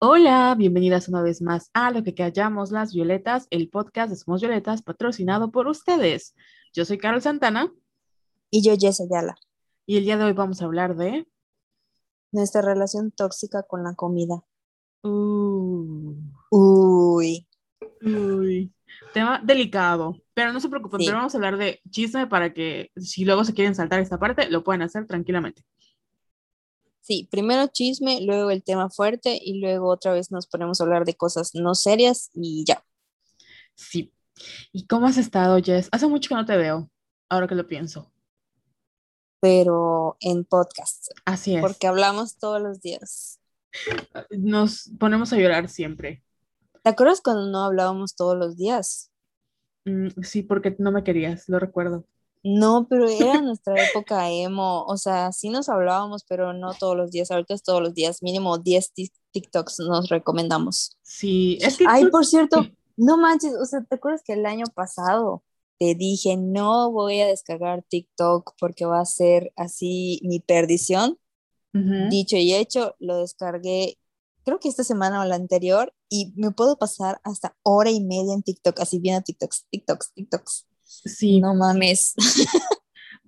Hola, bienvenidas una vez más a Lo que callamos las violetas, el podcast de Somos Violetas patrocinado por ustedes. Yo soy Carol Santana Y yo, Jess Ayala. y el día de hoy vamos a hablar de... Nuestra relación tóxica con la comida. Uh, Uy. uy, tema delicado, pero no se preocupen, Sí. pero vamos a hablar de chisme para que si luego se quieren saltar esta parte, lo pueden hacer tranquilamente. Sí, primero chisme, luego el tema fuerte y luego otra vez nos ponemos a hablar de cosas no serias y ya. Sí. ¿Y cómo has estado, Jess? Hace mucho que no te veo, ahora que lo pienso. Pero en podcast, Así es. porque hablamos todos los días. Nos ponemos a llorar siempre. ¿Te acuerdas cuando no hablábamos todos los días? Mm, sí, porque no me querías, lo recuerdo. No, pero era nuestra época emo, o sea, sí nos hablábamos, pero no todos los días, ahorita es todos los días, mínimo 10 tic- TikToks nos recomendamos. Sí, es que Ay, tú- por cierto, no manches, o sea, ¿te acuerdas que el año pasado te dije, no voy a descargar TikTok porque va a ser así mi perdición? Dicho y hecho, lo descargué, creo que esta semana o la anterior, y me puedo pasar hasta hora y media en TikTok, así viendo TikToks, TikToks, TikToks. Sí, No mames.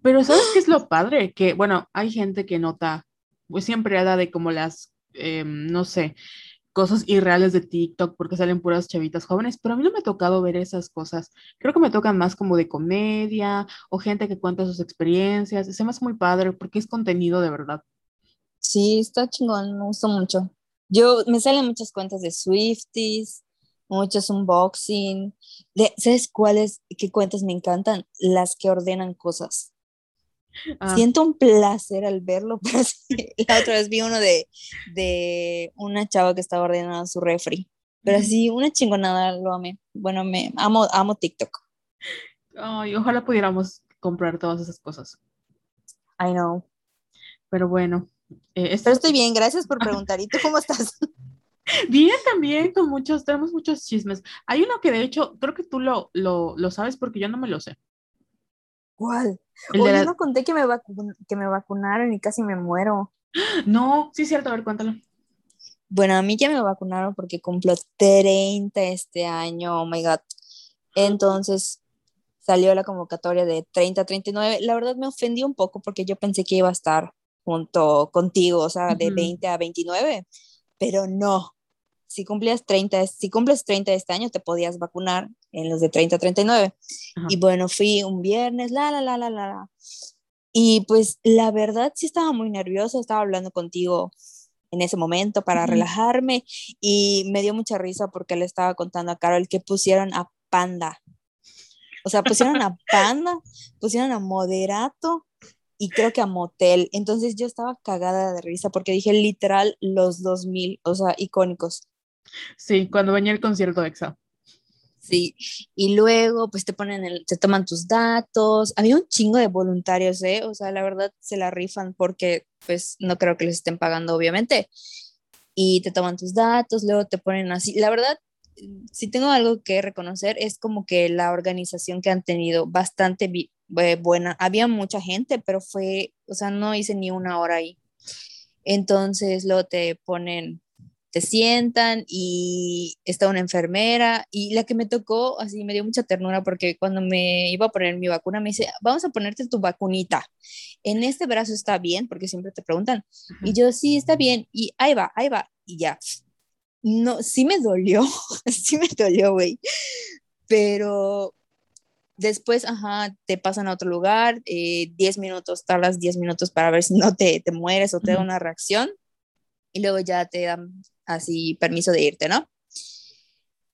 pero ¿sabes qué es lo padre? Que, bueno, hay gente que nota, pues siempre habla de como las, em, no sé, cosas irreales de TikTok porque salen puras chavitas jóvenes, pero a mí no me ha tocado ver esas cosas. Creo que me tocan más como de comedia o gente que cuenta sus experiencias. Se me hace muy padre porque es contenido de verdad. Sí, está chingón, me gustó mucho. Yo, me salen muchas cuentas de Swifties, muchos unboxing. De, ¿sabes cuáles, qué cuentas me encantan? Las que ordenan cosas. Ah, Siento un placer al verlo, pero sí, la otra vez vi uno de, de una chava que estaba ordenando su refri. Pero así, una chingonada, lo amé. Bueno, me amo, amo TikTok. ay, ojalá pudiéramos comprar todas esas cosas. I know. Pero bueno, eh, este Pero estoy bien, gracias por preguntar. ¿Y tú cómo estás? Bien, también con muchos, tenemos muchos chismes. Hay uno que de hecho, creo que tú lo, lo, lo sabes porque yo no me lo sé. ¿Cuál? El de Oye, la- no conté que me, que me vacunaron y casi me muero. No, sí es cierto, a ver, cuéntalo. Bueno, a mí ya me vacunaron porque cumplo 30 este año, oh my god. Entonces salió la convocatoria de 30 a 39. La verdad me ofendí un poco porque yo pensé que iba a estar junto contigo, o sea, de Ujú. 20 a 29, pero no. Si cumplías 30, es- si cumples 30 este año, te podías vacunar en los de 30 a 39. Ajá. Y bueno, fui un viernes, la, la, la, la, la. la. Y pues la verdad sí estaba muy nerviosa, estaba hablando contigo en ese momento para relajarme y me dio mucha risa porque le estaba contando a Carol que pusieron a Panda. O sea, pusieron a Panda, pusieron a Moderato y creo que a Motel. Entonces yo estaba cagada de risa porque dije literal los 2000, o sea, icónicos. Sí, cuando venía el concierto de EXA. Sí, y luego pues te ponen el, te toman tus datos. Había un chingo de voluntarios, ¿eh? O sea, la verdad se la rifan porque pues no creo que les estén pagando, obviamente. Y te toman tus datos, luego te ponen así. La verdad, si tengo algo que reconocer es como que la organización que han tenido bastante buena. Había mucha gente, pero fue, o sea, no hice ni una hora ahí. Entonces luego te ponen, te sientan y está una enfermera y la que me tocó, así me dio mucha ternura porque cuando me iba a poner mi vacuna me dice, vamos a ponerte tu vacunita. En este brazo está bien, porque siempre te preguntan. Y yo, sí, está bien. Y ahí va, ahí va. Y ya. No, sí me dolió, sí me dolió, güey. Pero después, ajá, te pasan a otro lugar, eh, 10 minutos, tardas 10 minutos para ver si no te, te mueres o te da Ujú. una reacción. Y luego ya te dan así permiso de irte, ¿no?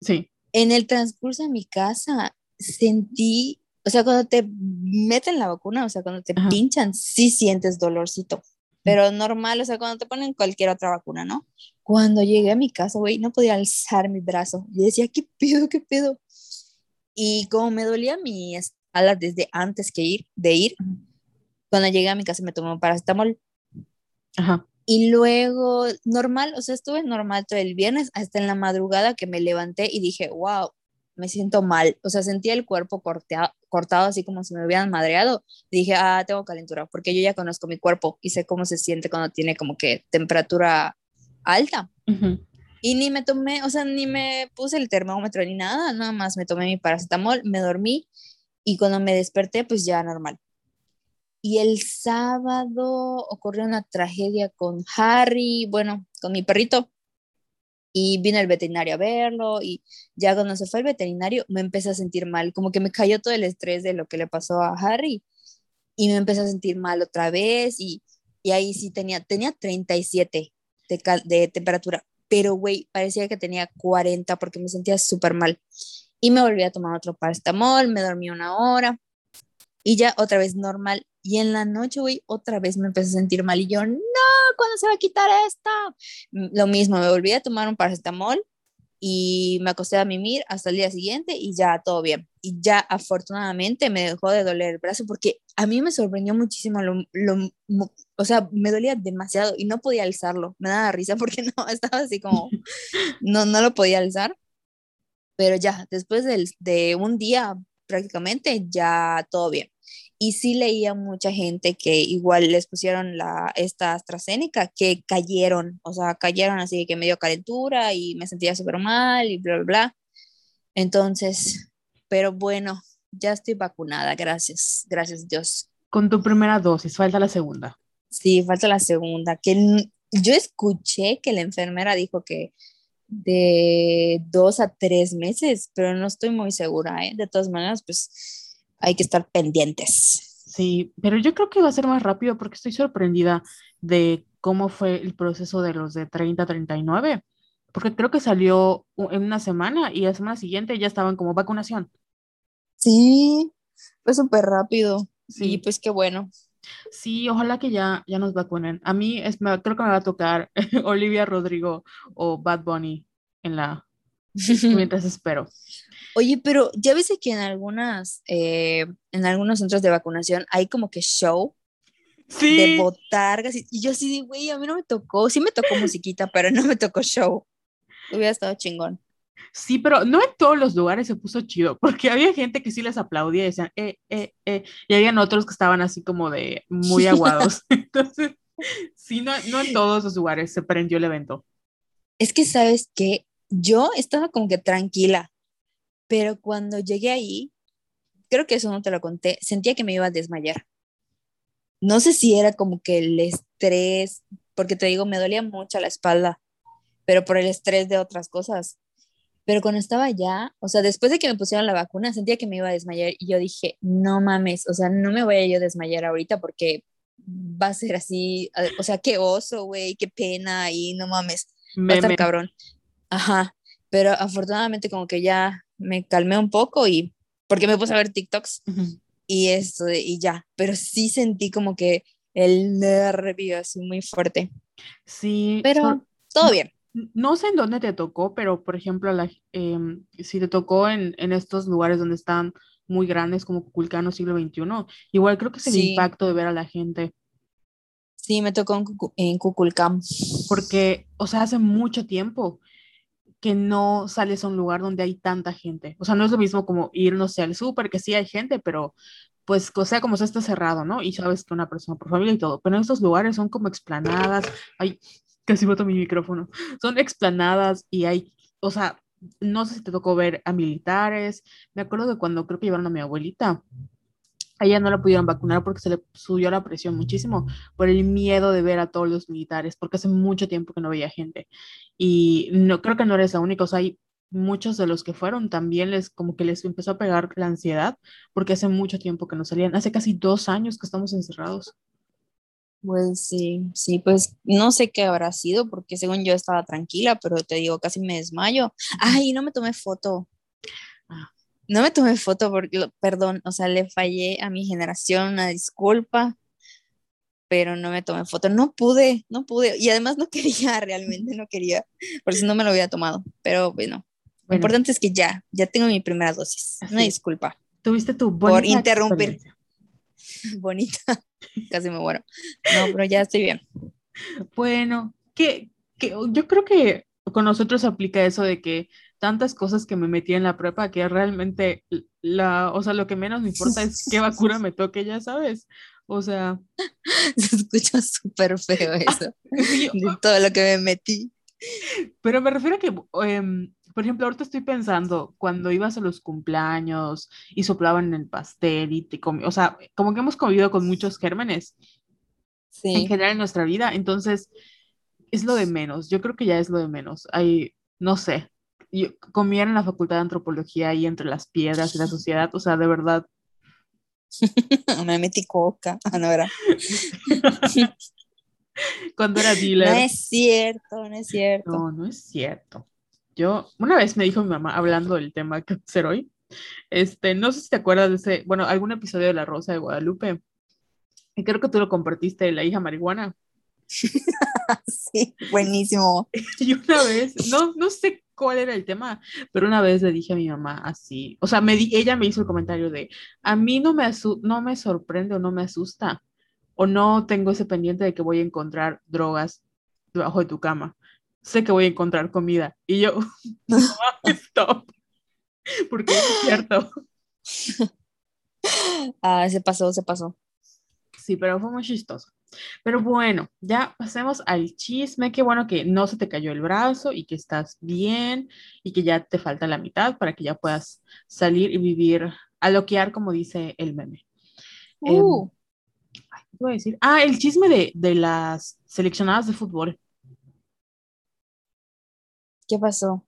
Sí. En el transcurso de mi casa sentí, o sea, cuando te meten la vacuna, o sea, cuando te Ajá. pinchan, sí sientes dolorcito, pero normal, o sea, cuando te ponen cualquier otra vacuna, ¿no? Cuando llegué a mi casa, güey, no podía alzar mi brazo. Yo decía, ¿qué pedo, qué pedo? Y como me dolía mi espalda desde antes que ir, de ir, cuando llegué a mi casa me tomé un paracetamol Ajá. y luego, normal, o sea, estuve normal todo el viernes hasta en la madrugada que me levanté y dije, wow, me siento mal. O sea, sentía el cuerpo cortea- cortado así como si me hubieran madreado. Dije, ah, tengo calentura, porque yo ya conozco mi cuerpo y sé cómo se siente cuando tiene como que temperatura alta. Ujú. Y ni me tomé, o sea, ni me puse el termómetro ni nada, nada más me tomé mi paracetamol, me dormí y cuando me desperté, pues ya normal. Y el sábado ocurrió una tragedia con Harry, bueno, con mi perrito. Y vino el veterinario a verlo y ya cuando se fue el veterinario me empecé a sentir mal, como que me cayó todo el estrés de lo que le pasó a Harry y me empecé a sentir mal otra vez y, y ahí sí tenía, tenía 37 de, de temperatura, pero güey, parecía que tenía 40 porque me sentía súper mal. Y me volví a tomar otro paracetamol, me dormí una hora y ya otra vez normal. Y en la noche, güey, otra vez me empecé a sentir mal y yo, no, ¿cuándo se va a quitar esto? Lo mismo, me volví a tomar un paracetamol y me acosté a mimir hasta el día siguiente y ya todo bien. Y ya afortunadamente me dejó de doler el brazo porque a mí me sorprendió muchísimo, lo, lo, o sea, me dolía demasiado y no podía alzarlo. Me daba risa porque no, estaba así como, no, no lo podía alzar. Pero ya, después de, de un día prácticamente, ya todo bien. Y sí leía mucha gente que igual les pusieron la, esta AstraZeneca, que cayeron, o sea, cayeron así que me dio calentura y me sentía súper mal y bla, bla, bla. Entonces, pero bueno, ya estoy vacunada, gracias, gracias Dios. Con tu primera dosis, falta la segunda. Sí, falta la segunda, que yo escuché que la enfermera dijo que de dos a tres meses, pero no estoy muy segura, ¿eh? De todas maneras, pues hay que estar pendientes. Sí, pero yo creo que va a ser más rápido porque estoy sorprendida de cómo fue el proceso de los de 30 a 39, porque creo que salió en una semana y la semana siguiente ya estaban como vacunación. Sí, fue súper rápido. Sí, pues qué bueno. Sí, ojalá que ya, ya nos vacunen. A mí es, creo que me va a tocar Olivia Rodrigo o Bad Bunny en la mientras espero. Oye, pero ya ves que en algunas, eh, en algunos centros de vacunación hay como que show de botargas y yo así, güey, a mí no me tocó, sí me tocó musiquita, pero no me tocó show. Hubiera estado chingón. Sí, pero no en todos los lugares se puso chido, porque había gente que sí les aplaudía y decían, eh, eh, eh, y habían otros que estaban así como de muy aguados. Entonces, sí, no, no en todos los lugares se prendió el evento. Es que, ¿sabes que Yo estaba como que tranquila, pero cuando llegué ahí, creo que eso no te lo conté, sentía que me iba a desmayar. No sé si era como que el estrés, porque te digo, me dolía mucho la espalda, pero por el estrés de otras cosas. Pero cuando estaba allá, o sea, después de que me pusieron la vacuna, sentía que me iba a desmayar y yo dije, no mames, o sea, no me voy a yo desmayar ahorita porque va a ser así, o sea, qué oso, güey, qué pena y no mames, va a estar cabrón. Ajá, pero afortunadamente como que ya me calmé un poco y porque me puse a ver TikToks y esto y ya, pero sí sentí como que el nervio así muy fuerte. Sí, pero todo bien. No sé en dónde te tocó, pero por ejemplo, la, em, si te tocó en, en, estos lugares donde están muy grandes como Cuculcano siglo XXI, igual creo que es el impacto de ver a la gente. Sí, me tocó en, en Cuculcán. Porque, o sea, hace mucho tiempo que no sales a un lugar donde hay tanta gente. O sea, no es lo mismo como ir, no sé, al súper, que sí hay gente, pero pues, o sea, como se está cerrado, ¿no? Y sabes que una persona por familia y todo. Pero en estos lugares son como explanadas. Ay, casi boto mi micrófono. Son explanadas y hay, o sea, no sé si te tocó ver a militares. Me acuerdo de cuando creo que llevaron a mi abuelita a ella no la pudieron vacunar porque se le subió la presión muchísimo por el miedo de ver a todos los militares, porque hace mucho tiempo que no veía gente. Y no creo que no eres la única, o sea, hay muchos de los que fueron también les como que les empezó a pegar la ansiedad porque hace mucho tiempo que no salían, hace casi dos años que estamos encerrados. Pues sí, sí, pues no sé qué habrá sido porque según yo estaba tranquila, pero te digo, casi me desmayo. Ay, no me tomé foto. Ah, no me tomé foto porque, perdón, o sea, le fallé a mi generación, una disculpa, pero no me tomé foto. No pude, no pude. Y además no quería, realmente no quería, por si no me lo hubiera tomado. Pero bueno, lo importante es que ya, ya tengo mi primera dosis. Una disculpa. Tuviste tu Por interrumpir. Bonita, casi me muero. No, pero ya estoy bien. Bueno, que, que yo creo que con nosotros aplica eso de que tantas cosas que me metí en la prepa que realmente la, o sea, lo que menos me importa es qué vacuna me toque, ya sabes. O sea, se escucha súper feo eso. de todo lo que me metí. Pero me refiero a que, em, por ejemplo, ahorita estoy pensando, cuando ibas a los cumpleaños y soplaban en el pastel y te comí, o sea, como que hemos convivido con muchos gérmenes en Sí. general en nuestra vida, entonces es lo de menos, yo creo que ya es lo de menos. Hay, no sé, yo comía en la facultad de antropología y entre las piedras y la sociedad, o sea, de verdad, Me metí coca. Ah, no era. cuando era No dealer, es cierto, no es cierto. no, no es cierto. Yo, una vez me dijo mi mamá, hablando del tema que ser hoy, este, no sé si te acuerdas de ese, bueno, algún episodio de La Rosa de Guadalupe, y creo que tú lo compartiste, la hija marihuana. Sí, buenísimo. Y una vez, no, no sé cuál era el tema, pero una vez le dije a mi mamá así, o sea, me di- ella me hizo el comentario de, a mí no me, asu- no me sorprende o no me asusta, o no tengo ese pendiente de que voy a encontrar drogas debajo de tu cama. Sé que voy a encontrar comida. Y yo, mamá, stop, porque es cierto. Ah, se pasó, se pasó. Sí, pero fue muy chistoso. Pero bueno, ya pasemos al chisme. Qué bueno que no se te cayó el brazo y que estás bien y que ya te falta la mitad para que ya puedas salir y vivir, aloquear, como dice el meme. Em, Uh, ay, ¿qué voy a decir? Ah, el chisme de, de las seleccionadas de fútbol. ¿qué pasó?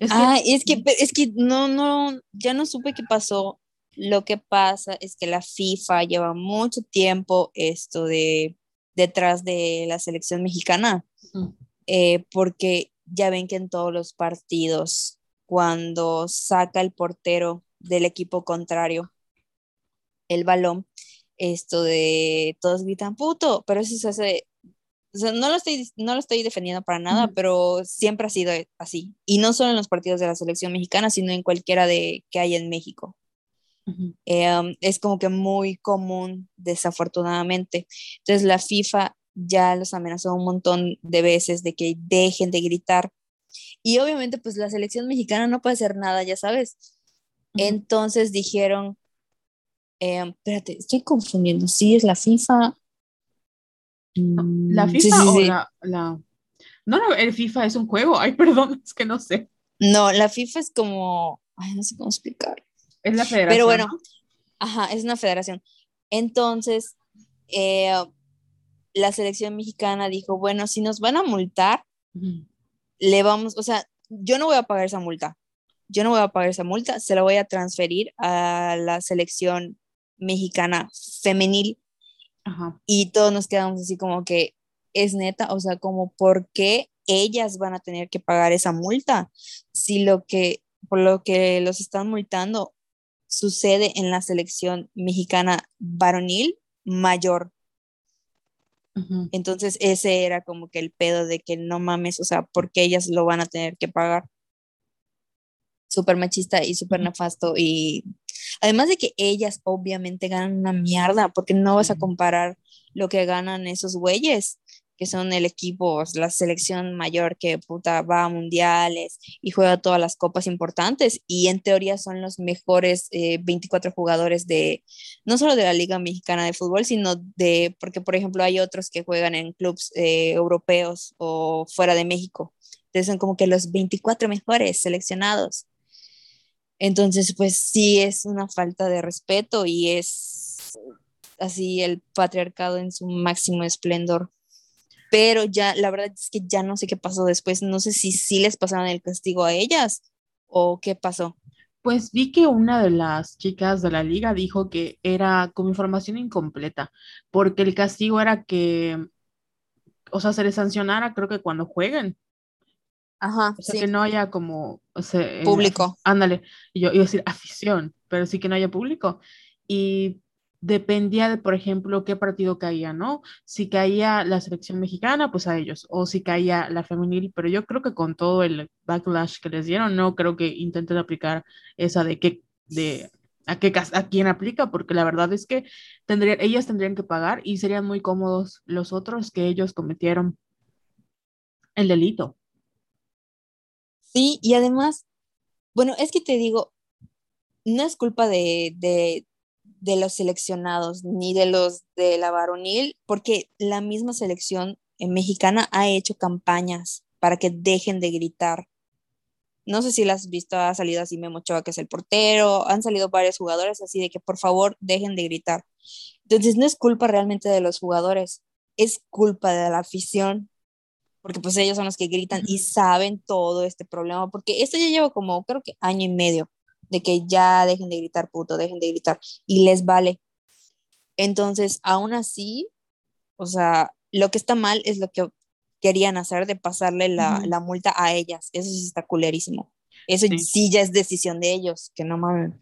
Es que, Ah, es que, es que no, no, ya no supe qué pasó. Lo que pasa es que la FIFA lleva mucho tiempo esto de detrás de la selección mexicana, eh, porque ya ven que en todos los partidos, cuando saca el portero del equipo contrario el balón, esto de todos gritan puto, pero eso se hace, o sea, no lo estoy, no lo estoy defendiendo para nada, pero siempre ha sido así. Y no solo en los partidos de la selección mexicana, sino en cualquiera de que hay en México. Ujú, Eh, um, es como que muy común, desafortunadamente. Entonces la FIFA ya los amenazó un montón de veces de que dejen de gritar. Y obviamente pues la selección mexicana no puede hacer nada, ya sabes. ujú. Entonces dijeron, eh, espérate, estoy confundiendo, sí es la FIFA. ¿La Mm, FIFA sí, sí, o sí. la, la... No, no, el FIFA es un juego. Ay, perdón, es que no sé. No, la FIFA es como, ay, no sé cómo explicar. Es la federación. Pero bueno, ¿no? ajá, es una federación. Entonces, eh, la selección mexicana dijo, bueno, si nos van a multar, Ujú, le vamos, o sea, yo no voy a pagar esa multa. Yo no voy a pagar esa multa, se la voy a transferir a la selección mexicana femenil Ajá. y todos nos quedamos así como que es neta, o sea, como por qué ellas van a tener que pagar esa multa si lo que por lo que los están multando sucede en la selección mexicana varonil mayor. Entonces ese era como que el pedo de que no mames, o sea, porque ellas lo van a tener que pagar. Súper machista y súper nefasto y además de que ellas obviamente ganan una mierda porque no vas a comparar lo que ganan esos güeyes que son el equipo, la selección mayor que puta va a mundiales y juega todas las copas importantes y en teoría son los mejores eh, 24 jugadores de, no solo de la Liga Mexicana de Fútbol, sino de, porque por ejemplo hay otros que juegan en clubes eh, europeos o fuera de México. Entonces son como que los 24 mejores seleccionados. Entonces, pues sí es una falta de respeto y es así el patriarcado en su máximo esplendor. Pero ya, la verdad es que ya no sé qué pasó después. No sé si sí les pasaron el castigo a ellas o qué pasó. Pues vi que una de las chicas de la liga dijo que era como información incompleta, porque el castigo era que, o sea, se les sancionara, creo que cuando jueguen, Ajá, o sea, sí. que no haya como, o sea, eh, Público. ándale, y yo iba a decir afición, pero sí que no haya público. Y dependía de, por ejemplo, qué partido caía, ¿no? Si caía la selección mexicana, pues a ellos, o si caía la femenil, pero yo creo que con todo el backlash que les dieron, no creo que intenten aplicar esa de qué, de a qué a quién aplica, porque la verdad es que tendrían, ellas tendrían que pagar y serían muy cómodos los otros que ellos cometieron el delito. Sí, y además, bueno, es que te digo, no es culpa de, de los seleccionados ni de los de la varonil, porque la misma selección eh, mexicana ha hecho campañas para que dejen de gritar. No sé si las has visto, ha salido así Memo Ochoa, que es el portero, han salido varios jugadores así de que por favor dejen de gritar. Entonces no es culpa realmente de los jugadores, es culpa de la afición, porque pues ellos son los que gritan y saben todo este problema, porque esto ya lleva como creo que año y medio de que ya dejen de gritar puto, dejen de gritar y les vale. Entonces, aún así, o sea, lo que está mal es lo que querían hacer de pasarle la, la multa a ellas. Eso sí está culerísimo. Eso sí. ya es decisión de ellos, que no mames.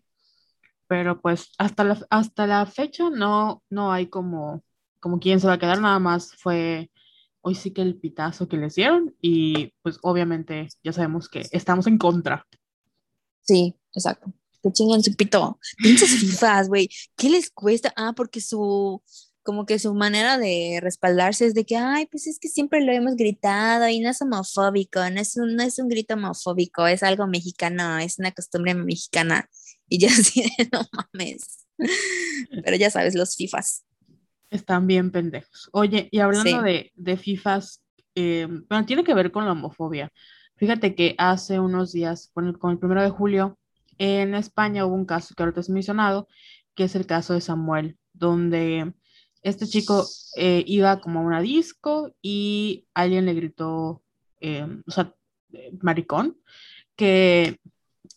Pero pues hasta la, hasta la fecha no, no hay como, como quién se va a quedar, nada más fue hoy sí que el pitazo que les dieron y pues obviamente ya sabemos que estamos en contra. Sí, exacto. Que chingan su pito. Pinches FIFAs, güey. ¿Qué les cuesta? Ah, porque su, como que su manera de respaldarse es de que, ay, pues es que siempre lo hemos gritado y no es homofóbico, no es un, no es un grito homofóbico, es algo mexicano, es una costumbre mexicana. Y yo así no mames. Pero ya sabes, los FIFAs. Están bien pendejos. Oye, y hablando de, de FIFAs, eh, bueno, tiene que ver con la homofobia. Fíjate que hace unos días, con el, con el primero de julio, en España hubo un caso que ahorita has mencionado, que es el caso de Samuel, donde este chico eh, iba como a una disco y alguien le gritó, em, o sea, eh, maricón, que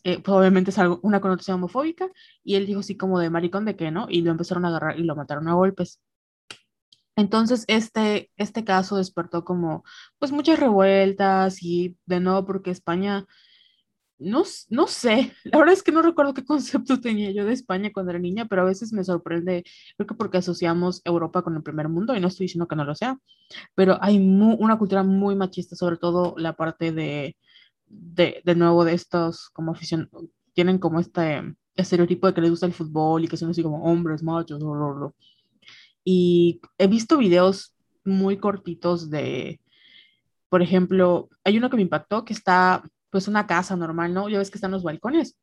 eh, pues, obviamente es algo, una connotación homofóbica, y él dijo así como de maricón de qué, ¿no? Y lo empezaron a agarrar y lo mataron a golpes. Entonces, este, este caso despertó como, pues, muchas revueltas y de nuevo porque España no, no sé, la verdad es que no recuerdo qué concepto tenía yo de España cuando era niña, pero a veces me sorprende, creo que porque asociamos Europa con el primer mundo, y no estoy diciendo que no lo sea, pero hay una cultura muy machista, sobre todo la parte de, de, de nuevo, de estos como afición, tienen como este estereotipo de que les gusta el fútbol y que son así como hombres, machos, y he visto videos muy cortitos de, por ejemplo, hay uno que me impactó que está pues una casa normal, ¿no? Ya ves que están los balcones.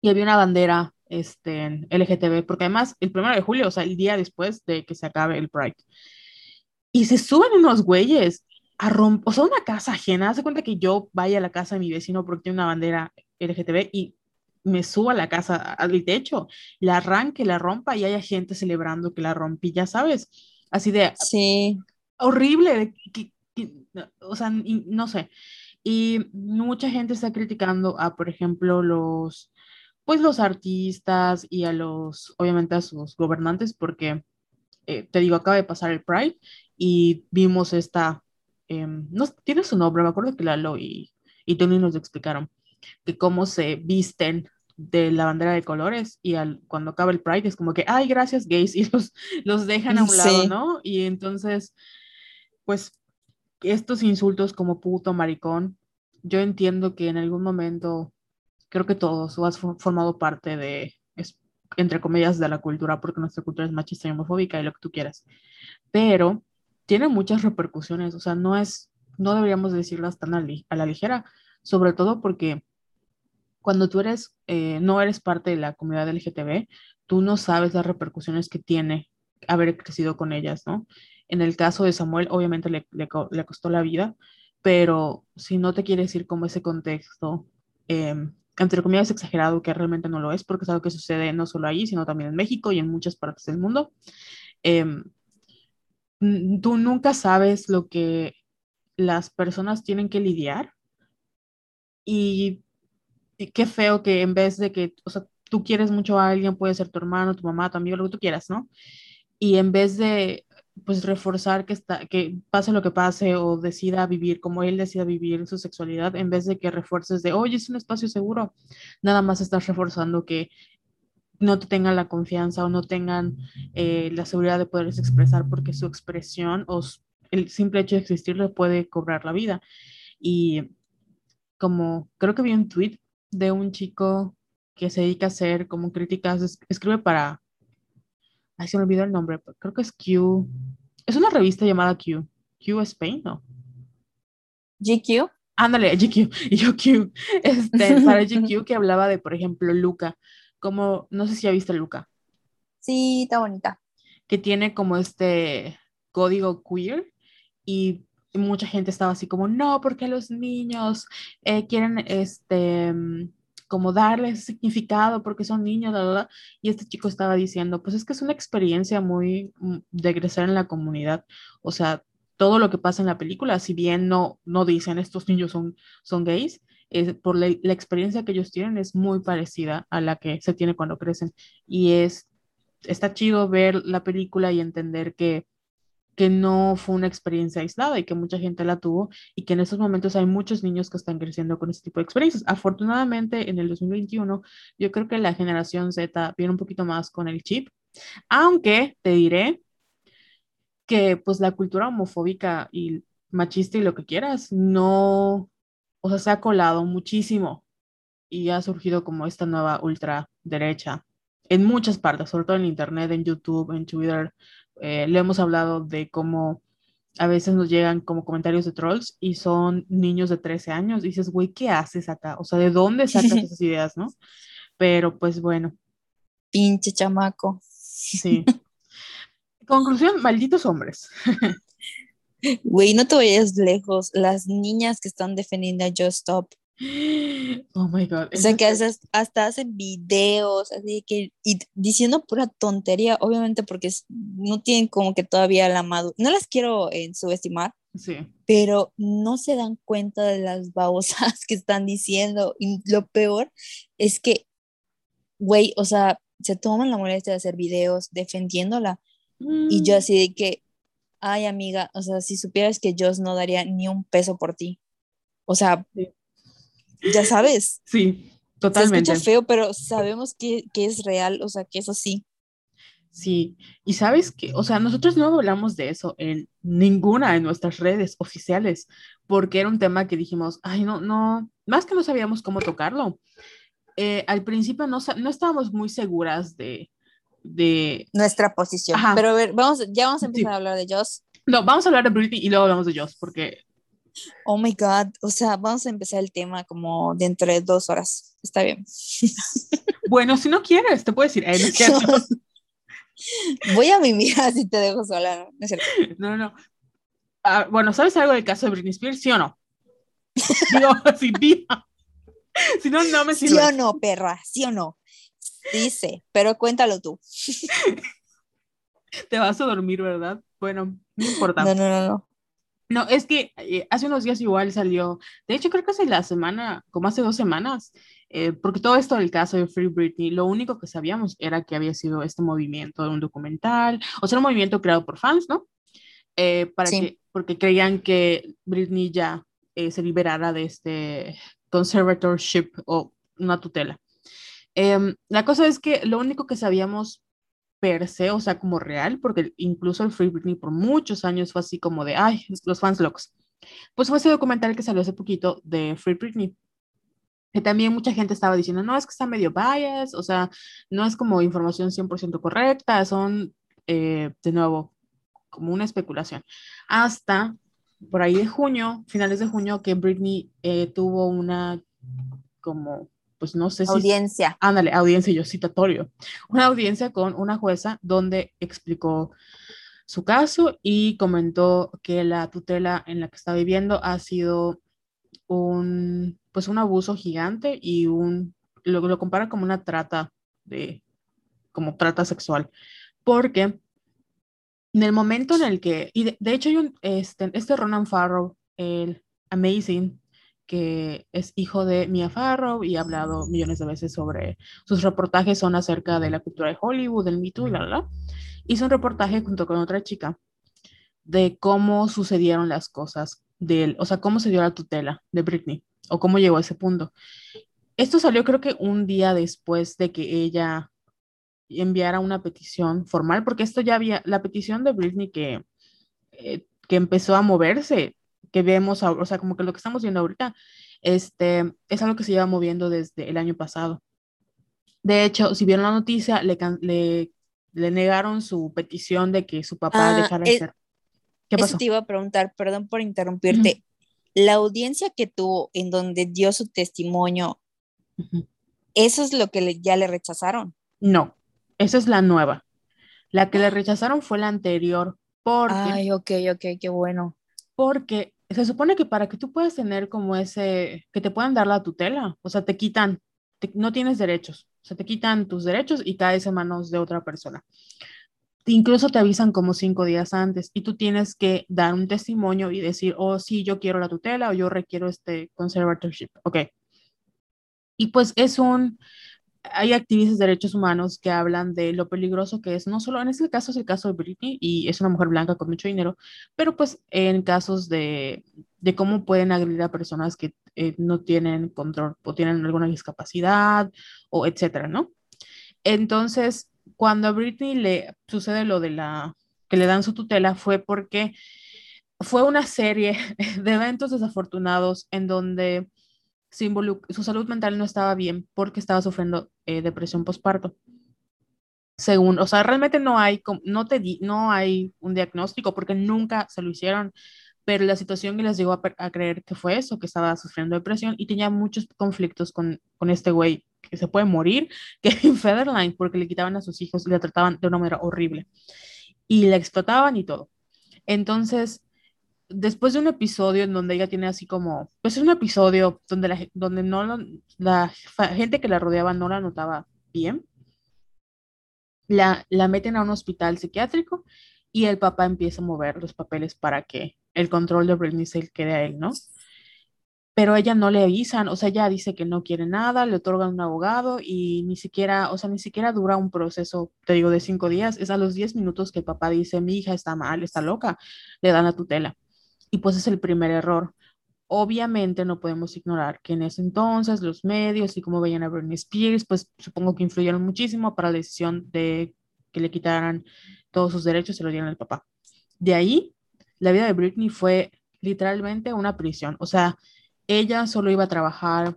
Y había una bandera este, LGTB, porque además el primero de julio, o sea, el día después de que se acabe el Pride. Y se suben unos güeyes a romper, o sea, una casa ajena. Hace cuenta que yo vaya a la casa de mi vecino porque tiene una bandera LGTB y me subo a la casa, al techo, la arranque, la rompa y haya gente celebrando que la rompí, ya sabes. Así de. Sí. Horrible. o sea, no sé. Y mucha gente está criticando a, por ejemplo, los, pues los artistas y a los, obviamente a sus gobernantes, porque eh, te digo, acaba de pasar el Pride y vimos esta, em, no tiene su nombre, me acuerdo que Lalo y, y Tony nos explicaron que cómo se visten de la bandera de colores y al, cuando acaba el Pride es como que, ay, gracias gays, y los, los dejan a un lado, ¿no? Y entonces, pues estos insultos como puto, maricón, yo entiendo que en algún momento, creo que todos, has formado parte de, entre comillas, de la cultura, porque nuestra cultura es machista y homofóbica y lo que tú quieras. Pero tiene muchas repercusiones, o sea, no es, no deberíamos decirlas tan a, la ligera, sobre todo porque cuando tú eres, eh, no eres parte de la comunidad LGTB, tú no sabes las repercusiones que tiene haber crecido con ellas, ¿no? En el caso de Samuel, obviamente le, le, costó la vida, pero si no te quieres ir como ese contexto, eh, entre comillas exagerado, que realmente no lo es, porque es algo que sucede no solo ahí, sino también en México y en muchas partes del mundo, em, tú nunca sabes lo que las personas tienen que lidiar y, y, qué feo que en vez de que, o sea, tú quieres mucho a alguien, puede ser tu hermano, tu mamá, tu amigo, lo que tú quieras, ¿no? Y en vez de pues reforzar que, está, que pase lo que pase o decida vivir como él decida vivir su sexualidad, en vez de que refuerces de, oye, es un espacio seguro, nada más estás reforzando que no te tengan la confianza o no tengan eh, la seguridad de poderse expresar porque su expresión o el simple hecho de existir le puede cobrar la vida. Y como creo que vi un tweet de un chico que se dedica a hacer como críticas, escribe para Ay, se me olvidó el nombre, creo que es Q. Es una revista llamada Q. Q Spain, ¿no? GQ. Ándale, GQ. Y yo Q. Este, para GQ que hablaba de, por ejemplo, Luca. Como, no sé si ha visto Luca. Sí, está bonita. Que tiene como este código queer y mucha gente estaba así como, no, porque los niños eh, quieren este mm, como darles significado porque son niños, y este chico estaba diciendo, pues es que es una experiencia muy mm, de crecer en la comunidad, o sea, todo lo que pasa en la película, si bien no, no dicen estos niños son, son gays, es, por la, la, experiencia que ellos tienen es muy parecida a la que se tiene cuando crecen. Y es, está chido ver la película y entender que, que no fue una experiencia aislada y que mucha gente la tuvo y que en estos momentos hay muchos niños que están creciendo con este tipo de experiencias. Afortunadamente, en el 2021, yo creo que la generación Z viene un poquito más con el chip, aunque te diré que pues la cultura homofóbica y machista y lo que quieras, no, o sea, se ha colado muchísimo y ha surgido como esta nueva ultraderecha en muchas partes, sobre todo en Internet, en YouTube, en Twitter. Eh, le hemos hablado de cómo a veces nos llegan como comentarios de trolls y son niños de 13 años. Y dices, güey, ¿qué haces acá? O sea, ¿de dónde sacas esas ideas, no? Pero pues bueno. Pinche chamaco. Sí. Conclusión, malditos hombres. Güey, no te vayas lejos. Las niñas que están defendiendo a Just Stop. Oh my God. O sea, que hasta, hacen videos, así que, y diciendo pura tontería, obviamente porque no tienen como que todavía la madurez. No las quiero eh, subestimar, sí. pero no se dan cuenta de las babosas que están diciendo. Y lo peor es que, güey, o sea, se toman la molestia de hacer videos defendiéndola. Y yo mm. así de que, ay amiga, o sea, si supieras que yo no daría ni un peso por ti. O sea, ya sabes. Sí, totalmente. Se escucha feo, pero sabemos que, que, es real, o sea, que eso sí. Sí, y sabes que, o sea, nosotros no hablamos de eso en ninguna de nuestras redes oficiales, porque era un tema que dijimos, ay, no, no, más que no sabíamos cómo tocarlo. Eh, al principio no, no estábamos muy seguras de, de... Nuestra posición. Pero a ver, vamos, ya vamos a empezar a hablar de Joss. No, vamos a hablar de Britney y luego hablamos de Joss, porque... Oh my God, o sea, vamos a empezar el tema como dentro de dos horas. Está bien. bueno, si no quieres, te puedo decir, eh, no Voy a mimir si te dejo sola, ¿no? No, no, no. Ah, bueno, ¿sabes algo del caso de Britney Spears, sí o no? Digo, sí, Si no, no me sirve. ¿Sí o no, perra? ¿Sí o no? Dice, pero cuéntalo tú. Te vas a dormir, ¿verdad? Bueno, no importa. No, no, no, no. No, es que eh, hace unos días igual salió, de hecho creo que hace la semana, como hace dos semanas, eh, porque todo esto del caso de Free Britney, lo único que sabíamos era que había sido este movimiento de un documental, o sea, un movimiento creado por fans, ¿no? Eh, para que, porque creían que Britney ya se liberara de este conservatorship o una tutela. Em, la cosa es que lo único que sabíamos per se, o sea, como real, porque incluso el Free Britney por muchos años fue así como de, ay, los fans locos. Pues fue ese documental que salió hace poquito de Free Britney, que también mucha gente estaba diciendo, no, es que está medio bias, o sea, no es como información 100% correcta, son, eh, de nuevo, como una especulación. Hasta por ahí de junio, finales de junio, que Britney eh, tuvo una como pues no sé si... Audiencia. Ándale, audiencia, yo citatorio. Una audiencia con una jueza donde explicó su caso y comentó que la tutela en la que está viviendo ha sido un, pues un abuso gigante y un, lo, lo compara como una trata de, como trata sexual, porque en el momento en el que, y de, de hecho hay un, este, este Ronan Farrow, el Amazing, que es hijo de Mia Farrow y ha hablado millones de veces sobre sus reportajes son acerca de la cultura de Hollywood, del Me Too y la, la, la. Hizo un reportaje junto con otra chica de cómo sucedieron las cosas, del, o sea, cómo se dio la tutela de Britney o cómo llegó a ese punto. Esto salió creo que un día después de que ella enviara una petición formal, porque esto ya había, la petición de Britney que, eh, que empezó a moverse que vemos, o sea, como que lo que estamos viendo ahorita, este, es algo que se lleva moviendo desde el año pasado. De hecho, si vieron la noticia, le, le, le negaron su petición de que su papá ah, dejara de ser. ¿Qué pasó? Eso te iba a preguntar, perdón por interrumpirte. La audiencia que tuvo en donde dio su testimonio, ¿eso es lo que ya le rechazaron? No, esa es la nueva. La que le rechazaron fue la anterior. Porque, Ay, ok, ok, qué bueno porque se supone que para que tú puedas tener como ese, que te puedan dar la tutela, o sea, te quitan, no tienes derechos, o sea, te quitan tus derechos y caes en manos de otra persona. Incluso te avisan como cinco días antes y tú tienes que dar un testimonio y decir, oh, sí, yo quiero la tutela o yo requiero este conservatorship. Ok. Y pues es un, hay activistas de derechos humanos que hablan de lo peligroso que es, no solo en este caso es el caso de Britney y es una mujer blanca con mucho dinero, pero pues en casos de, de cómo pueden agredir a personas que eh, no tienen control o tienen alguna discapacidad o etcétera, ¿no? Entonces, cuando a Britney le sucede lo de la que le dan su tutela fue porque fue una serie de eventos desafortunados en donde su salud mental no estaba bien porque estaba sufriendo eh, depresión postparto. Según, o sea, realmente no hay, no, te no hay un diagnóstico porque nunca se lo hicieron, pero la situación les llegó a, creer que fue eso, que estaba sufriendo depresión y tenía muchos conflictos con, con este güey que se puede morir, Kevin Federline, porque le quitaban a sus hijos y le trataban de una manera horrible y la explotaban y todo. Entonces, después de un episodio en donde ella tiene así como, pues es un episodio donde la, donde no la gente que la rodeaba no la notaba bien, la, la meten a un hospital psiquiátrico y el papá empieza a mover los papeles para que el control de Britney se quede a él, ¿no? Pero ella no le avisan, o sea, ella dice que no quiere nada, le otorgan un abogado y ni siquiera, o sea, ni siquiera dura un proceso, te digo, de cinco días, es a los diez minutos que el papá dice, mi hija está mal, está loca, le dan la tutela. Y pues es el primer error. Obviamente no podemos ignorar que en ese entonces los medios y cómo veían a Britney Spears, pues supongo que influyeron muchísimo para la decisión de que le quitaran todos sus derechos y se lo dieran al papá. De ahí, la vida de Britney fue literalmente una prisión. O sea, ella solo iba a trabajar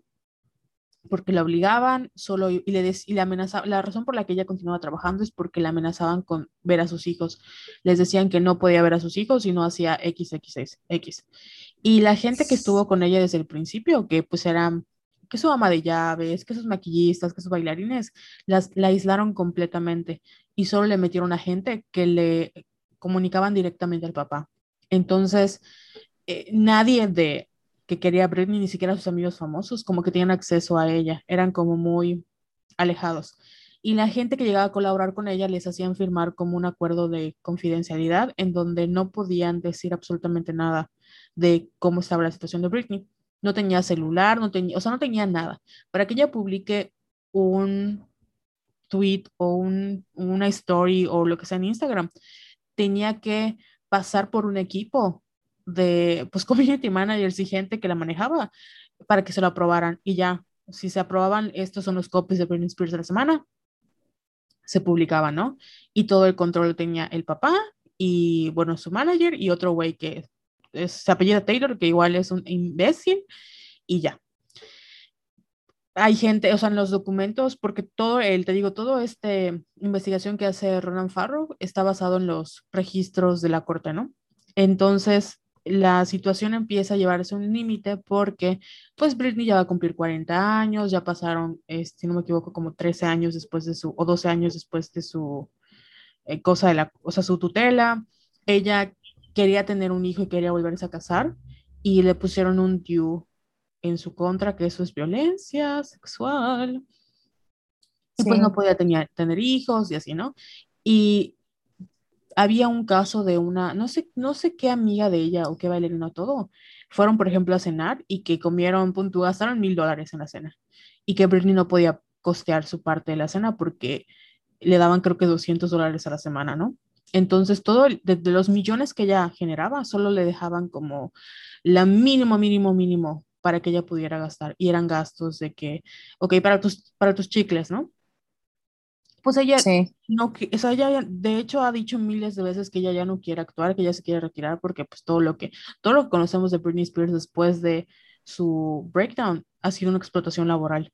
porque la obligaban, solo y le, y le amenazaban, la razón por la que ella continuaba trabajando es porque la amenazaban con ver a sus hijos. Les decían que no podía ver a sus hijos si no hacía XXX. X. Y la gente que estuvo con ella desde el principio, que pues eran, que su ama de llaves, que sus maquillistas, que sus bailarines, las, la aislaron completamente y solo le metieron a gente que le comunicaban directamente al papá. Entonces, eh, nadie de, que quería Britney, ni siquiera sus amigos famosos, como que tenían acceso a ella, eran como muy alejados. Y la gente que llegaba a colaborar con ella les hacían firmar como un acuerdo de confidencialidad en donde no podían decir absolutamente nada de cómo estaba la situación de Britney. No tenía celular, no tenía, o sea, no tenía nada. Para que ella publique un tweet o un, una story o lo que sea en Instagram, tenía que pasar por un equipo de pues community managers y gente que la manejaba para que se lo aprobaran y ya, si se aprobaban, estos son los copies de Britney Spears de la semana, se publicaban, ¿no? Y todo el control tenía el papá y bueno, su manager y otro güey que es, se apellida Taylor, que igual es un imbécil y ya. Hay gente, o sea, en los documentos, porque todo el, te digo, todo este investigación que hace Ronan Farrow está basado en los registros de la corte, ¿no? Entonces, la situación empieza a llevarse un límite porque pues Britney ya va a cumplir 40 años, ya pasaron, si no me equivoco, como 13 años después de su, o 12 años después de su eh, cosa de la, o sea, su tutela. Ella quería tener un hijo y quería volverse a casar y le pusieron un due en su contra, que eso es violencia sexual. Y pues no podía tener, tener hijos y así, ¿no? Y había un caso de una, no sé, no sé qué amiga de ella o qué bailarina todo, fueron, por ejemplo, a cenar y que comieron, punto, gastaron mil dólares en la cena y que Britney no podía costear su parte de la cena porque le daban creo que 200 dólares a la semana, ¿no? Entonces, todo, de, los millones que ella generaba, solo le dejaban como la mínimo, mínimo, mínimo para que ella pudiera gastar. Y eran gastos de que, ok, para tus, para tus chicles, ¿no? Pues ella no, o sea, ella de hecho ha dicho miles de veces que ella ya no quiere actuar, que ella se quiere retirar porque pues todo lo que todo lo que conocemos de Britney Spears después de su breakdown ha sido una explotación laboral.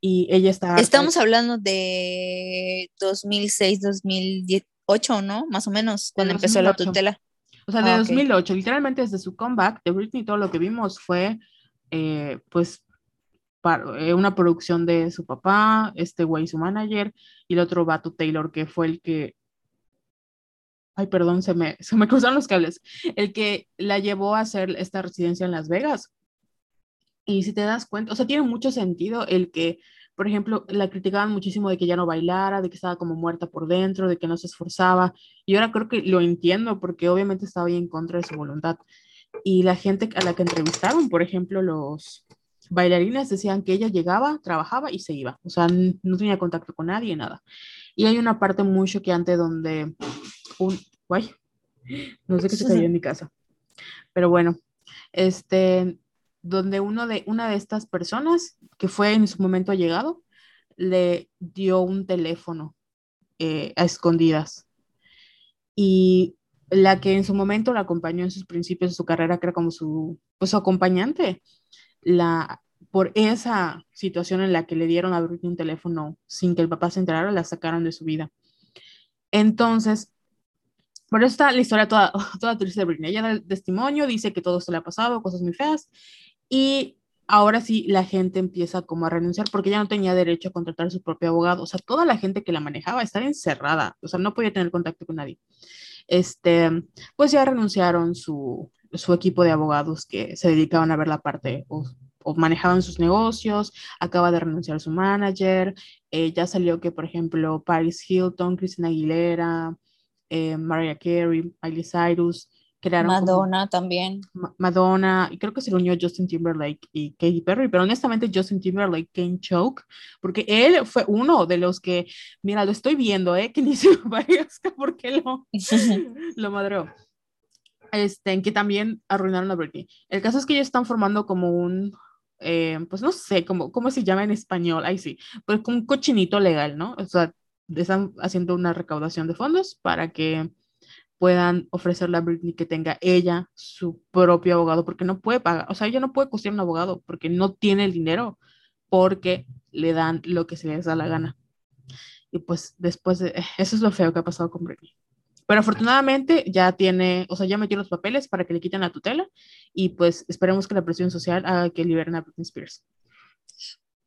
Y ella está Estamos hablando de 2006, 2008, ¿no? Más o menos, cuando empezó la tutela. O sea, de 2008, ah, literalmente desde su comeback de Britney, todo lo que vimos fue, eh, pues, una producción de su papá, este güey su manager, y el otro Batu Taylor, que fue el que ay, perdón, se me, se me cruzaron los cables, el que la llevó a hacer esta residencia en Las Vegas. Y si te das cuenta, o sea, tiene mucho sentido el que, por ejemplo, la criticaban muchísimo de que ya no bailara, de que estaba como muerta por dentro, de que no se esforzaba. Y ahora creo que lo entiendo porque obviamente estaba ahí en contra de su voluntad. Y la gente a la que entrevistaron, por ejemplo, los bailarines decían que ella llegaba, trabajaba y se iba. O sea, no tenía contacto con nadie, nada. Y hay una parte muy choqueante donde un, guay, no sé qué se cayó en mi casa. Pero bueno, este, donde uno de, una de estas personas que fue en su momento llegado, le dio un teléfono eh, a escondidas. Y la que en su momento la acompañó en sus principios de su carrera, que era como su, pues, su acompañante, la, por esa situación en la que le dieron a Britney un teléfono sin que el papá se enterara, la sacaron de su vida. Entonces, por eso está la historia toda, toda triste de Britney. Ella da el testimonio, dice que todo esto le ha pasado, cosas muy feas, y ahora sí la gente empieza como a renunciar porque ya no tenía derecho a contratar a su propio abogado. O sea, toda la gente que la manejaba estaba encerrada, o sea, no podía tener contacto con nadie este, pues ya renunciaron su, su equipo de abogados que se dedicaban a ver la parte manejaban sus negocios, acaba de renunciar su manager, eh, ya salió que, por ejemplo, Paris Hilton, Christina Aguilera, eh, Mariah Carey, Miley Cyrus, Madonna también. Madonna, y creo que se unió Justin Timberlake y Katy Perry, pero honestamente Justin Timberlake Kane Choke, porque él fue uno de los que, mira, lo estoy viendo, ¿eh? Que ni se parezca porque lo, lo madreó. Este, en que también arruinaron a Britney. El caso es que ellos están formando como un, eh, pues no sé, como, ¿cómo se llama en español? Ahí sí, pues como un cochinito legal, ¿no? O sea, están haciendo una recaudación de fondos para que puedan ofrecerle a Britney que tenga ella su propio abogado, porque no puede pagar, o sea, ella no puede costear un abogado porque no tiene el dinero, porque le dan lo que se les da la gana. Y pues después de, eso es lo feo que ha pasado con Britney. Pero afortunadamente ya tiene, o sea, ya metió los papeles para que le quiten la tutela y pues esperemos que la presión social haga que liberen a Britney Spears.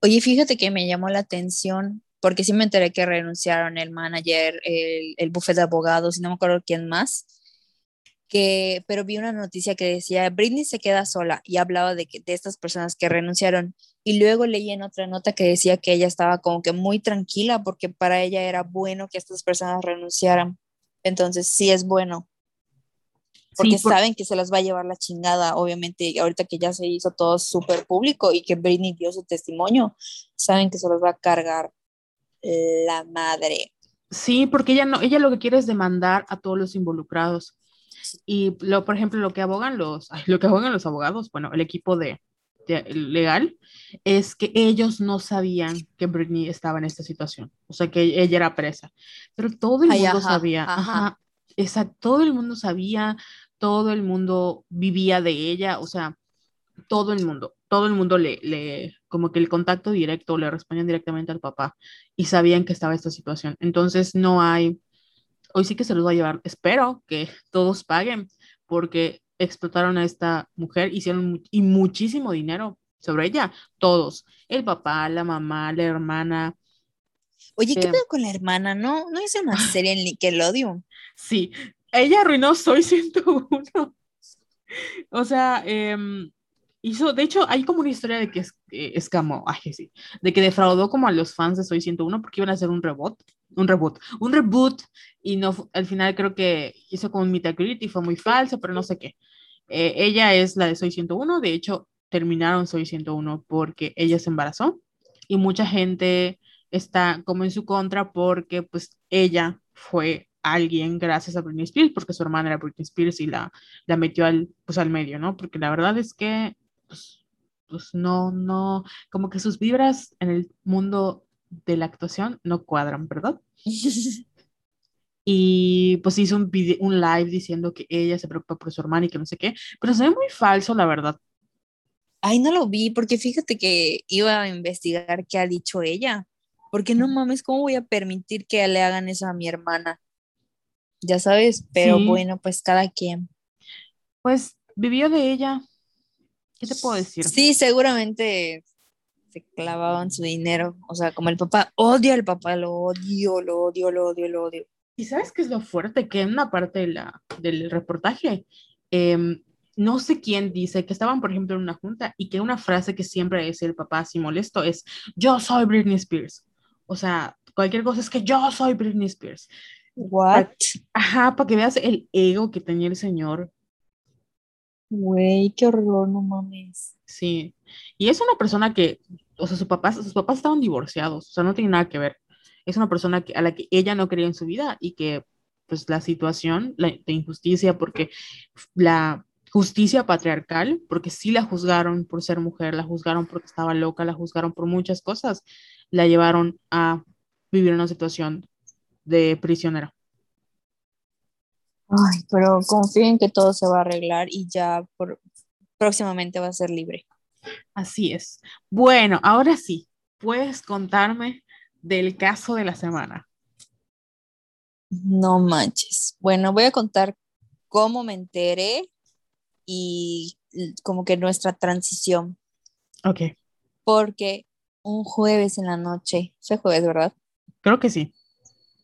Oye, fíjate que me llamó la atención porque sí me enteré que renunciaron el manager, el, el buffet de abogados y no me acuerdo quién más. Que, pero vi una noticia que decía Britney se queda sola y hablaba de, que, de estas personas que renunciaron y luego leí en otra nota que decía que ella estaba como que muy tranquila porque para ella era bueno que estas personas renunciaran. Entonces sí es bueno. Porque saben que se las va a llevar la chingada, obviamente, ahorita que ya se hizo todo súper público y que Britney dio su testimonio, saben que se los va a cargar la madre. Sí, porque ella no, ella lo que quiere es demandar a todos los involucrados. Y lo, por ejemplo, lo que abogan los, lo que abogan los abogados, bueno, el equipo de, legal, es que ellos no sabían que Britney estaba en esta situación, o sea, que ella era presa, pero todo el mundo sabía, ajá. todo el mundo sabía, todo el mundo vivía de ella, o sea, todo el mundo, todo el mundo le, le, como que el contacto directo, le respondían directamente al papá y sabían que estaba esta situación. Entonces no hay, hoy sí que se los va a llevar, espero que todos paguen porque explotaron a esta mujer, hicieron y muchísimo dinero sobre ella, todos, el papá, la mamá, la hermana. Oye, ¿qué eh, pedo con la hermana? ¿No, no hizo una serie en Nickelodeon? Sí, ella arruinó Soy 101. o sea, eh, hizo, de hecho, hay como una historia de que es, eh, escamó, ay, sí, de que defraudó como a los fans de Soy 101 porque iban a hacer un reboot, un reboot, un reboot, y no, al final creo que hizo como un meet y fue muy falso, pero no sé qué. Eh, ella es la de Soy 101, de hecho, terminaron Soy 101 porque ella se embarazó y mucha gente está como en su contra porque pues ella fue alguien gracias a Britney Spears, porque su hermana era Britney Spears y la, la metió al, pues, al medio, ¿no? Porque la verdad es que pues, pues no, no, como que sus vibras en el mundo de la actuación no cuadran, ¿verdad? y pues hizo un, un live diciendo que ella se preocupa por su hermana y que no sé qué, pero se ve muy falso, la verdad. Ay, no lo vi, porque fíjate que iba a investigar qué ha dicho ella, porque no mames, ¿cómo voy a permitir que le hagan eso a mi hermana? Ya sabes, pero bueno, pues cada quien. Pues vivió de ella, ¿Qué te puedo decir? Sí, seguramente se clavaban su dinero. O sea, como el papá, odia al papá, lo odio, lo odio, lo odio, lo odio. ¿Y sabes qué es lo fuerte? Que en una parte de la, del reportaje, em, no sé quién dice que estaban, por ejemplo, en una junta y que una frase que siempre dice el papá así molesto es, yo soy Britney Spears. O sea, cualquier cosa es que yo soy Britney Spears. What? Ajá, para que veas el ego que tenía el señor. Güey, qué horror, no mames. Sí. Y es una persona que, o sea, sus papás, sus papás estaban divorciados, o sea, no tiene nada que ver. Es una persona que, a la que ella no quería en su vida y que, pues, la situación de injusticia, porque la justicia patriarcal, porque sí la juzgaron por ser mujer, la juzgaron porque estaba loca, la juzgaron por muchas cosas, la llevaron a vivir una situación de prisionera. Ay, pero confíen que todo se va a arreglar y ya por, próximamente va a ser libre. Así es. Bueno, ahora sí, puedes contarme del caso de la semana. No manches. Bueno, voy a contar cómo me enteré y como que nuestra transición. Ok. Porque un jueves en la noche, fue jueves, ¿verdad? Creo que sí.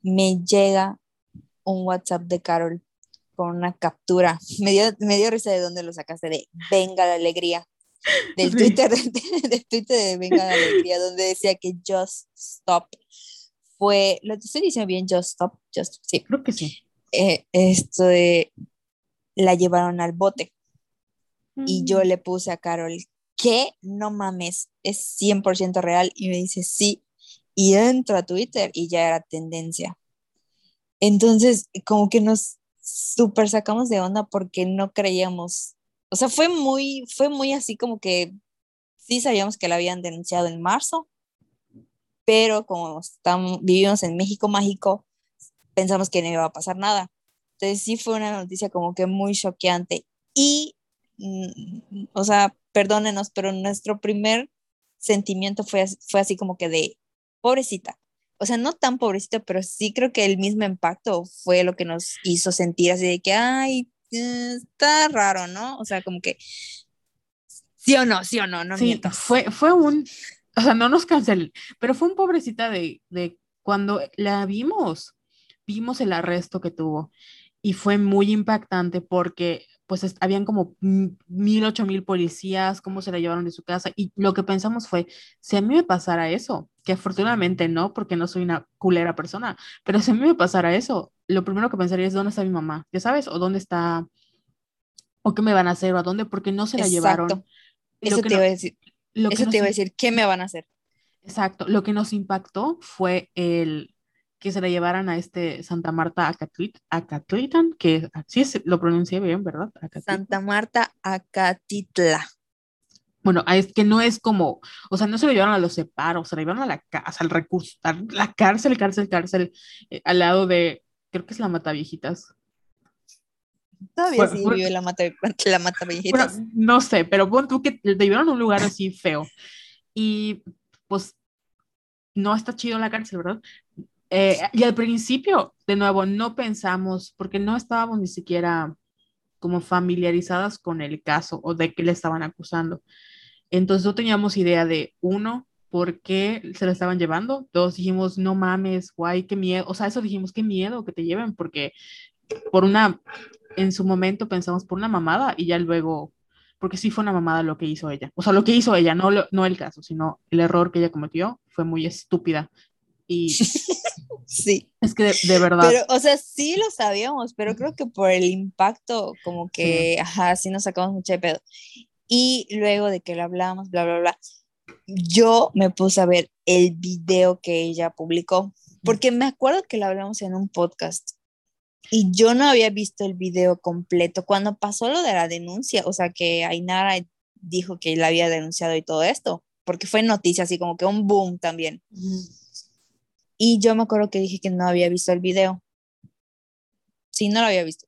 Me llega un WhatsApp de Carol con una captura. Me dio, me dio risa de dónde lo sacaste, de Venga la Alegría. Del Sí. Twitter de, de Twitter de Venga la Alegría, donde decía que Just Stop fue, lo estoy diciendo bien, Just Stop, Just, sí, Creo que sí. eh, esto de, la llevaron al bote y Mm. yo le puse a Carol, ¿qué? No mames, es 100% real y me dice sí y entro a Twitter y ya era tendencia. Entonces, como que nos super sacamos de onda porque no creíamos, o sea, fue muy, fue muy así como que sí sabíamos que la habían denunciado en marzo, pero como estamos, vivimos en México mágico, pensamos que no iba a pasar nada. Entonces sí fue una noticia como que muy choqueante y, mm, o sea, perdónenos, pero nuestro primer sentimiento fue, fue así como que de pobrecita. O sea, no tan pobrecita, pero sí creo que el mismo impacto fue lo que nos hizo sentir así de que, ay, eh, está raro, ¿no? O sea, como que, sí o no, sí o no, no sí, mientas. fue, fue un, o sea, no nos cancelen, pero fue un pobrecita de, de cuando la vimos, vimos el arresto que tuvo y fue muy impactante porque pues habían como mil, ocho mil policías, cómo se la llevaron de su casa y lo que pensamos fue, si a mí me pasara eso, que afortunadamente no, porque no soy una culera persona, pero si a mí me pasara eso, lo primero que pensaría es, ¿dónde está mi mamá? ¿Ya sabes? ¿O dónde está? ¿O qué me van a hacer? ¿O a dónde? Porque no se la llevaron. Lo Eso que te no- iba a decir, lo que eso nos te iba a decir, ¿qué me van a hacer? Exacto, lo que nos impactó fue el que se la llevaran a este Santa Marta Acatlit, Acatlitan, que así es, lo pronuncié bien, ¿verdad? Acatlitan. Santa Marta, Acatitla. Bueno, es que no es como, o sea, no se lo llevaron a los separos, se la llevaron a la casa, al recurso, a la cárcel, cárcel, cárcel, eh, al lado de, creo que es la Mataviejitas. Todavía Fue- sí vive la mata, la mata Bueno, viejitas. no sé, pero pon tú que te llevaron a un lugar así feo. Y pues no está chido la cárcel, ¿verdad? Eh, y al principio, de nuevo, no pensamos, porque no estábamos ni siquiera como familiarizadas con el caso o de qué le estaban acusando. Entonces no teníamos idea de, uno, por qué se la estaban llevando. Dos, dijimos, no mames, guay, qué miedo. O sea, eso dijimos, qué miedo que te lleven, porque por una, en su momento pensamos por una mamada y ya luego, porque sí fue una mamada lo que hizo ella. O sea, lo que hizo ella, no, lo- no el caso, sino el error que ella cometió fue muy estúpida. Y Sí. es que de, de verdad, Pero, o sea, sí lo sabíamos, pero creo que por el impacto, como que, ajá, sí nos sacamos mucho de pedo. Y luego de que lo hablamos, bla, bla, bla, yo me puse a ver el video que ella publicó, porque me acuerdo que lo hablamos en un podcast y yo no había visto el video completo. Cuando pasó lo de la denuncia, o sea, que Ainara dijo que la había denunciado y todo esto, porque fue noticia, así como que un boom también. Y yo me acuerdo que dije que no había visto el video. Sí, no lo había visto.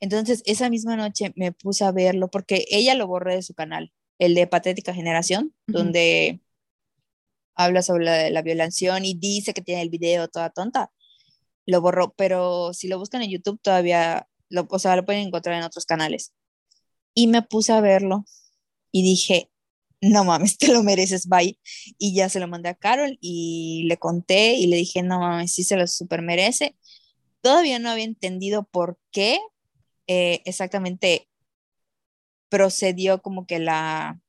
Entonces, esa misma noche me puse a verlo porque ella lo borró de su canal, el de Patética Generación, donde habla sobre la, la violación y dice que tiene el video toda tonta. Lo borró, pero si lo buscan en YouTube todavía, lo, o sea, lo pueden encontrar en otros canales. Y me puse a verlo y dije, no mames, te lo mereces, bye. Y ya se lo mandé a Carol y le conté y le dije, no mames, sí se lo super merece. todavía no había entendido por qué eh, exactamente procedió como que la,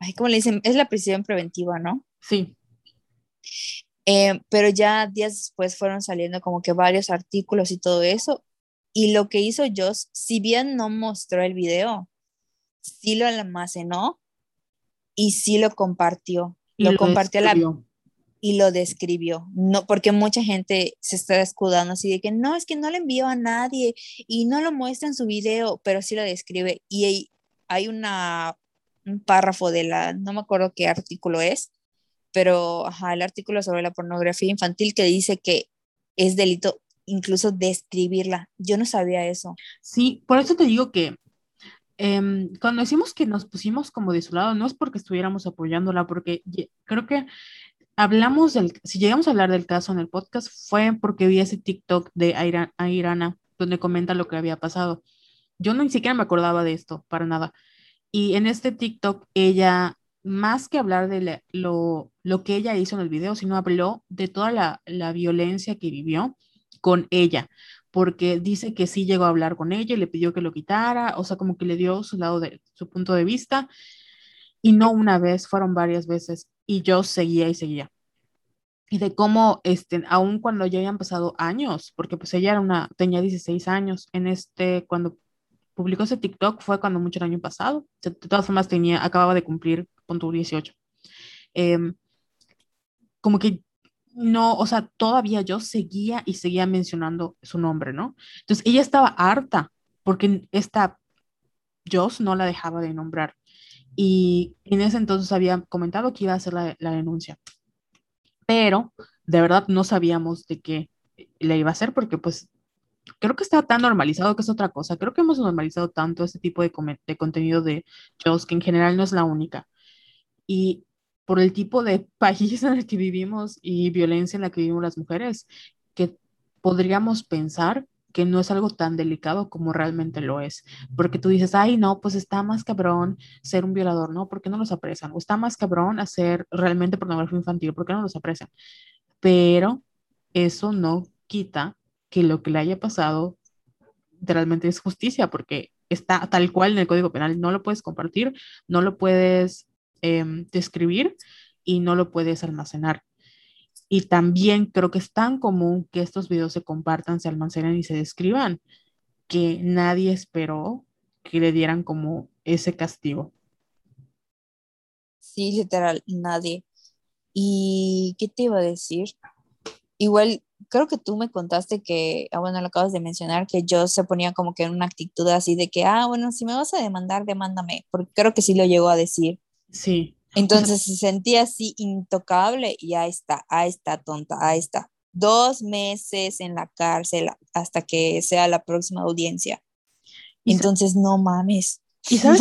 ay, ¿cómo le dicen? Es la prisión preventiva, ¿no? Sí. Eh, pero ya días después fueron saliendo como que varios artículos y todo eso. Y lo que hizo Joss, si bien no mostró el video, sí lo almacenó y sí lo compartió. lo, compartió la, y lo describió. No, porque mucha gente se está escudando así de que no, es que no le envió a nadie y no lo muestra en su video, pero sí lo describe. Y hay, hay una, un párrafo de la, no me acuerdo qué artículo es, pero ajá, el artículo sobre la pornografía infantil que dice que es delito incluso describirla. Yo no sabía eso. Sí, por eso te digo que em, cuando decimos que nos pusimos como de su lado, no es porque estuviéramos apoyándola, porque creo que hablamos del, si llegamos a hablar del caso en el podcast, fue porque vi ese TikTok de Airana, donde comenta lo que había pasado. Yo no ni siquiera me acordaba de esto, para nada. Y en este TikTok, ella, más que hablar de lo, lo, que ella hizo en el video, sino habló de toda la, la violencia que vivió con ella, porque dice que sí llegó a hablar con ella y le pidió que lo quitara, o sea, como que le dio su lado de su punto de vista, y no una vez, fueron varias veces y yo seguía y seguía. Y de cómo, este, aun cuando ya habían pasado años, porque pues ella era una, tenía 16 años, en este, cuando publicó ese TikTok fue cuando mucho el año pasado, de, todas formas tenía, acababa de cumplir, punto 18. Em, como que no, o sea, todavía yo seguía y seguía mencionando su nombre, ¿no? Entonces ella estaba harta porque esta Joss no la dejaba de nombrar y en ese entonces había comentado que iba a hacer la, denuncia, pero de verdad no sabíamos de qué le iba a hacer porque pues creo que está tan normalizado que es otra cosa. Creo que hemos normalizado tanto este tipo de, de contenido de shows que en general no es la única. Y por el tipo de país en el que vivimos y violencia en la que vivimos las mujeres, que podríamos pensar que no es algo tan delicado como realmente lo es. Porque tú dices, ay, no, pues está más cabrón ser un violador, ¿no? ¿Por qué no los apresan? O está más cabrón hacer realmente pornografía infantil, ¿por qué no los apresan? Pero eso no quita que lo que le haya pasado realmente es justicia, porque está tal cual en el Código Penal, no lo puedes compartir, no lo puedes em, describir y no lo puedes almacenar. Y también creo que es tan común que estos videos se compartan, se almacenen y se describan, que nadie esperó que le dieran como ese castigo. Sí, literal, nadie. ¿Y qué te iba a decir? Igual, creo que tú me contaste que, ah, bueno, lo acabas de mencionar, que yo se ponía como que en una actitud así de que, ah, bueno, si me vas a demandar, demándame, porque creo que sí lo llegó a decir. Sí. Entonces se sentía así intocable y ahí está, ahí está tonta, ahí está. Dos meses en la cárcel hasta que sea la próxima audiencia. Entonces, no mames. Y sabes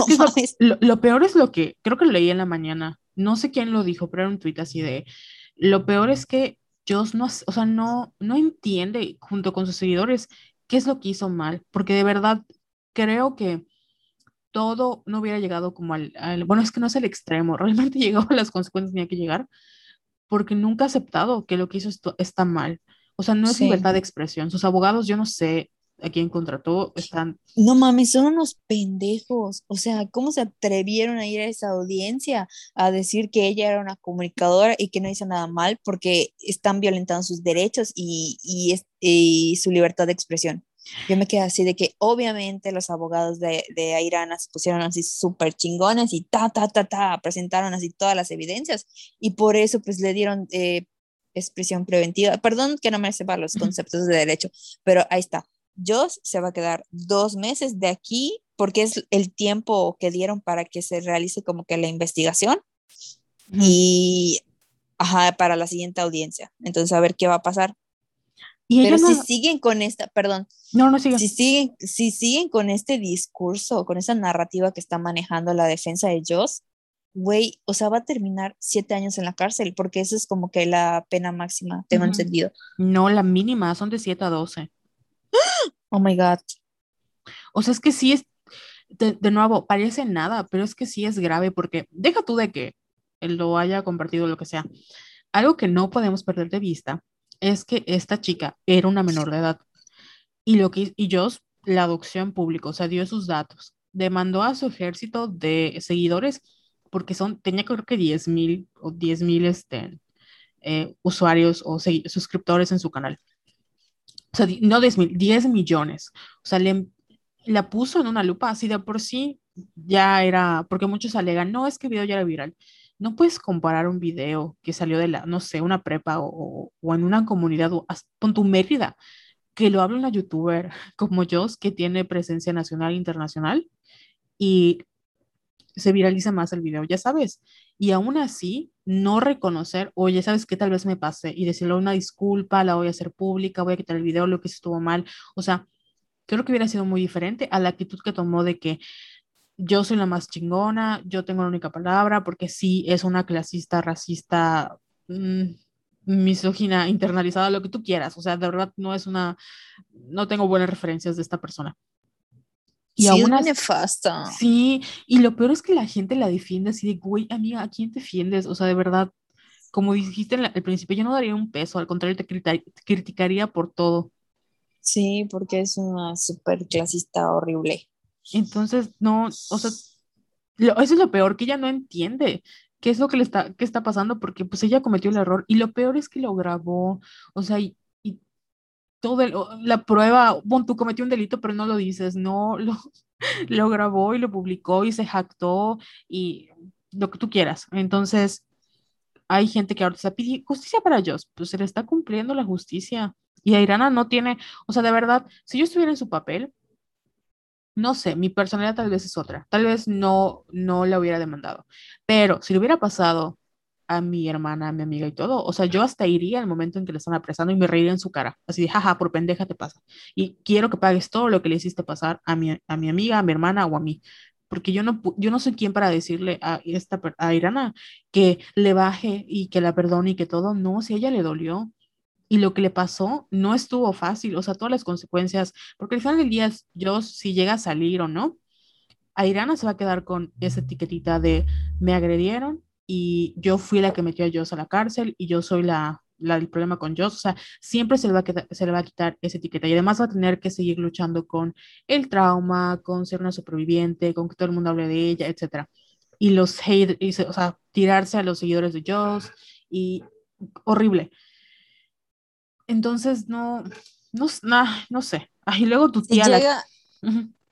Lo, lo, peor es lo que, creo que lo leí en la mañana, no sé quién lo dijo, pero era un tuit así de, lo peor es que Joss no, o sea, no, no entiende junto con sus seguidores qué es lo que hizo mal, porque de verdad creo que todo no hubiera llegado como al, bueno, es que no es el extremo, realmente llegó a las consecuencias que tenía que llegar, porque nunca ha aceptado que lo que hizo esto está mal. O sea, no es libertad de expresión. Sus abogados, yo no sé a quién contrató, están... No mames, son unos pendejos. O sea, ¿cómo se atrevieron a ir a esa audiencia a decir que ella era una comunicadora y que no hizo nada mal porque están violentando sus derechos y, y, y su libertad de expresión? Yo me quedé así de que obviamente los abogados de, de Airana se pusieron así súper chingones y ta, ta, ta, ta, presentaron así todas las evidencias y por eso pues le dieron eh, expresión preventiva. Perdón que no me sepa los conceptos de derecho, pero ahí está. Joss se va a quedar dos meses de aquí porque es el tiempo que dieron para que se realice como que la investigación y ajá, para la siguiente audiencia. Entonces, a ver qué va a pasar. Pero si siguen con esta, perdón, no, no Si siguen, si siguen con este discurso, con esa narrativa que está manejando la defensa de Joss, güey, o sea, va a terminar siete años en la cárcel, porque eso es como que la pena máxima, tengo entendido. No, la mínima, son de 7 a 12. Oh my God. O sea, es que sí es, de, de, nuevo, parece nada, pero es que sí es grave, porque deja tú de que él lo haya compartido, lo que sea. Algo que no podemos perder de vista es que esta chica era una menor de edad y lo que y Joss la adopción pública, o sea, dio sus datos, demandó a su ejército de seguidores porque son, tenía creo que 10 mil o 10 mil este, eh, usuarios o suscriptores en su canal. O sea, no 10 mil, 10 millones. O sea, le, la puso en una lupa así de por sí, ya era, porque muchos alegan, no, es que el video ya era viral. No puedes comparar un video que salió de la, no sé, una prepa o, o en una comunidad, con tu Mérida, que lo habla una youtuber como yo, que tiene presencia nacional e internacional, y se viraliza más el video, ya sabes. Y aún así, no reconocer, oye, ¿sabes qué? Tal vez me pase y decirle una disculpa, la voy a hacer pública, voy a quitar el video, lo que estuvo mal. O sea, creo que hubiera sido muy diferente a la actitud que tomó de que yo soy la más chingona, yo tengo la única palabra, porque sí es una clasista, racista, mmm, misógina, internalizada, lo que tú quieras. O sea, de verdad no es una, no tengo buenas referencias de esta persona. Y sí, aún es nefasta. Sí, y lo peor es que la gente la defiende así de, güey, amiga, ¿a quién defiendes? O sea, de verdad, como dijiste al principio, yo no daría un peso, al contrario, te, criticaría por todo. Sí, porque es una súper clasista horrible. Entonces, no, o sea, eso es lo peor, que ella no entiende qué es lo que le está, qué está pasando, porque pues ella cometió el error y lo peor es que lo grabó, o sea, y, todo la prueba, bueno, tú cometió un delito, pero no lo dices, no, lo, lo grabó y lo publicó y se jactó y lo que tú quieras. Entonces, hay gente que ahora está pidiendo justicia para ellos, pues se le está cumpliendo la justicia. Y a Irana no tiene, o sea, de verdad, si yo estuviera en su papel, no sé, mi personalidad tal vez es otra, tal vez no, no la hubiera demandado, pero si le hubiera pasado a mi hermana, a mi amiga y todo, o sea, yo hasta iría al momento en que le están apresando y me reiría en su cara, así de, jaja, por pendeja te pasa. Y quiero que pagues todo lo que le hiciste pasar a mi, a mi amiga, a mi hermana o a mí, porque yo no, yo no soy quien para decirle a, esta, a Irana que le baje y que la perdone y que todo, no, si a ella le dolió, y lo que le pasó no estuvo fácil, o sea, todas las consecuencias, porque al final del día, yo si llega a salir o no, Irana se va a quedar con esa etiquetita de me agredieron y yo fui la que metió a Joss a la cárcel y yo soy la, la del problema con Joss, o sea, siempre se le, va a se le va a quitar esa etiqueta y además va a tener que seguir luchando con el trauma, con ser una superviviente, con que todo el mundo hable de ella, etc. Y los hate, o sea, tirarse a los seguidores de Joss y horrible. Entonces, no, no, no sé. Y luego tu tía. Si llega,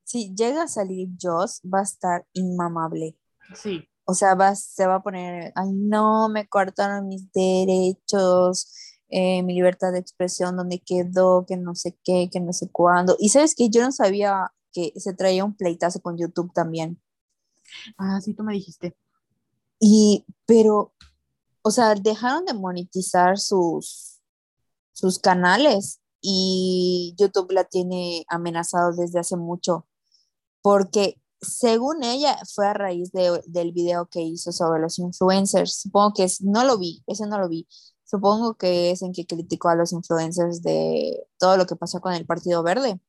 si llega a salir Joss, va a estar inmamable. Sí. O sea, va, se va a poner, ay, no, me cortaron mis derechos, eh, mi libertad de expresión, donde quedó, que no sé qué, que no sé cuándo. Y sabes que yo no sabía que se traía un pleitazo con YouTube también. Ah, sí, tú me dijiste. Y, pero, o sea, dejaron de monetizar sus, sus canales y YouTube la tiene amenazado desde hace mucho porque según ella fue a raíz de, del video que hizo sobre los influencers. Supongo que es, no lo vi, ese no lo vi. Supongo que es en que criticó a los influencers de todo lo que pasó con el Partido Verde.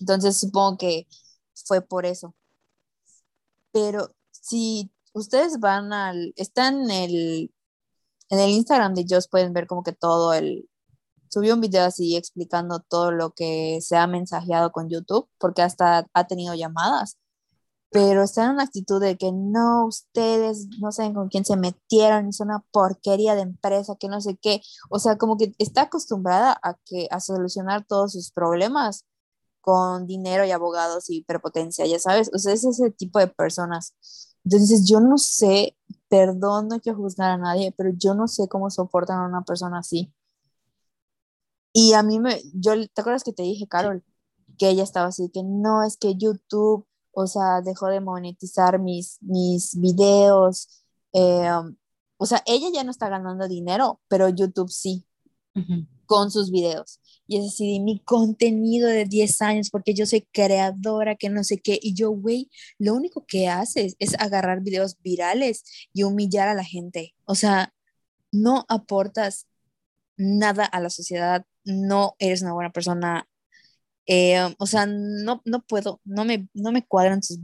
Entonces supongo que fue por eso. Pero si ustedes van al, están en el en el Instagram de Joss pueden ver como que todo el... Subió un video así explicando todo lo que se ha mensajeado con YouTube, porque hasta ha tenido llamadas, pero está en una actitud de que no, ustedes no saben con quién se metieron, es una porquería de empresa, que no sé qué. O sea, como que está acostumbrada a, que, a solucionar todos sus problemas con dinero y abogados y prepotencia, ya sabes. O sea, es ese tipo de personas. Entonces, yo no sé perdón, no quiero juzgar a nadie, pero yo no sé cómo soportan a una persona así. Y a mí me, yo, ¿te acuerdas que te dije, Carol, que ella estaba así, que no, es que YouTube, o sea, dejó de monetizar mis, mis videos. Eh, o sea, ella ya no está ganando dinero, pero YouTube sí, con sus videos y es así mi contenido de 10 años porque yo soy creadora, que no sé qué, y yo, güey, lo único que haces es agarrar videos virales y humillar a la gente. O sea, no aportas nada a la sociedad, no eres una buena persona. Eh, o sea, no, no puedo, no me, no me cuadran tus,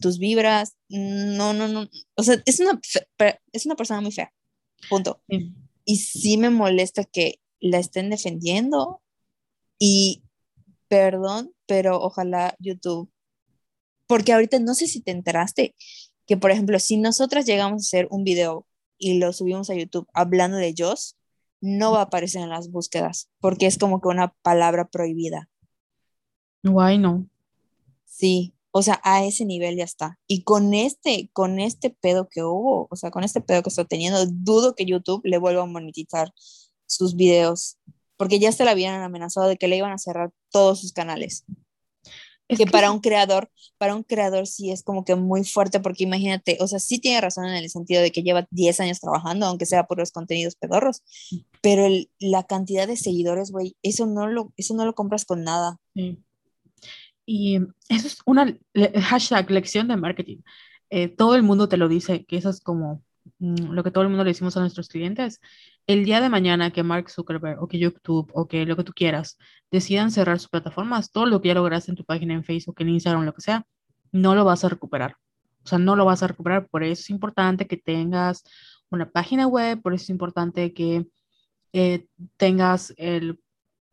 tus vibras, no, no, no. O sea, es una, es una persona muy fea, punto. Y sí me molesta que la estén defendiendo y perdón, pero ojalá YouTube, porque ahorita no sé si te enteraste que, por ejemplo, si nosotras llegamos a hacer un video y lo subimos a YouTube hablando de Joss, no va a aparecer en las búsquedas, porque es como que una palabra prohibida. Guay, no. Sí, o sea, a ese nivel ya está. Y con este, con este pedo que hubo, o sea, con este pedo que estoy teniendo, dudo que YouTube le vuelva a monetizar sus videos, porque ya se la habían amenazado de que le iban a cerrar todos sus canales. Es que, para un creador, para un creador sí es como que muy fuerte, porque imagínate, o sea, sí tiene razón en el sentido de que lleva 10 años trabajando, aunque sea por los contenidos pedorros, pero la cantidad de seguidores, güey, eso no lo, eso no lo compras con nada. Sí. Y eso es una hashtag lección de marketing. Eh, todo el mundo te lo dice, que eso es como lo que todo el mundo le decimos a nuestros clientes. El día de mañana que Mark Zuckerberg o que YouTube o que lo que tú quieras decidan cerrar sus plataformas, todo lo que ya lograste en tu página en Facebook, en Instagram, lo que sea, no lo vas a recuperar. O sea, no lo vas a recuperar. Por eso es importante que tengas una página web, por eso es importante que eh, tengas el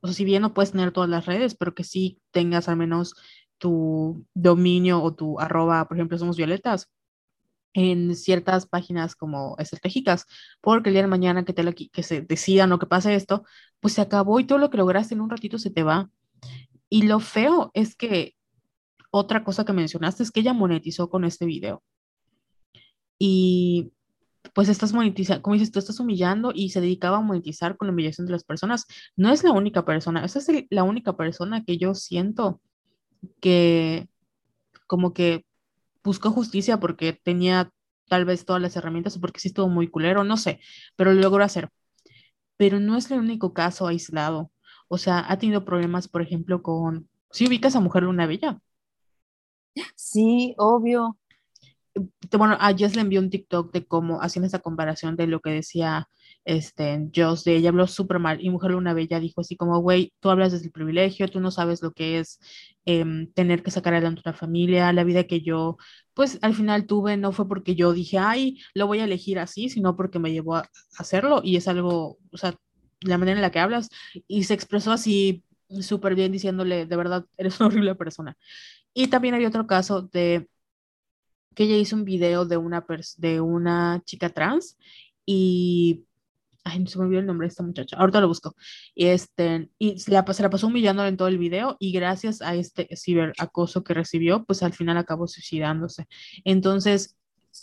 o sea, si bien no puedes tener todas las redes, pero que sí tengas al menos tu dominio o tu arroba, por ejemplo, somos violetas, en ciertas páginas como estratégicas, porque el día de mañana que, te lo, que se decidan o que pase esto, pues se acabó y todo lo que lograste en un ratito se te va. Y lo feo es que otra cosa que mencionaste es que ella monetizó con este video. Y pues estás monetizando, como dices, tú estás humillando y se dedicaba a monetizar con la humillación de las personas. No es la única persona, esa es la única persona que yo siento que como que buscó justicia porque tenía tal vez todas las herramientas o porque sí estuvo muy culero, no sé, pero lo logró hacer. Pero no es el único caso aislado. O sea, ha tenido problemas, por ejemplo, con... Si ubicas a Mujer Luna Bella. Sí, obvio bueno, a Jess le envió un TikTok de cómo, haciendo esta comparación de lo que decía este, Joss, de ella habló súper mal, y Mujer Luna Bella dijo así como, güey, tú hablas desde el privilegio, tú no sabes lo que es em, tener que sacar adelante una familia, la vida que yo, pues al final tuve, no fue porque yo dije, ay, lo voy a elegir así, sino porque me llevó a hacerlo, y es algo, o sea, la manera en la que hablas, y se expresó así súper bien diciéndole, de verdad, eres una horrible persona. Y también había otro caso de que ella hizo un video de una, de una chica trans y ay, se me olvidó el nombre de esta muchacha, ahorita lo busco, y, este, y se la, se la pasó humillando en todo el video y gracias a este ciberacoso que recibió, pues al final acabó suicidándose. Entonces,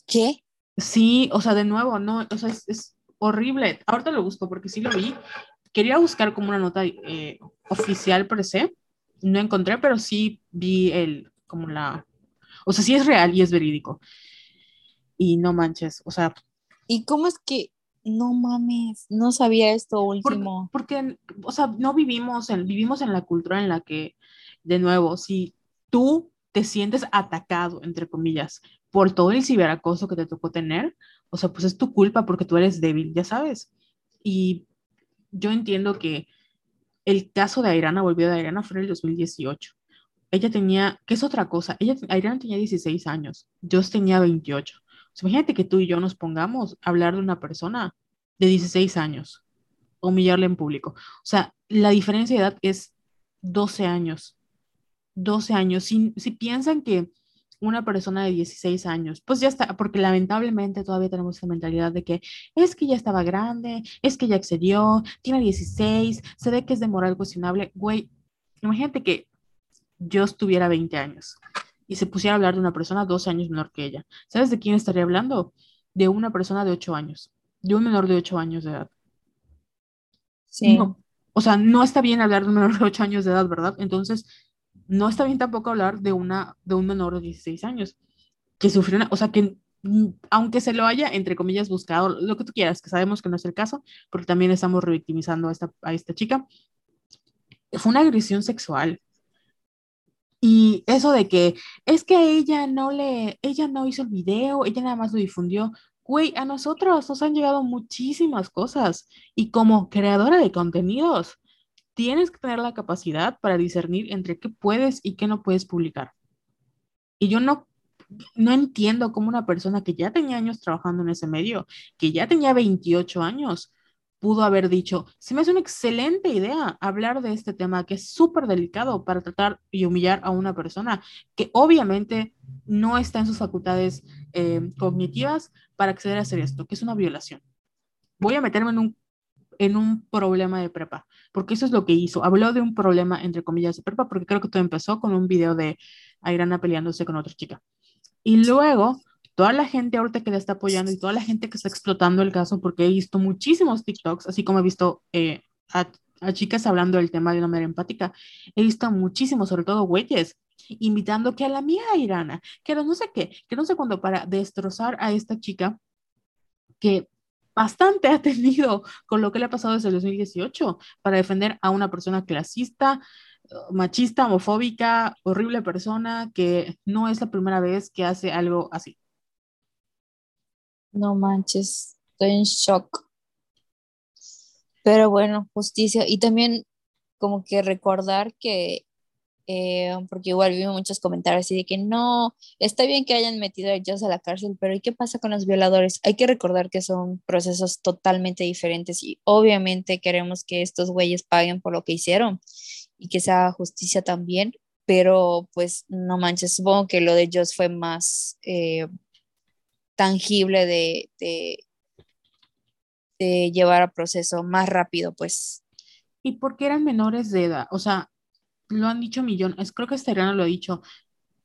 ¿qué? Sí, o sea, de nuevo, no, o sea, es, horrible. Ahorita lo busco porque sí lo vi. Quería buscar como una nota eh, oficial per se, no encontré, pero sí vi el, como la, o sea, sí es real y es verídico. Y no manches, o sea. ¿Y cómo es que no mames, no sabía esto último? Porque, o sea, no vivimos en, vivimos en la cultura en la que, de nuevo, si tú te sientes atacado, entre comillas, por todo el ciberacoso que te tocó tener, o sea, pues es tu culpa porque tú eres débil, ya sabes. Y yo entiendo que el caso de Airana, volvió de Airana, fue en el 2018 ella tenía, ¿qué es otra cosa? Ella, Adriana tenía 16 años, yo tenía 28. Imagínate que tú y yo nos pongamos a hablar de una persona de 16 años, humillarla en público. O sea, la diferencia de edad es 12 años. 12 años. Si, si piensan que una persona de 16 años, pues ya está, porque lamentablemente todavía tenemos esa mentalidad de que es que ya estaba grande, es que ya excedió, tiene 16, se ve que es de moral cuestionable. Güey, imagínate que yo estuviera 20 años y se pusiera a hablar de una persona dos años menor que ella. ¿Sabes de quién estaría hablando? De una persona de 8 años, de un menor de 8 años de edad. Sí. o sea, no está bien hablar de un menor de 8 años de edad, ¿verdad? Entonces, no está bien tampoco hablar de, una, de un menor de 16 años que sufrió, o sea, que mm, aunque se lo haya, entre comillas, buscado, lo que tú quieras, que sabemos que no es el caso, porque también estamos revictimizando a esta, a esta chica, fue una agresión sexual. Y eso de que es que ella no le, ella no hizo el video, ella nada más lo difundió. Güey, a nosotros nos han llegado muchísimas cosas y como creadora de contenidos, tienes que tener la capacidad para discernir entre qué puedes y qué no puedes publicar. Y yo no, no entiendo cómo una persona que ya tenía años trabajando en ese medio, que ya tenía 28 años, pudo haber dicho, se me hace una excelente idea hablar de este tema que es súper delicado para tratar y humillar a una persona que obviamente no está en sus facultades eh, cognitivas para acceder a hacer esto, que es una violación. Voy a meterme en un, en un problema de prepa, porque eso es lo que hizo. Habló de un problema, entre comillas, de prepa, porque creo que todo empezó con un video de Ayrana peleándose con otra chica. Y luego toda la gente ahorita que le está apoyando y toda la gente que está explotando el caso, porque he visto muchísimos TikToks, así como he visto eh, a, chicas hablando del tema de una manera empática, he visto muchísimos, sobre todo güeyes, invitando que a la mía Irana, que no sé qué, que no sé cuándo, para destrozar a esta chica que bastante ha tenido con lo que le ha pasado desde el 2018 para defender a una persona clasista, machista, homofóbica, horrible persona que no es la primera vez que hace algo así. No manches, estoy en shock. Pero bueno, justicia. Y también como que recordar que, eh, porque igual vi muchos comentarios así de que no, está bien que hayan metido a ellos a la cárcel, pero ¿y qué pasa con los violadores? Hay que recordar que son procesos totalmente diferentes y obviamente queremos que estos güeyes paguen por lo que hicieron y que sea justicia también, pero pues no manches, supongo que lo de ellos fue más... Eh, tangible de, de, llevar a proceso más rápido, pues. ¿Y por qué eran menores de edad? O sea, lo han dicho millones, creo que Esteriano lo ha dicho,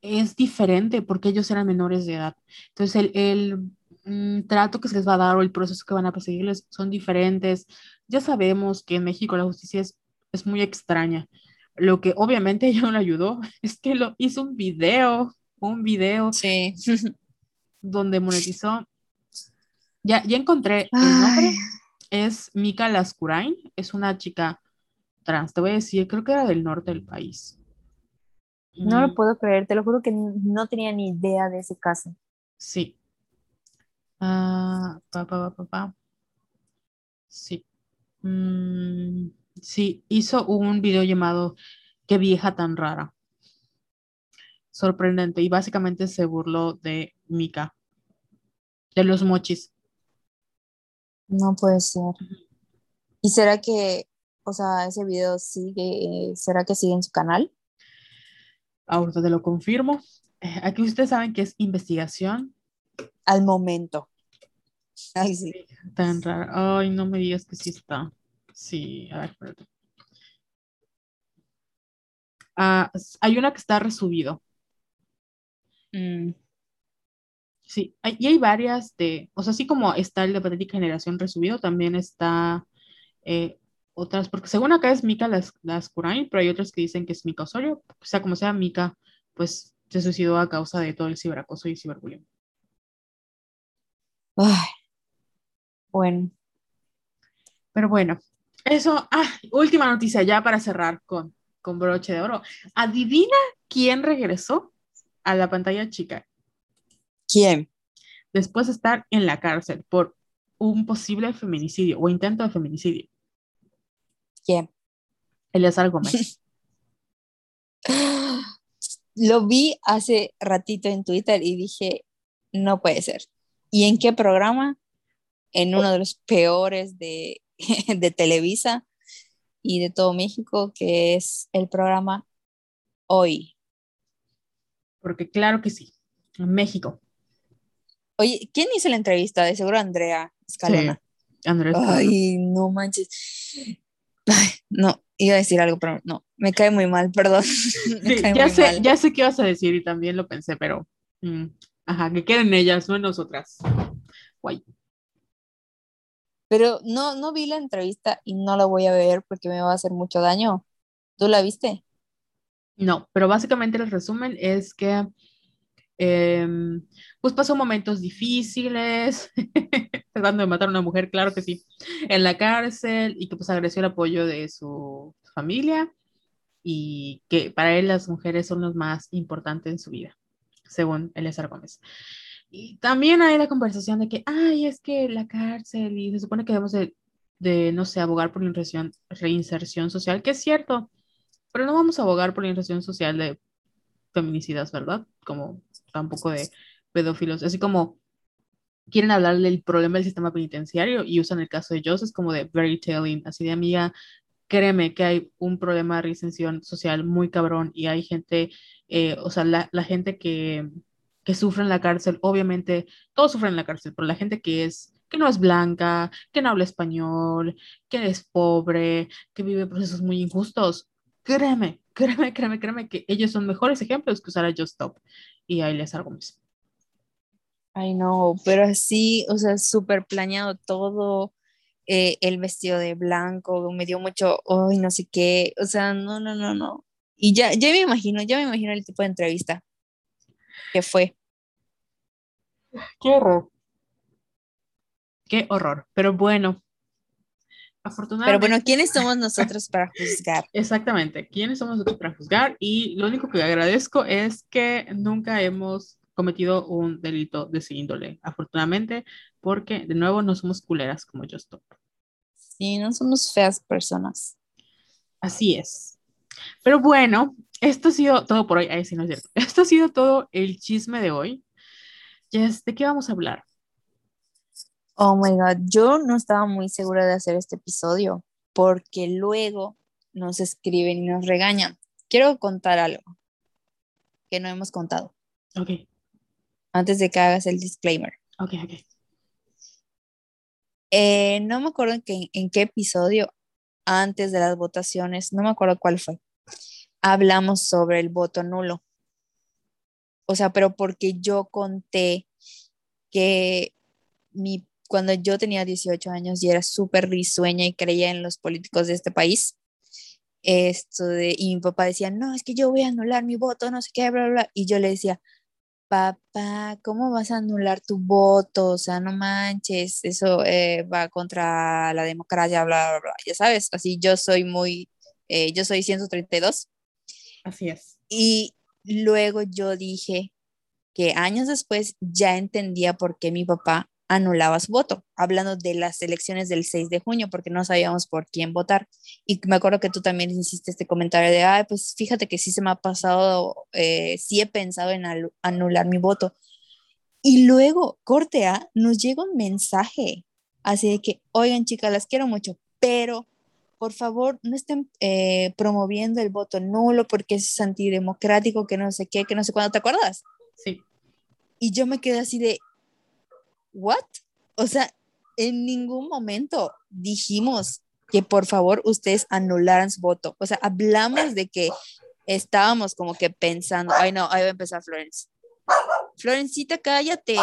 es diferente porque ellos eran menores de edad. Entonces, el, el mm, trato que se les va a dar o el proceso que van a perseguirles son diferentes. Ya sabemos que en México la justicia es, es muy extraña. Lo que obviamente ella no le ayudó es que lo hizo un video, un video sí. donde monetizó. Ya, ya encontré el nombre. Es Mika Lascurain. Es una chica trans. Te voy a decir, creo que era del norte del país. No lo mm. puedo creer, te lo juro que no tenía ni idea de ese caso. Sí. Ah, pa, pa, pa, sí. Mm, sí, hizo un video llamado Qué vieja tan rara sorprendente y básicamente se burló de Mika, de los mochis. No puede ser. ¿Y será que, o sea, ese video sigue, será que sigue en su canal? Ahorita te lo confirmo. Eh, aquí ustedes saben que es investigación. Al momento. Ay, sí. Tan raro. Ay, no me digas que sí está. Sí, a ver, espérate. Ah, hay una que está resubido. Mm. Sí, y hay varias de, o sea, así como está el de Patética Generación resubido, también está eh, otras, porque según acá es Mika las, las Curain, pero hay otras que dicen que es Mika Osorio, o sea, como sea, Mika, pues se suicidó a causa de todo el ciberacoso y ciberbullying. bueno. Pero bueno, eso, ah, última noticia ya para cerrar con, con broche de oro. ¿Adivina quién regresó? A la pantalla chica. ¿Quién? Después de estar en la cárcel por un posible feminicidio o intento de feminicidio. ¿Quién? Eleazar Gómez. Lo vi hace ratito en Twitter y dije, no puede ser. ¿Y en qué programa? En uno de los peores de, de Televisa y de todo México, que es el programa Hoy porque claro que sí, en México. Oye, ¿quién hizo la entrevista? De seguro Andrea Escalona. Sí, Andrea Escalona. Ay, no manches. no, iba a decir algo, pero no, me cae muy mal, perdón. ya, sé, ya sé qué ibas a decir y también lo pensé, pero mm, ajá, que queden ellas, no en nosotras. Guay. Pero no, no vi la entrevista y no la voy a ver porque me va a hacer mucho daño. ¿Tú la viste? No, pero básicamente el resumen es que em, pues pasó momentos difíciles, tratando de matar a una mujer, claro que sí, en la cárcel y que pues agradeció el apoyo de su familia y que para él las mujeres son los más importantes en su vida, según Eliezer Gómez. Y también hay la conversación de que, ay, es que la cárcel y se supone que debemos de, de no sé, abogar por la reinserción social, que es cierto, pero no vamos a abogar por la inclusión social de feminicidas, ¿verdad? Como tampoco de pedófilos. Así como quieren hablar del problema del sistema penitenciario y usan el caso de Joseph como de very telling, así de amiga, créeme que hay un problema de reinserción social muy cabrón y hay gente, eh, o sea, la, la gente que, que sufre en la cárcel, obviamente todos sufren en la cárcel, pero la gente que es que no es blanca, que no habla español, que es pobre, que vive procesos muy injustos, créeme, créeme, créeme, créeme que ellos son mejores ejemplos que usar a Just Stop y ahí les algo más. Ay, no, pero así, o sea, súper planeado todo, eh, el vestido de blanco, me dio mucho, ay, no sé qué, o sea, no, no, no, no. Y ya, ya me imagino, ya me imagino el tipo de entrevista que fue. Qué horror. Qué horror. Pero bueno, afortunadamente. Pero bueno, ¿quiénes somos nosotros para juzgar? Exactamente, ¿quiénes somos nosotros para juzgar? Y lo único que agradezco es que nunca hemos cometido un delito de ese índole, afortunadamente, porque de nuevo no somos culeras como yo estoy. Sí, no somos feas personas. Así es. Pero bueno, esto ha sido todo por hoy. Ahí sí no es cierto. Esto ha sido todo el chisme de hoy. ¿de qué vamos a hablar? Oh my God, yo no estaba muy segura de hacer este episodio porque luego nos escriben y nos regañan. Quiero contar algo que no hemos contado. Ok antes de que hagas el disclaimer. Ok, ok. Eh, no me acuerdo en qué, en qué episodio antes de las votaciones, no me acuerdo cuál fue, hablamos sobre el voto nulo. O sea, pero porque yo conté que mi, cuando yo tenía 18 años y era súper risueña y creía en los políticos de este país, esto de, y mi papá decía, no, es que yo voy a anular mi voto, no sé qué, bla, bla, bla. Y yo le decía, papá, ¿cómo vas a anular tu voto? O sea, no manches, eso eh, va contra la democracia, bla, bla, bla. Ya sabes, así yo soy muy, eh, yo soy 132. Así es. Y luego yo dije que años después ya entendía por qué mi papá anulaba su voto, hablando de las elecciones del 6 de junio, porque no sabíamos por quién votar. Y me acuerdo que tú también hiciste este comentario de, ay, pues fíjate que sí se me ha pasado, eh, sí he pensado en anular mi voto. Y luego, corte A, nos llega un mensaje, así de que, oigan chicas, las quiero mucho, pero por favor no estén eh, promoviendo el voto nulo porque es antidemocrático, que no sé qué, que no sé cuándo, ¿te acuerdas? Sí. Y yo me quedé así de, ¿what? O sea, en ningún momento dijimos que por favor ustedes anularan su voto. O sea, hablamos de que estábamos como que pensando, ay no, ahí va a empezar Florence. Florencita, cállate.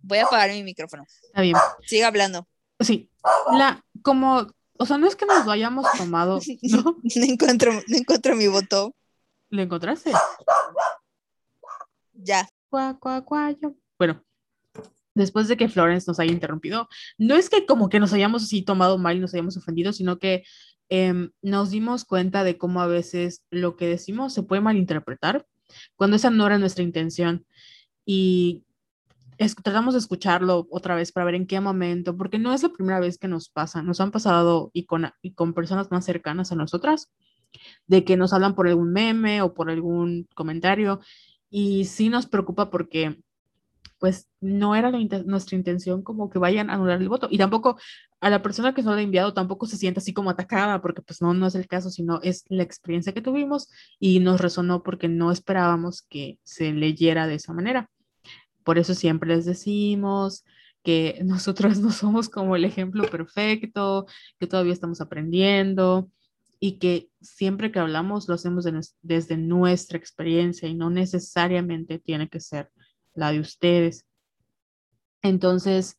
Voy a apagar mi micrófono. Está bien. Sigue hablando. Sí, la, como, o sea, no es que nos lo hayamos tomado, ¿no? no encuentro, no encuentro mi voto. ¿Lo encontraste? Ya. Cuá, cuá, cuá, yo. Bueno, después de que Florence nos haya interrumpido, no es que como que nos hayamos así tomado mal y nos hayamos ofendido, sino que em, nos dimos cuenta de cómo a veces lo que decimos se puede malinterpretar cuando esa no era nuestra intención. Y tratamos de escucharlo otra vez para ver en qué momento, porque no es la primera vez que nos pasa, nos han pasado y con, y con personas más cercanas a nosotras, de que nos hablan por algún meme o por algún comentario, y sí nos preocupa porque pues no era nuestra intención como que vayan a anular el voto. Y tampoco a la persona que se lo ha enviado tampoco se siente así como atacada, porque pues no, no es el caso, sino es la experiencia que tuvimos y nos resonó porque no esperábamos que se leyera de esa manera. Por eso siempre les decimos que nosotros no somos como el ejemplo perfecto, que todavía estamos aprendiendo y que siempre que hablamos lo hacemos desde nuestra experiencia y no necesariamente tiene que ser la de ustedes. Entonces,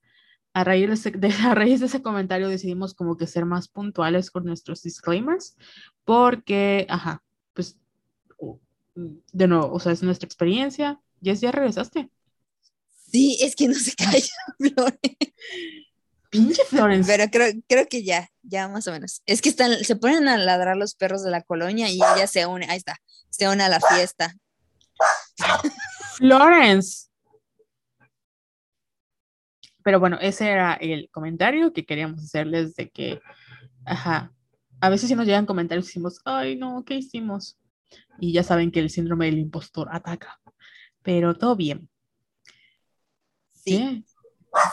a raíz de, ese, a raíz de ese comentario decidimos como que ser más puntuales con nuestros disclaimers, porque, ajá, pues, de nuevo, o sea, es nuestra experiencia. Jess, ¿ya regresaste? Sí, es que no se calla, Florence. Pinche Florence. Pero creo, creo que ya, ya más o menos. Es que están, se ponen a ladrar los perros de la colonia y ella se une, ahí está, se une a la fiesta. Florence. Pero bueno, ese era el comentario que queríamos hacerles de que, ajá, a veces si nos llegan comentarios y decimos, ay, no, ¿qué hicimos? Y ya saben que el síndrome del impostor ataca. Pero todo bien. Sí.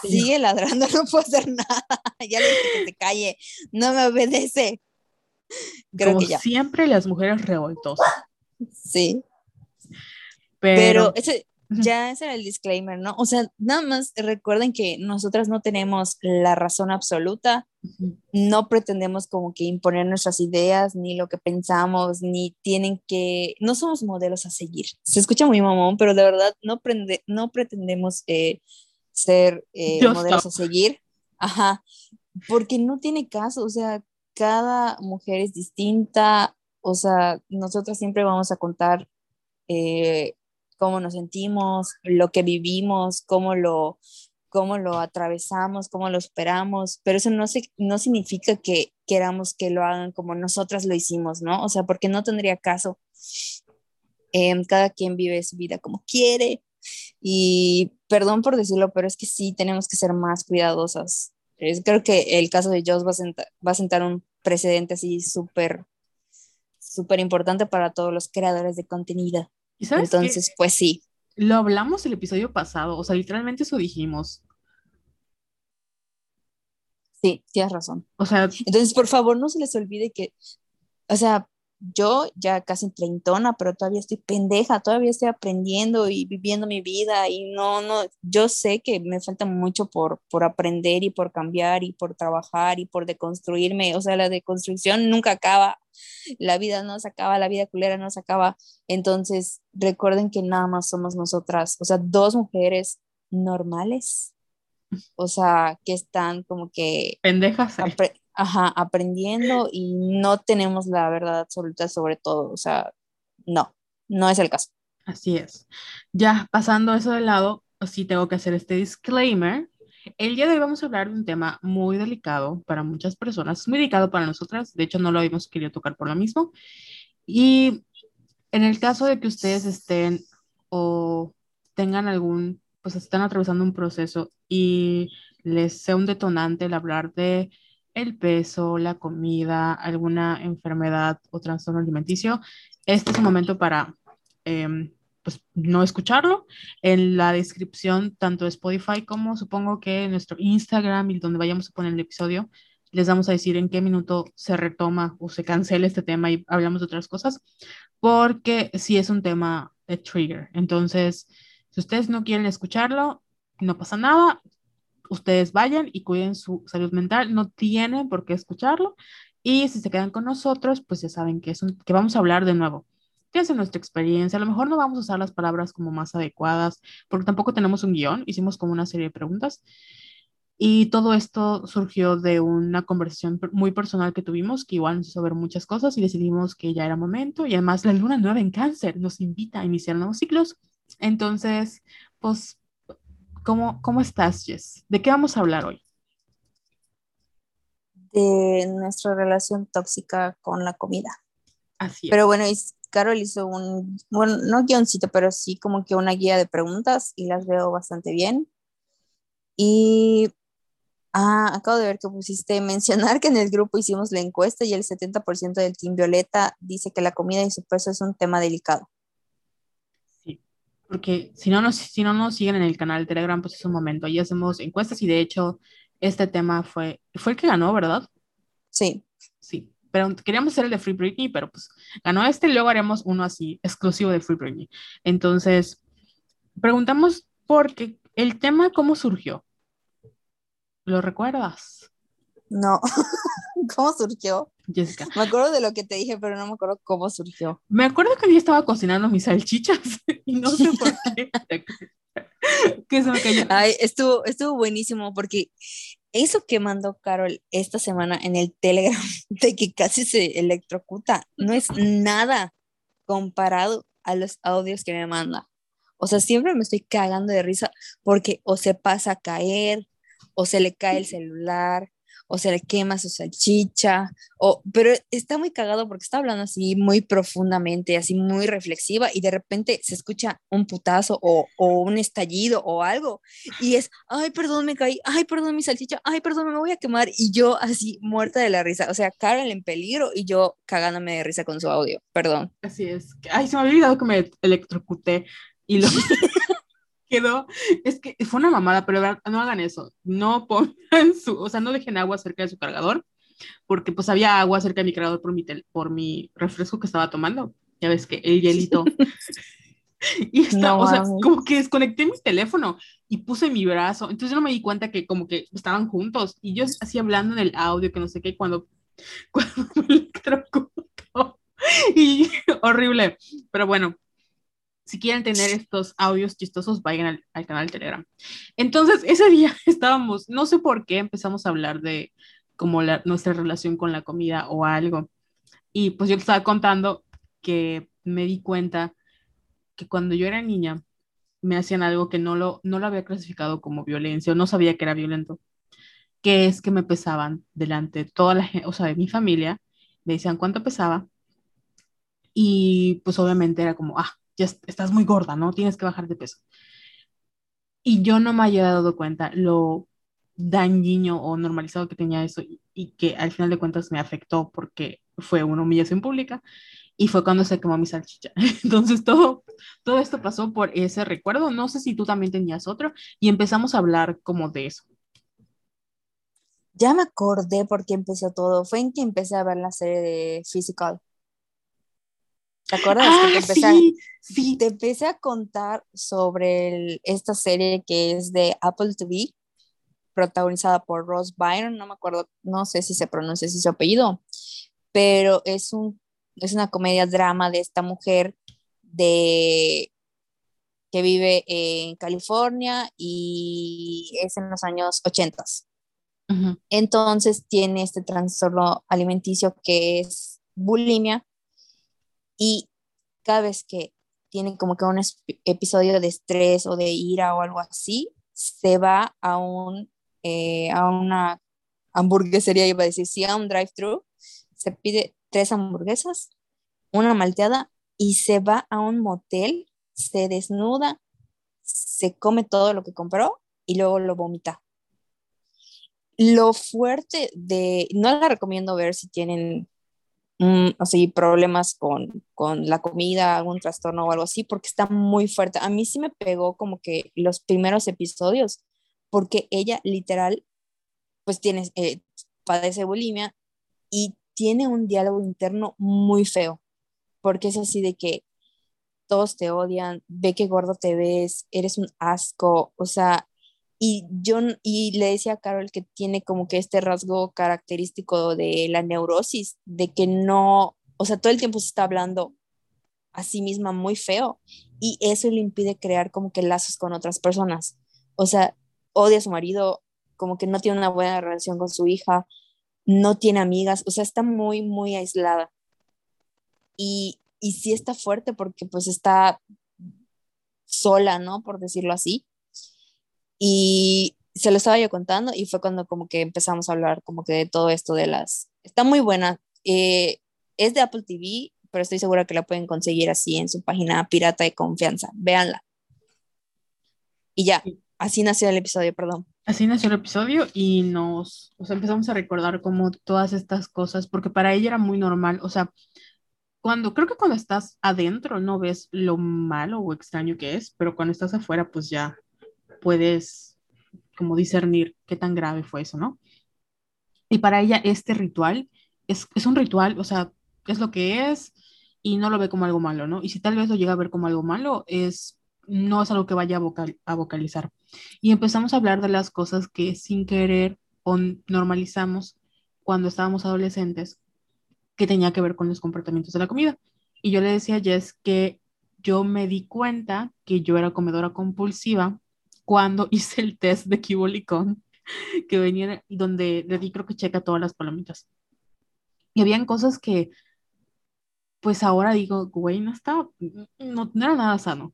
Sigue ladrando, no puedo hacer nada. ya le dije que se calle, no me obedece. Creo Como que ya. siempre las mujeres revoltosas. Sí. Pero, ese, ya ese era el disclaimer, ¿no? O sea, nada más recuerden que nosotras no tenemos la razón absoluta, no pretendemos como que imponer nuestras ideas, ni lo que pensamos, ni tienen que, no somos modelos a seguir. Se escucha muy mamón, pero de verdad no, prende, no pretendemos eh, ser eh, modelos a seguir. Ajá, porque no tiene caso, o sea, cada mujer es distinta, o sea, nosotras siempre vamos a contar eh, cómo nos sentimos, lo que vivimos, cómo lo, cómo lo atravesamos, cómo lo esperamos, pero eso no, no significa que queramos que lo hagan como nosotras lo hicimos, ¿no? O sea, porque no tendría caso. Em, cada quien vive su vida como quiere y perdón por decirlo, pero es que sí tenemos que ser más cuidadosas. creo que el caso de Joss va va a sentar un precedente así súper, súper importante para todos los creadores de contenido. Entonces, pues sí. Lo hablamos el episodio pasado, o sea, literalmente eso dijimos. Sí, tienes razón. O sea, entonces, por favor, no se les olvide que, o sea, yo ya casi treintona, pero todavía estoy pendeja, todavía estoy aprendiendo y viviendo mi vida y no, no, yo sé que me falta mucho por, por aprender y por cambiar y por trabajar y por deconstruirme, o sea, la deconstrucción nunca acaba, la vida no se acaba, la vida culera no se acaba, entonces recuerden que nada más somos nosotras, o sea, dos mujeres normales, o sea, que están como que... Pendejas. Eh ajá, aprendiendo y no tenemos la verdad absoluta sobre todo. O sea, no, no es el caso. Así es. Ya pasando eso de lado, sí tengo que hacer este disclaimer. El día de hoy vamos a hablar de un tema muy delicado para muchas personas, muy delicado para nosotras, de hecho no lo habíamos querido tocar por lo mismo. Y en el caso de que ustedes estén o tengan algún, pues están atravesando un proceso y les sea un detonante el hablar de el peso, la comida, alguna enfermedad o trastorno alimenticio, este es un momento para em, pues, no escucharlo. En la descripción, tanto de Spotify como supongo que en nuestro Instagram y donde vayamos a poner el episodio, les vamos a decir en qué minuto se retoma o se cancela este tema y hablamos de otras cosas, porque sí es un tema de trigger. Entonces, si ustedes no quieren escucharlo, no pasa nada, ustedes vayan y cuiden su salud mental, no tienen por qué escucharlo. Y si se quedan con nosotros, pues ya saben que, es que vamos a hablar de nuevo. ¿Qué es nuestra experiencia? A lo mejor no vamos a usar las palabras como más adecuadas, porque tampoco tenemos un guion, hicimos como una serie de preguntas. Y todo esto surgió de una conversación muy personal que tuvimos, que igual nos hizo ver muchas cosas y decidimos que ya era momento. Y además la luna nueva en cáncer nos invita a iniciar nuevos ciclos. Entonces, pues ¿Cómo, ¿Cómo estás, Jess? ¿De qué vamos a hablar hoy? De nuestra relación tóxica con la comida. Así es. Pero bueno, Carol hizo un, bueno, no guioncito, pero sí como que una guía de preguntas y las veo bastante bien. Y ah, acabo de ver que pusiste mencionar que en el grupo hicimos la encuesta y el 70% del Team Violeta dice que la comida y su peso es un tema delicado porque si no, nos, si no nos siguen en el canal Telegram, pues es un momento. Ahí hacemos encuestas y de hecho este tema fue, fue el que ganó, ¿verdad? Sí. Sí, pero queríamos hacer el de Free Britney, pero pues ganó este y luego haremos uno así, exclusivo de Free Britney. Entonces, preguntamos por qué el tema, ¿cómo surgió? ¿Lo recuerdas? No, ¿cómo surgió? Jessica. Me acuerdo de lo que te dije, pero no me acuerdo cómo surgió. Me acuerdo que yo estaba cocinando mis salchichas y no sé por qué. que se me cayó. Ay, estuvo, estuvo buenísimo porque eso que mandó Carol esta semana en el Telegram de que casi se electrocuta no es nada comparado a los audios que me manda. O sea, siempre me estoy cagando de risa porque o se pasa a caer, o se le cae el celular, o se le quema su salchicha, o, pero está muy cagado porque está hablando así muy profundamente, así muy reflexiva y de repente se escucha un putazo o, o un estallido o algo y es, ay, perdón, me caí, ay, perdón, mi salchicha, ay, perdón, me voy a quemar y yo así muerta de la risa, o sea, Carol en peligro y yo cagándome de risa con su audio, perdón. Así es, ay, se me había olvidado que me electrocuté y lo... quedó, es que fue una mamada, pero no hagan eso, no pongan su, o sea, no dejen agua cerca de su cargador, porque pues había agua cerca de mi cargador por mi, por mi refresco que estaba tomando, ya ves que el hielito. y está, o sea, como que desconecté mi teléfono y puse mi brazo, entonces yo no me di cuenta que como que estaban juntos. Y yo así hablando en el audio, que no sé qué, cuando, cuando me electrocutó. Y horrible, pero bueno, si quieren tener estos audios chistosos, vayan al, canal Telegram. Entonces, ese día estábamos, no sé por qué empezamos a hablar de como la, nuestra relación con la comida o algo. Y pues yo estaba contando que me di cuenta que cuando yo era niña me hacían algo que no lo, no lo había clasificado como violencia o no sabía que era violento, que es que me pesaban delante de toda la gente, o sea, de mi familia, me decían cuánto pesaba y pues obviamente era como, ah, ya estás muy gorda, ¿no? Tienes que bajar de peso. Y yo no me había dado cuenta lo dañino o normalizado que tenía eso y, que al final de cuentas me afectó porque fue una humillación pública y fue cuando se quemó mi salchicha. Entonces todo, todo esto pasó por ese recuerdo. No sé si tú también tenías otro y empezamos a hablar como de eso. Ya me acordé porque empezó todo. Fue en que empecé a ver la serie de Physical. ¿Te acuerdas? Ah, te empecé, sí, sí. te empecé a contar sobre esta serie que es de Apple TV, protagonizada por Ross Byron, no me acuerdo, no sé si se pronuncia así su apellido, pero es, un, es una comedia drama de esta mujer de que vive en California y es en los años 80. Entonces tiene este trastorno alimenticio que es bulimia y cada vez que tiene como que un episodio de estrés o de ira o algo así, se va a, un, eh, a una hamburguesería, iba a decir, sí, a un drive-thru, se pide tres hamburguesas, una malteada y se va a un motel, se desnuda, se come todo lo que compró y luego lo vomita. Lo fuerte de, no la recomiendo ver si tienen Mm, así problemas con, con, la comida, algún trastorno o algo así, porque está muy fuerte. A mí sí me pegó como que los primeros episodios, porque ella literal, pues tiene, eh, padece bulimia y tiene un diálogo interno muy feo, porque es así de que todos te odian, ve que gordo te ves, eres un asco, o sea, y yo y le decía a Carol que tiene como que este rasgo característico de la neurosis, de que no, o sea, todo el tiempo se está hablando a sí misma muy feo y eso le impide crear como que lazos con otras personas. O sea, odia a su marido, como que no tiene una buena relación con su hija, no tiene amigas, o sea, está muy, muy aislada. Y, y sí está fuerte porque pues está sola, ¿no? Por decirlo así. Y se lo estaba yo contando y fue cuando como que empezamos a hablar como que de todo esto de las... Está muy buena. Eh, es de Apple TV, pero estoy segura que la pueden conseguir así en su página pirata de confianza. Véanla. Y ya, así nació el episodio, perdón. Así nació el episodio y nos, o sea, empezamos a recordar como todas estas cosas, porque para ella era muy normal, o sea, cuando, creo que cuando estás adentro no ves lo malo o extraño que es, pero cuando estás afuera, pues ya puedes como discernir qué tan grave fue eso, ¿no? Y para ella este ritual es, es un ritual, o sea, es lo que es y no lo ve como algo malo, ¿no? Y si tal vez lo llega a ver como algo malo, es, no es algo que vaya a, vocal, a vocalizar. Y empezamos a hablar de las cosas que sin querer normalizamos cuando estábamos adolescentes, que tenía que ver con los comportamientos de la comida. Y yo le decía a Jess que yo me di cuenta que yo era comedora compulsiva cuando hice el test de Kibolicon, que venía donde le di creo que checa todas las palomitas. Y habían cosas que, pues ahora digo, güey, no estaba, no, era nada sano.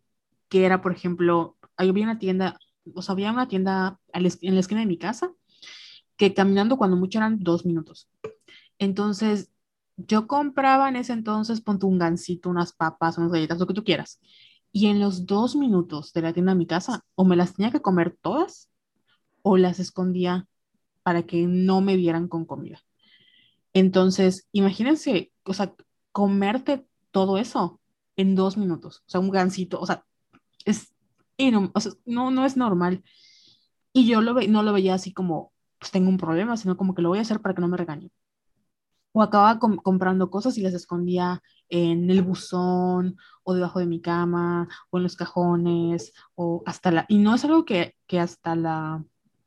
Que era, por ejemplo, había una tienda, o sea, había una tienda en la esquina de mi casa, que caminando cuando mucho eran dos minutos. Entonces, yo compraba en ese entonces, ponte un gansito, unas papas, unas galletas, lo que tú quieras. Y en los dos minutos de la tienda a mi casa, o me las tenía que comer todas, o las escondía para que no me vieran con comida. Entonces, imagínense, o sea, comerte todo eso en dos minutos, o sea, un gansito, o sea, es, no, no, es normal. Y yo lo ve, no lo veía así como, pues tengo un problema, sino como que lo voy a hacer para que no me regañe. O acababa com- comprando cosas y las escondía en el buzón o debajo de mi cama o en los cajones o hasta la... Y no es algo que, que hasta la...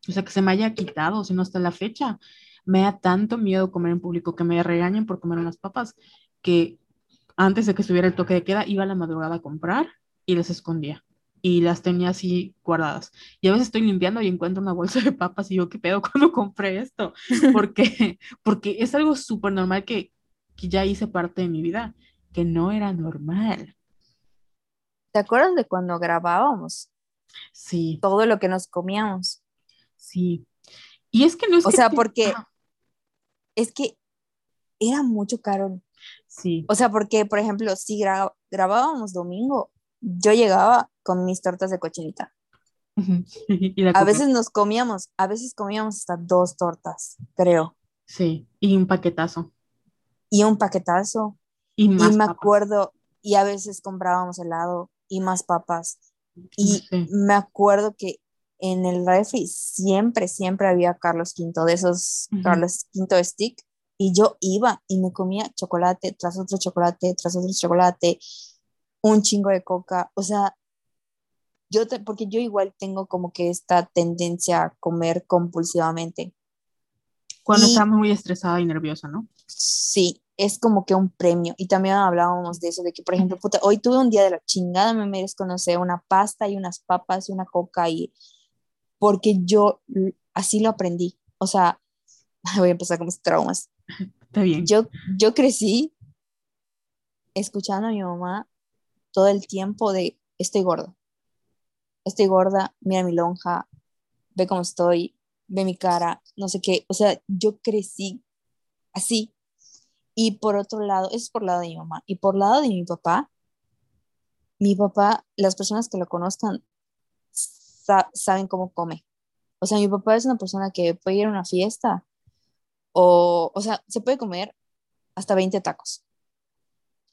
O sea, que se me haya quitado, sino hasta la fecha. Me da tanto miedo comer en público, que me regañen por comer unas papas, que antes de que estuviera el toque de queda, iba a la madrugada a comprar y las escondía. Y las tenía así guardadas. Y a veces estoy limpiando y encuentro una bolsa de papas y yo, ¿qué pedo cuando compré esto? Porque, porque es algo súper normal que, que ya hice parte de mi vida, que no era normal. ¿Te acuerdas de cuando grabábamos Sí, todo lo que nos comíamos? sí. Y es que no es O que sea, te- porque es que era mucho caro. sí. O sea, porque, por ejemplo, si gra- grabábamos domingo, yo llegaba con mis tortas de cochinita. Y A veces nos comíamos, a veces comíamos hasta dos tortas, creo, Sí, y un paquetazo. y un paquetazo. Y Y más me papas. acuerdo, y a veces comprábamos helado y más papas. Y Sí. me acuerdo que en el refri siempre, siempre había Carlos V, de esos Ujú. Carlos V stick. Y yo iba y me comía chocolate tras otro chocolate, tras otro chocolate, un chingo de coca. O sea, yo, te- porque yo igual tengo como que esta tendencia a comer compulsivamente. Cuando Y- estaba muy estresada y nerviosa, ¿no? Sí, es como que un premio. Y también hablábamos de eso, de que, por ejemplo, puta, hoy tuve un día de la chingada, me merezco, no sé, una pasta y unas papas y una coca, y porque yo así lo aprendí. O sea, voy a empezar con mis traumas. Está bien. Yo, yo crecí escuchando a mi mamá todo el tiempo de, estoy gorda, estoy gorda, mira mi lonja, ve cómo estoy, ve mi cara, no sé qué. O sea, yo crecí así. Y por otro lado, eso es por lado de mi mamá. Y por lado de mi papá, mi papá, las personas que lo conozcan sa- saben cómo come. O sea, mi papá es una persona que puede ir a una fiesta o, o sea, se puede comer hasta 20 tacos.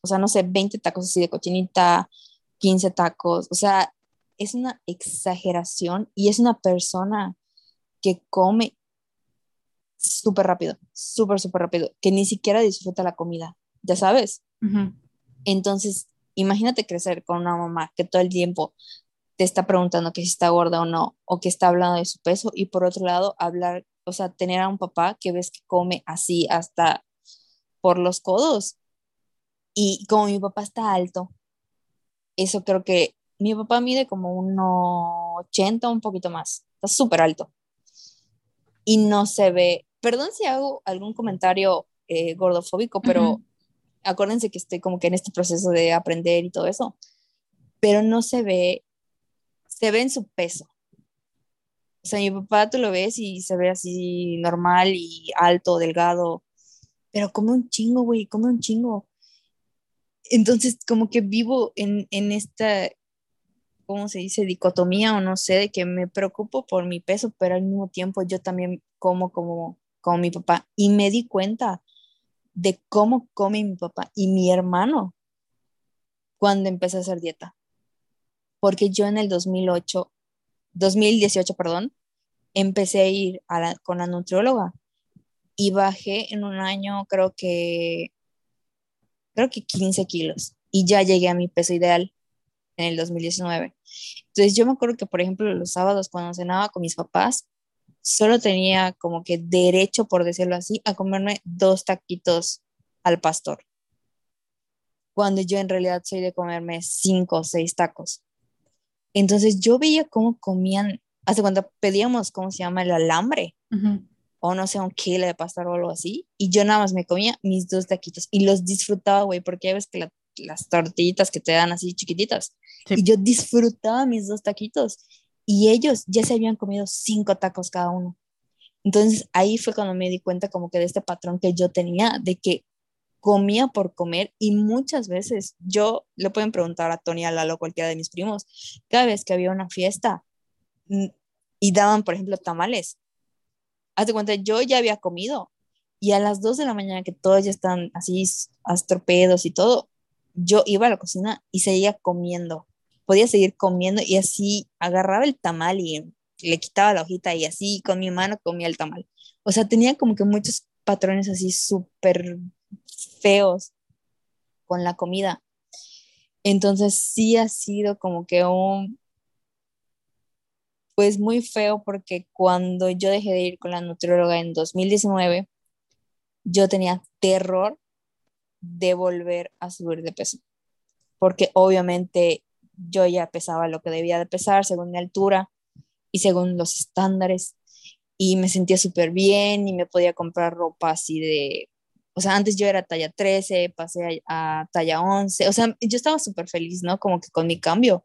O sea, no sé, 20 tacos así de cochinita, 15 tacos. O sea, es una exageración y es una persona que come súper rápido, súper, súper rápido, que ni siquiera disfruta la comida, ya sabes. Entonces, imagínate crecer con una mamá que todo el tiempo te está preguntando que si está gorda o no, o que está hablando de su peso, y por otro lado, hablar, o sea, tener a un papá que ves que come así hasta por los codos. Y como mi papá está alto, eso creo que mi papá mide como 1,80, un poquito más, está súper alto. Y no se ve, perdón si hago algún comentario eh, gordofóbico, pero Ujú. acuérdense que estoy como que en este proceso de aprender y todo eso, pero no se ve, se ve en su peso. O sea, mi papá tú lo ves y se ve así normal y alto, delgado, pero come un chingo, güey, come un chingo. Entonces, como que vivo en, en esta, ¿cómo se dice? Dicotomía o no sé, de que me preocupo por mi peso, pero al mismo tiempo yo también como como, como mi papá. Y me di cuenta de cómo come mi papá y mi hermano cuando empecé a hacer dieta. Porque yo en el 2008, 2018, perdón, empecé a ir a la- con la nutrióloga y bajé en un año, creo que, creo que 15 kilos y ya llegué a mi peso ideal en el 2019. Entonces yo me acuerdo que, por ejemplo, los sábados cuando cenaba con mis papás, solo tenía como que derecho, por decirlo así, a comerme dos taquitos al pastor, cuando yo en realidad soy de comerme cinco o seis tacos. Entonces yo veía cómo comían, hace cuando pedíamos, ¿cómo se llama? El alambre, Ujú. o no sé, un kilo de pastor o algo así, y yo nada más me comía mis dos taquitos y los disfrutaba, güey, porque ya ves que la- las tortillitas que te dan así chiquititas, Sí. y yo disfrutaba mis dos taquitos y ellos ya se habían comido cinco tacos cada uno. Entonces ahí fue cuando me di cuenta como que de este patrón que yo tenía, de que comía por comer y muchas veces yo, le pueden preguntar a Tony, a Lalo, cualquiera de mis primos, cada vez que había una fiesta mm, y daban, por ejemplo, tamales, hazte cuenta, yo ya había comido y a las 2 de la mañana que todos ya están así astropedos y todo, yo iba a la cocina y seguía comiendo podía seguir comiendo y así agarraba el tamal y le quitaba la hojita y así con mi mano comía el tamal. O sea, tenía como que muchos patrones así súper feos con la comida. Entonces sí ha sido como que un, pues muy feo porque cuando yo dejé de ir con la nutrióloga en 2019, yo tenía terror de volver a subir de peso, porque obviamente yo ya pesaba lo que debía de pesar según mi altura y según los estándares y me sentía súper bien y me podía comprar ropa así de, o sea, antes yo era talla 13, pasé a, talla 11, o sea, yo estaba súper feliz, ¿no? Como que con mi cambio.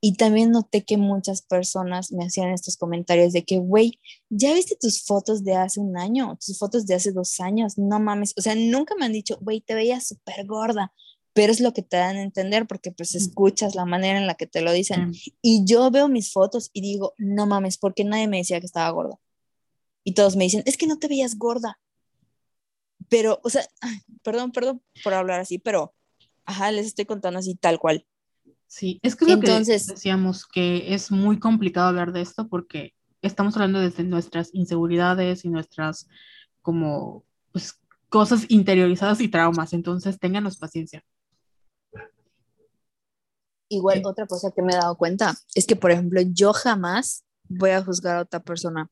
Y también noté que muchas personas me hacían estos comentarios de que, güey, ¿ya viste tus fotos de hace un año? Tus fotos de hace dos años, no mames. O sea, nunca me han dicho, güey, te veías súper gorda, pero es lo que te dan a entender porque pues escuchas la manera en la que te lo dicen. Y yo veo mis fotos y digo, no mames, porque nadie me decía que estaba gorda. Y todos me dicen, es que no te veías gorda. Pero, o sea, perdón, perdón por hablar así, pero, ajá, les estoy contando así tal cual. Sí, es que lo Entonces, que decíamos que es muy complicado hablar de esto porque estamos hablando desde nuestras inseguridades y nuestras como pues, cosas interiorizadas y traumas, entonces ténganos paciencia. Igual otra cosa que me he dado cuenta es que, por ejemplo, yo jamás voy a juzgar a otra persona.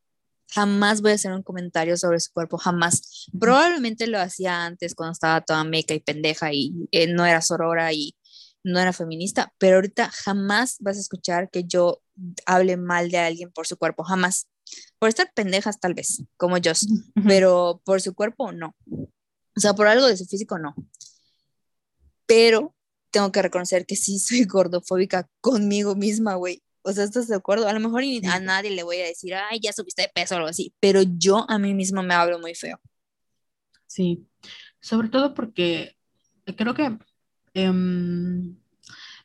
Jamás voy a hacer un comentario sobre su cuerpo, jamás. Probablemente lo hacía antes cuando estaba toda meca y pendeja y eh, no era sorora y no era feminista, pero ahorita jamás vas a escuchar que yo hable mal de alguien por su cuerpo, jamás. Por estar pendejas tal vez, como yo, pero por su cuerpo no. O sea, por algo de su físico no. Pero tengo que reconocer que sí soy gordofóbica conmigo misma, güey. O sea, ¿estás de acuerdo? A lo mejor a nadie le voy a decir, ay, ya subiste de peso o algo así, pero yo a mí misma me hablo muy feo. Sí, sobre todo porque creo que Em,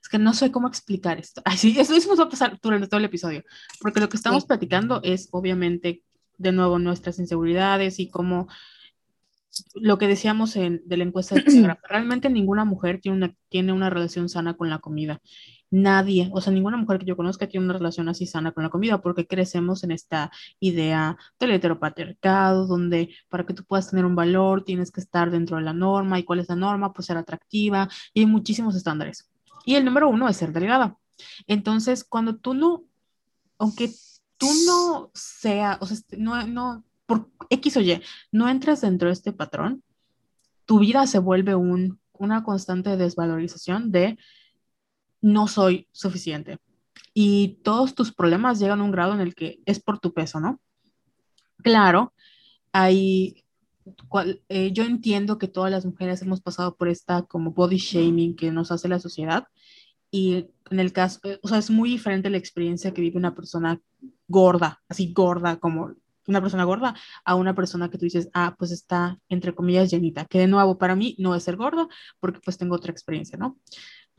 es que no sé cómo explicar esto. Así, eso, nos va a pasar durante todo el episodio, porque lo que estamos platicando es obviamente, de nuevo, nuestras inseguridades y cómo lo que decíamos en, de la encuesta de Instagram, realmente ninguna mujer tiene una, tiene una relación sana con la comida. Nadie, o sea, ninguna mujer que yo conozca tiene una relación así sana con la comida, porque crecemos en esta idea del heteropatriarcado, donde para que tú puedas tener un valor tienes que estar dentro de la norma. ¿Y cuál es la norma? Pues ser atractiva. Y hay muchísimos estándares. Y el número uno es ser delgada. Entonces, cuando tú no, aunque tú no sea, o sea, no, no, por X o Y, no entras dentro de este patrón, tu vida se vuelve un, una constante desvalorización de no soy suficiente. Y todos tus problemas llegan a un grado en el que es por tu peso, ¿no? Claro, hay, eh, yo entiendo que todas las mujeres hemos pasado por esta como body shaming que nos hace la sociedad. Y en el caso, eh, o sea, es muy diferente la experiencia que vive una persona gorda, así gorda, como una persona gorda, a una persona que tú dices, ah, pues está, entre comillas, llenita, que de nuevo para mí no es ser gorda, porque pues tengo otra experiencia, ¿no?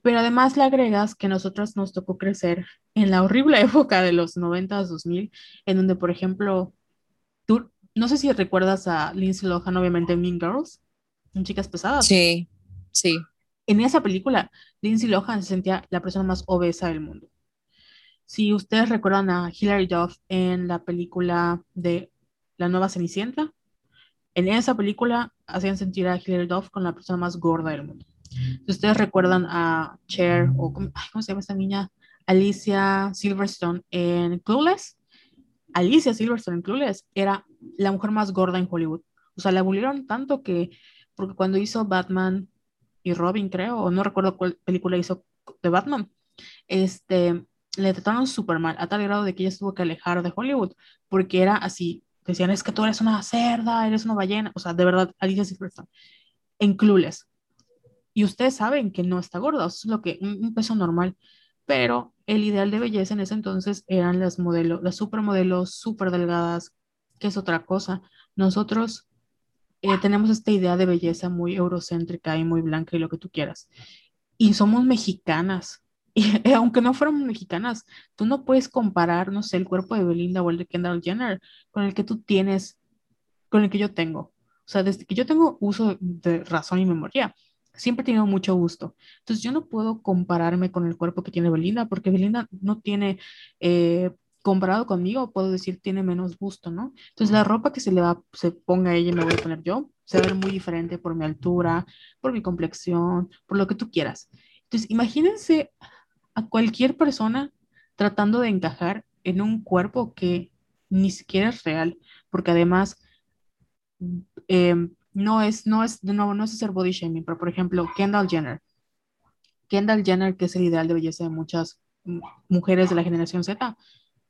Pero además le agregas que nosotros nos tocó crecer en la horrible época de los 90 2000, en donde, por ejemplo, tú, no sé si recuerdas a Lindsay Lohan, obviamente, Mean Girls, en Chicas Pesadas. Sí, sí. En esa película, Lindsay Lohan se sentía la persona más obesa del mundo. Si ustedes recuerdan a Hilary Duff en la película de La Nueva Cenicienta, en esa película hacían sentir a Hilary Duff con la persona más gorda del mundo. Si ustedes recuerdan a Cher o ¿cómo, se llama esta niña? Alicia Silverstone en Clueless. Alicia Silverstone en Clueless era la mujer más gorda en Hollywood. O sea, la abolieron tanto que, porque cuando hizo Batman y Robin, creo, no recuerdo cuál película hizo de Batman, este, le trataron súper mal, a tal grado de que ella tuvo que alejar de Hollywood, porque era así, decían, es que tú eres una cerda, eres una ballena, o sea, de verdad, Alicia Silverstone, en Clueless. Y ustedes saben que no está gorda, es lo que, un, peso normal, pero el ideal de belleza en ese entonces eran las modelos, las supermodelos súper delgadas, que es otra cosa. Nosotros eh, tenemos esta idea de belleza muy eurocéntrica y muy blanca y lo que tú quieras. Y somos mexicanas, y aunque no fuéramos mexicanas, tú no puedes comparar, no sé, el cuerpo de Belinda o el de Kendall Jenner con el que tú tienes, con el que yo tengo. O sea, desde que yo tengo uso de razón y memoria, siempre he tenido mucho gusto. Entonces yo no puedo compararme con el cuerpo que tiene Belinda, porque Belinda no tiene, eh, comparado conmigo, puedo decir, tiene menos gusto, ¿no? Entonces la ropa que se le va, se ponga a ella y me voy a poner yo, se va a ver muy diferente por mi altura, por mi complexión, por lo que tú quieras. Entonces imagínense a cualquier persona tratando de encajar en un cuerpo que ni siquiera es real, porque además... Eh, no es, no es, de nuevo, no es hacer body shaming, pero por ejemplo, Kendall Jenner. Kendall Jenner, que es el ideal de belleza de muchas mujeres de la generación Z,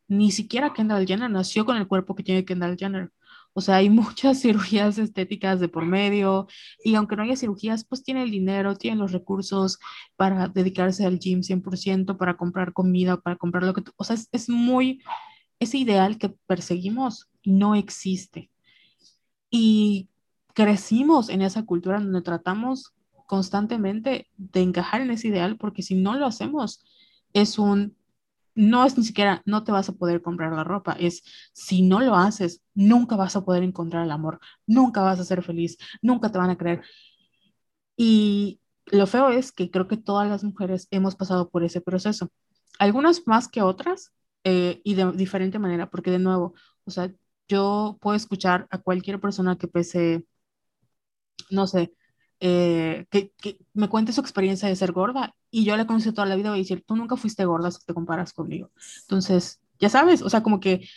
ni siquiera Kendall Jenner nació con el cuerpo que tiene Kendall Jenner. O sea, hay muchas cirugías estéticas de por medio y aunque no haya cirugías, pues tiene el dinero, tiene los recursos para dedicarse al gym 100%, para comprar comida, para comprar lo que tú... O sea, es, es muy... Ese ideal que perseguimos no existe. Y crecimos en esa cultura donde tratamos constantemente de encajar en ese ideal, porque si no lo hacemos, es un, no es ni siquiera, no te vas a poder comprar la ropa, es, si no lo haces, nunca vas a poder encontrar el amor, nunca vas a ser feliz, nunca te van a creer. Y lo feo es que creo que todas las mujeres hemos pasado por ese proceso, algunas más que otras eh, y de diferente manera, porque de nuevo, o sea, yo puedo escuchar a cualquier persona que pese no sé, eh, que, me cuente su experiencia de ser gorda y yo la conocí toda la vida y decir, tú nunca fuiste gorda si te comparas conmigo. Entonces, ya sabes, o sea, como que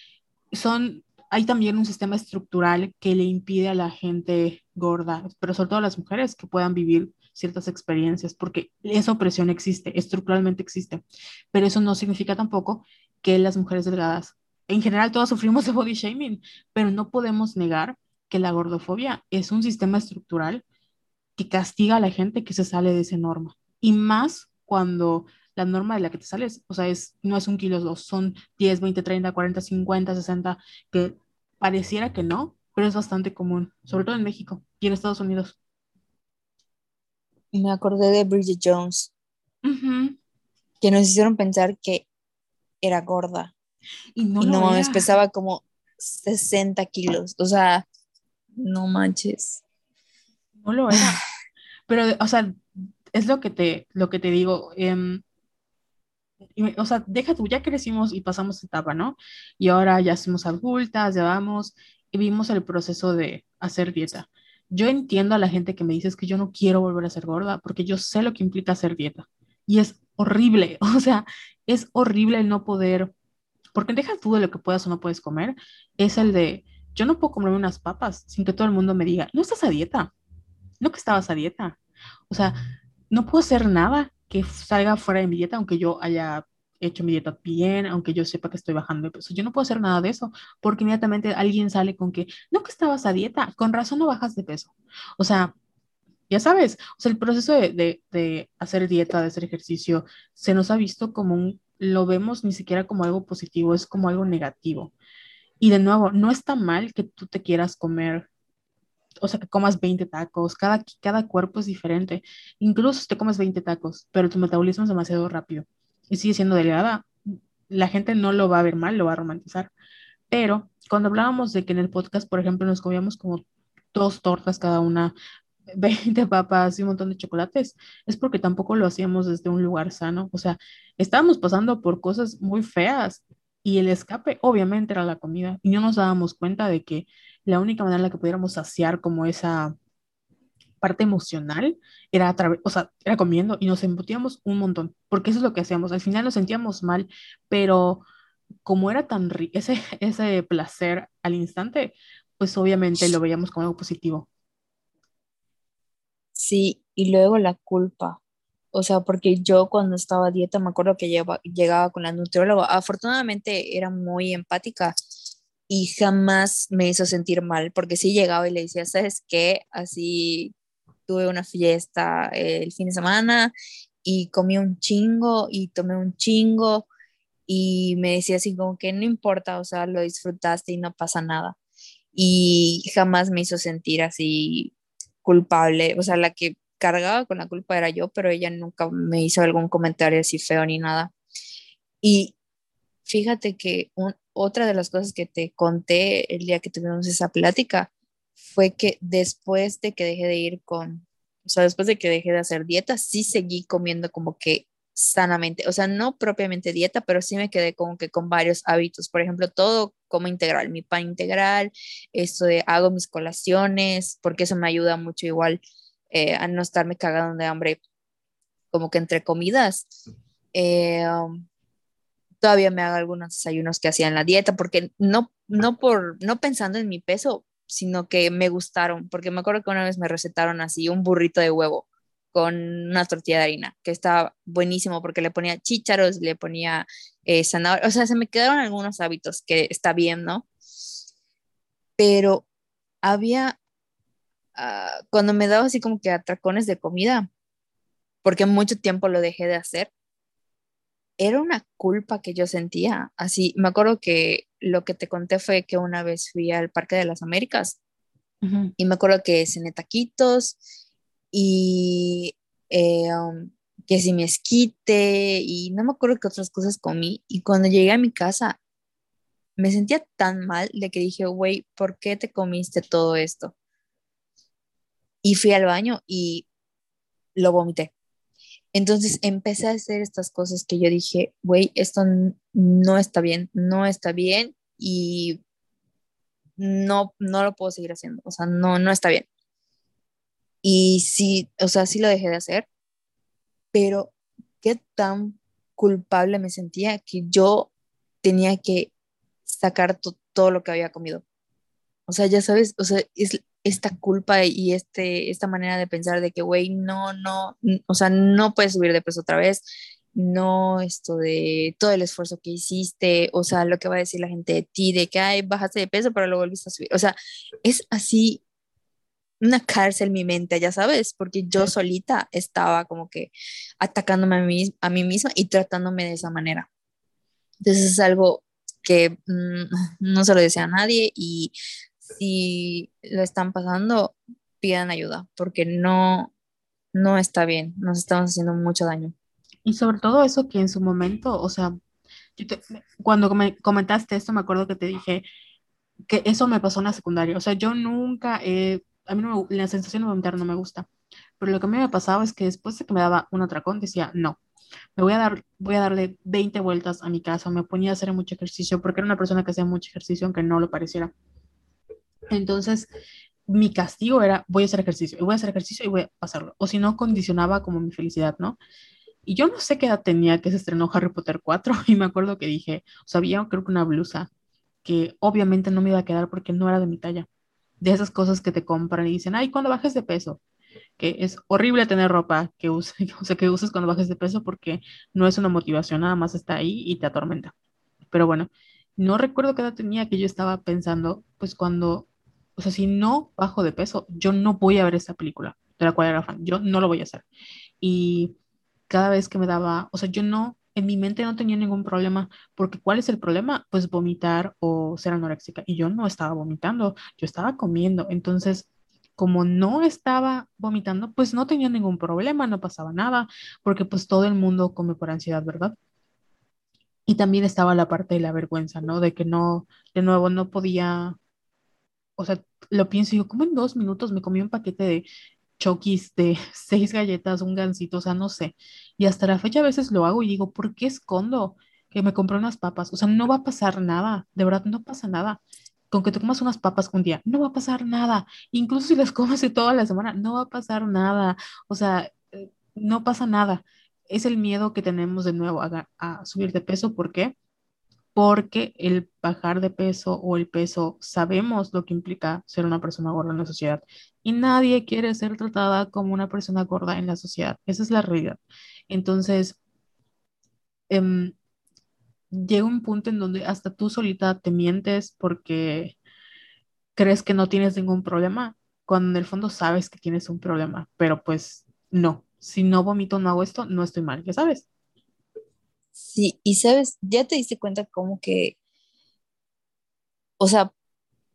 son, hay también un sistema estructural que le impide a la gente gorda, pero sobre todo a las mujeres, que puedan vivir ciertas experiencias, porque esa opresión existe, estructuralmente existe, pero eso no significa tampoco que las mujeres delgadas, en general todas sufrimos de body shaming, pero no podemos negar que la gordofobia es un sistema estructural que castiga a la gente que se sale de esa norma. Y más cuando la norma de la que te sales, o sea, es, no es un kilo dos, son 10, 20, 30, 40, 50, 60, que pareciera que no, pero es bastante común, sobre todo en México y en Estados Unidos. Me acordé de Bridget Jones, que nos hicieron pensar que era gorda. Y no, y no pesaba como 60 kilos. O sea, no manches. No lo era. Pero, o sea, es lo que te, lo que te digo. Em, o sea, deja tú, ya crecimos y pasamos etapa, ¿no? Y ahora ya somos adultas, ya vamos y vimos el proceso de hacer dieta. Yo entiendo a la gente que me dice que yo no quiero volver a ser gorda porque yo sé lo que implica hacer dieta. Y es horrible, o sea, es horrible el no poder, porque deja tú de lo que puedas o no puedes comer, es el de, yo no puedo comerme unas papas sin que todo el mundo me diga, no estás a dieta, no que estabas a dieta. O sea, no puedo hacer nada que salga fuera de mi dieta, aunque yo haya hecho mi dieta bien, aunque yo sepa que estoy bajando de peso. Yo no puedo hacer nada de eso, porque inmediatamente alguien sale con que, no que estabas a dieta, con razón no bajas de peso. O sea, ya sabes, o el proceso de, de, de hacer dieta, de hacer ejercicio, se nos ha visto como un, lo vemos ni siquiera como algo positivo, es como algo negativo. Y de nuevo, no está mal que tú te quieras comer, o sea, que comas 20 tacos, cada, cada cuerpo es diferente. Incluso si te comes 20 tacos, pero tu metabolismo es demasiado rápido y sigue siendo delgada, la gente no lo va a ver mal, lo va a romantizar. Pero cuando hablábamos de que en el podcast, por ejemplo, nos comíamos como dos tortas cada una, 20 papas y un montón de chocolates, es porque tampoco lo hacíamos desde un lugar sano. O sea, estábamos pasando por cosas muy feas y el escape obviamente era la comida y no nos dábamos cuenta de que la única manera en la que pudiéramos saciar como esa parte emocional era a través, o sea, era comiendo y nos embutíamos un montón, porque eso es lo que hacíamos. Al final nos sentíamos mal, pero como era tan rico, ese, ese placer al instante, pues obviamente lo veíamos como algo positivo. Sí, y luego la culpa o sea, porque yo cuando estaba a dieta me acuerdo que llegaba con la nutrióloga, afortunadamente era muy empática y jamás me hizo sentir mal, porque sí llegaba y le decía, ¿sabes qué? Así tuve una fiesta el fin de semana y comí un chingo y tomé un chingo y me decía así como que no importa, o sea, lo disfrutaste y no pasa nada. Y jamás me hizo sentir así culpable, o sea, la que cargaba con la culpa era yo, pero ella nunca me hizo algún comentario así feo ni nada. Y fíjate que otra de las cosas que te conté el día que tuvimos esa plática fue que después de que dejé de ir con o sea, después de que dejé de hacer dieta, sí seguí comiendo como que sanamente, o sea, no propiamente dieta, pero sí me quedé como que con varios hábitos, por ejemplo, todo como integral, mi pan integral, esto de hago mis colaciones, porque eso me ayuda mucho igual eh, a no estarme cagando de hambre como que entre comidas. Eh, todavía me hago algunos desayunos que hacía en la dieta, porque no, no, por, no pensando en mi peso, sino que me gustaron, porque me acuerdo que una vez me recetaron así un burrito de huevo con una tortilla de harina, que estaba buenísimo porque le ponía chícharos, le ponía eh, zanahoria, o sea, se me quedaron algunos hábitos que está bien, ¿no? Pero había, ah, cuando me daba así como que atracones de comida, porque mucho tiempo lo dejé de hacer, era una culpa que yo sentía. Así, me acuerdo que lo que te conté fue que una vez fui al Parque de las Américas y me acuerdo que cené taquitos y eh, um, que si me esquite y no me acuerdo qué otras cosas comí. Y cuando llegué a mi casa, me sentía tan mal de que dije, güey, ¿por qué te comiste todo esto? Y fui al baño y lo vomité. Entonces empecé a hacer estas cosas que yo dije, güey, esto no está bien, no está bien y no, no lo puedo seguir haciendo, o sea, no, no está bien. Y sí, o sea, sí lo dejé de hacer, pero qué tan culpable me sentía que yo tenía que sacar todo lo que había comido. O sea, ya sabes, o sea, es esta culpa y este, esta manera de pensar de que, güey, no, no, o sea, no puedes subir de peso otra vez, no esto de todo el esfuerzo que hiciste, o sea, lo que va a decir la gente de ti, de que, ay, bajaste de peso, pero lo volviste a subir. O sea, es así una cárcel mi mente, ya sabes, porque yo solita estaba como que atacándome a mí, a mí misma y tratándome de esa manera. Entonces es algo que mm, no se lo desea a nadie y si lo están pasando, pidan ayuda, porque no, no está bien, nos estamos haciendo mucho daño. Y sobre todo eso que en su momento, o sea, cuando me comentaste esto, me acuerdo que te dije que eso me pasó en la secundaria. O sea, yo nunca, a mí no la sensación de vomitar no me gusta, pero lo que a mí me pasaba es que después de que me daba un atracón, decía, no, me voy a dar, voy a darle 20 vueltas a mi casa, me ponía a hacer mucho ejercicio, porque era una persona que hacía mucho ejercicio, aunque no lo pareciera. Entonces, mi castigo era, voy a hacer ejercicio, y voy a hacer ejercicio y voy a pasarlo. O si no, condicionaba como mi felicidad, ¿no? Y yo no sé qué edad tenía que se estrenó Harry Potter 4 y me acuerdo que dije, o sea, había creo que una blusa que obviamente no me iba a quedar porque no era de mi talla. De esas cosas que te compran y dicen, ay, cuando bajes de peso, que es horrible tener ropa que, use, o sea, que uses cuando bajes de peso porque no es una motivación, nada más está ahí y te atormenta. Pero bueno, no recuerdo qué edad tenía que yo estaba pensando, pues cuando o sea, si no bajo de peso, yo no voy a ver esta película de la cual era fan. Yo no lo voy a hacer. Y cada vez que me daba, o sea, yo no, en mi mente no tenía ningún problema, porque ¿cuál es el problema? Pues vomitar o ser anoréxica. Y yo no estaba vomitando, yo estaba comiendo. Entonces, como no estaba vomitando, pues no tenía ningún problema, no pasaba nada, porque pues todo el mundo come por ansiedad, ¿verdad? Y también estaba la parte de la vergüenza, ¿no? De que no, de nuevo, no podía o sea, lo pienso y digo, ¿cómo en dos minutos me comí un paquete de chokis de seis galletas, un gansito, o sea, no sé. Y hasta la fecha a veces lo hago y digo, ¿por qué escondo que me compré unas papas? O sea, no va a pasar nada, de verdad no pasa nada. Con que te comas unas papas un día, no va a pasar nada. Incluso si las comes toda la semana, no va a pasar nada. O sea, eh, no pasa nada. Es el miedo que tenemos de nuevo a subir de peso. ¿Por qué? Porque el bajar de peso o el peso sabemos lo que implica ser una persona gorda en la sociedad y nadie quiere ser tratada como una persona gorda en la sociedad. Esa es la realidad. Entonces, em, llega un punto en donde hasta tú solita te mientes porque crees que no tienes ningún problema, cuando en el fondo sabes que tienes un problema, pero pues no, si no vomito, no hago esto, no estoy mal, ya sabes. Sí, y sabes, ya te diste cuenta como que, o sea,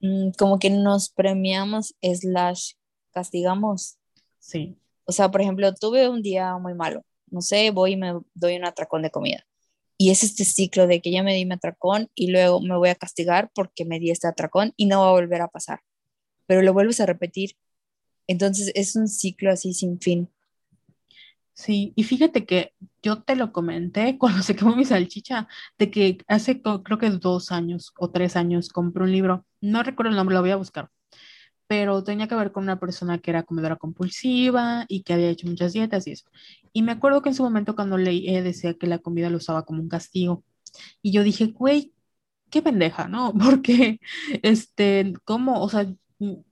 mm, como que nos premiamos slash castigamos. Sí. O sea, por ejemplo, tuve un día muy malo, no sé, voy y me doy un atracón de comida. Y es este ciclo de que ya me di mi atracón y luego me voy a castigar porque me di este atracón y no va a volver a pasar. Pero lo vuelves a repetir Entonces es un ciclo así sin fin. Sí, y fíjate que yo te lo comenté cuando se quemó mi salchicha, de que hace creo que dos años o tres años compré un libro, no recuerdo el nombre, lo voy a buscar, pero tenía que ver con una persona que era comedora compulsiva y que había hecho muchas dietas y eso. Y me acuerdo que en su momento cuando leí decía que la comida lo usaba como un castigo. Y yo dije, güey, qué pendeja, ¿no? Porque, este, ¿cómo? O sea,